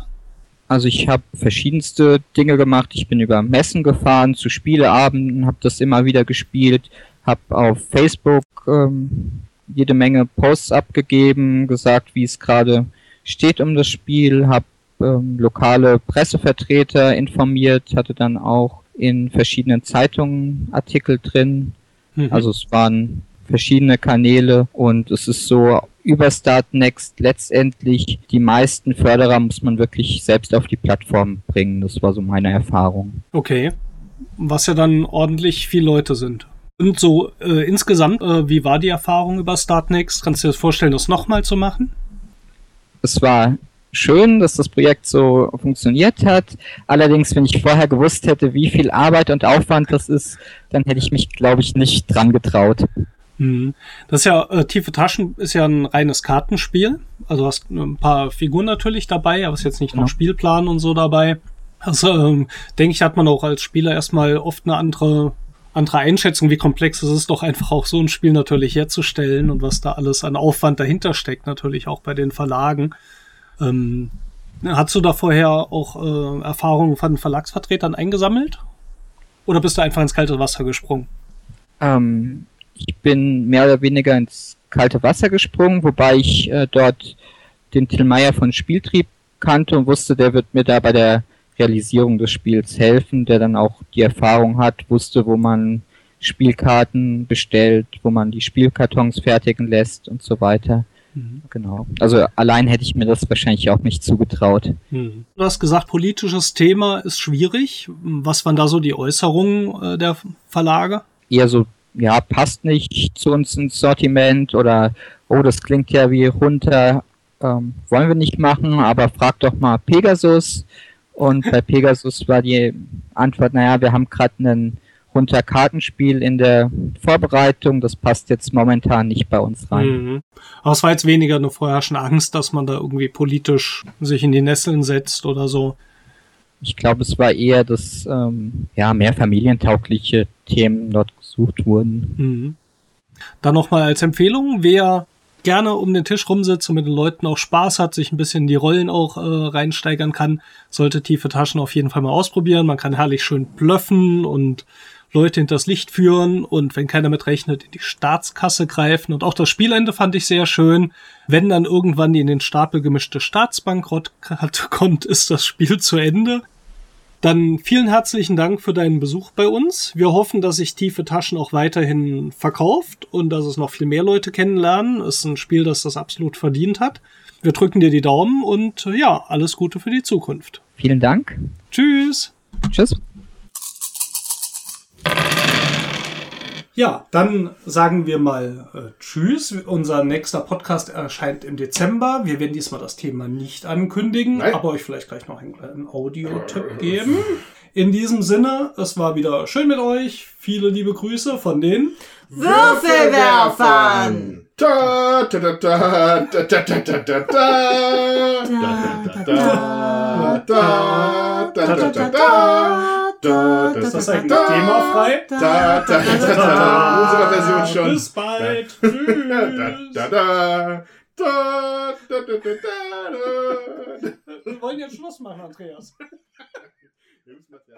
Speaker 9: Also ich habe verschiedenste Dinge gemacht. Ich bin über Messen gefahren, zu Spieleabenden, habe das immer wieder gespielt, habe auf Facebook ähm, jede Menge Posts abgegeben, gesagt, wie es gerade steht um das Spiel, habe ähm, lokale Pressevertreter informiert, hatte dann auch in verschiedenen Zeitungen Artikel drin.
Speaker 3: Mhm.
Speaker 9: Also es waren verschiedene Kanäle und es ist so über Startnext letztendlich die meisten Förderer muss man wirklich selbst auf die Plattform bringen. Das war so meine Erfahrung.
Speaker 3: Okay. Was ja dann ordentlich viele Leute sind. Und so äh, insgesamt, äh, wie war die Erfahrung über Startnext? Kannst du dir das vorstellen, das nochmal zu machen?
Speaker 9: Es war schön, dass das Projekt so funktioniert hat. Allerdings, wenn ich vorher gewusst hätte, wie viel Arbeit und Aufwand das ist, dann hätte ich mich, glaube ich, nicht dran getraut.
Speaker 3: Mhm. Das ist ja, äh, Tiefe Taschen ist ja ein reines Kartenspiel. Also du hast ein paar Figuren natürlich dabei, aber es ist jetzt nicht
Speaker 9: Genau.
Speaker 3: noch Spielplan und so dabei. Also ähm, denke ich, hat man auch als Spieler erstmal oft eine andere, andere Einschätzung, wie komplex es ist, doch einfach auch so ein Spiel natürlich herzustellen und was da alles an Aufwand dahinter steckt, natürlich auch bei den Verlagen. Ähm, hast du da vorher auch äh, Erfahrungen von Verlagsvertretern eingesammelt? Oder bist du einfach ins kalte Wasser gesprungen?
Speaker 9: Ähm, ich bin mehr oder weniger ins kalte Wasser gesprungen, wobei ich äh, dort den Till Meyer von Spieltrieb kannte und wusste, der wird mir da bei der Realisierung des Spiels helfen, der dann auch die Erfahrung hat, wusste, wo man Spielkarten bestellt, wo man die Spielkartons fertigen lässt und so weiter.
Speaker 3: Mhm.
Speaker 9: Genau. Also allein hätte ich mir das wahrscheinlich auch nicht zugetraut.
Speaker 3: Hm. Du hast gesagt, politisches Thema ist schwierig. Was waren da so die Äußerungen äh, der Verlage?
Speaker 9: Eher so, ja, passt nicht zu uns ins Sortiment oder oh, das klingt ja wie runter, ähm, wollen wir nicht machen, aber frag doch mal Pegasus. Und bei Pegasus war die Antwort, naja, wir haben gerade einen runter Kartenspiel in der Vorbereitung, das passt jetzt momentan nicht bei uns rein.
Speaker 3: Mhm. Aber es war jetzt weniger eine vorherrschende Angst, dass man da irgendwie politisch sich in die Nesseln setzt oder so.
Speaker 9: Ich glaube, es war eher, dass ähm, ja, mehr familientaugliche Themen dort gesucht wurden.
Speaker 3: Mhm. Dann nochmal als Empfehlung, wer gerne um den Tisch rumsitzt und mit den Leuten auch Spaß hat, sich ein bisschen in die Rollen auch äh, reinsteigern kann, sollte tiefe Taschen auf jeden Fall mal ausprobieren. Man kann herrlich schön blöffen und Leute hinters Licht führen und wenn keiner mitrechnet, in die Staatskasse greifen. Und auch das Spielende fand ich sehr schön. Wenn dann irgendwann die in den Stapel gemischte Staatsbankrott kommt, ist das Spiel zu Ende. Dann vielen herzlichen Dank für deinen Besuch bei uns. Wir hoffen, dass sich Tiefe Taschen auch weiterhin verkauft und dass es noch viel mehr Leute kennenlernen. Es ist ein Spiel, das das absolut verdient hat. Wir drücken dir die Daumen und ja, alles Gute für die Zukunft.
Speaker 9: Vielen Dank.
Speaker 3: Tschüss.
Speaker 9: Tschüss.
Speaker 3: Ja, dann sagen wir mal äh, Tschüss. Unser nächster Podcast erscheint im Dezember. Wir werden diesmal das Thema nicht ankündigen,
Speaker 4: Nein.
Speaker 3: aber euch vielleicht gleich noch einen kleinen Audio-Tipp geben. In diesem Sinne, es war wieder schön mit euch. Viele liebe Grüße von den
Speaker 6: Würfelwerfern!
Speaker 4: Da, da, da, da, da, da, da, da, da, da, da, da, da, da, da, da. Da, da, da,
Speaker 3: ist das eigentlich halt themafrei?
Speaker 4: Da, da, da, da, da, unsere Version schon.
Speaker 3: Bis bald. Tschüss.
Speaker 4: Da, da, da. Da, da, da, da, da,
Speaker 3: Wir wollen jetzt Schluss machen, Andreas. Wir müssen das ja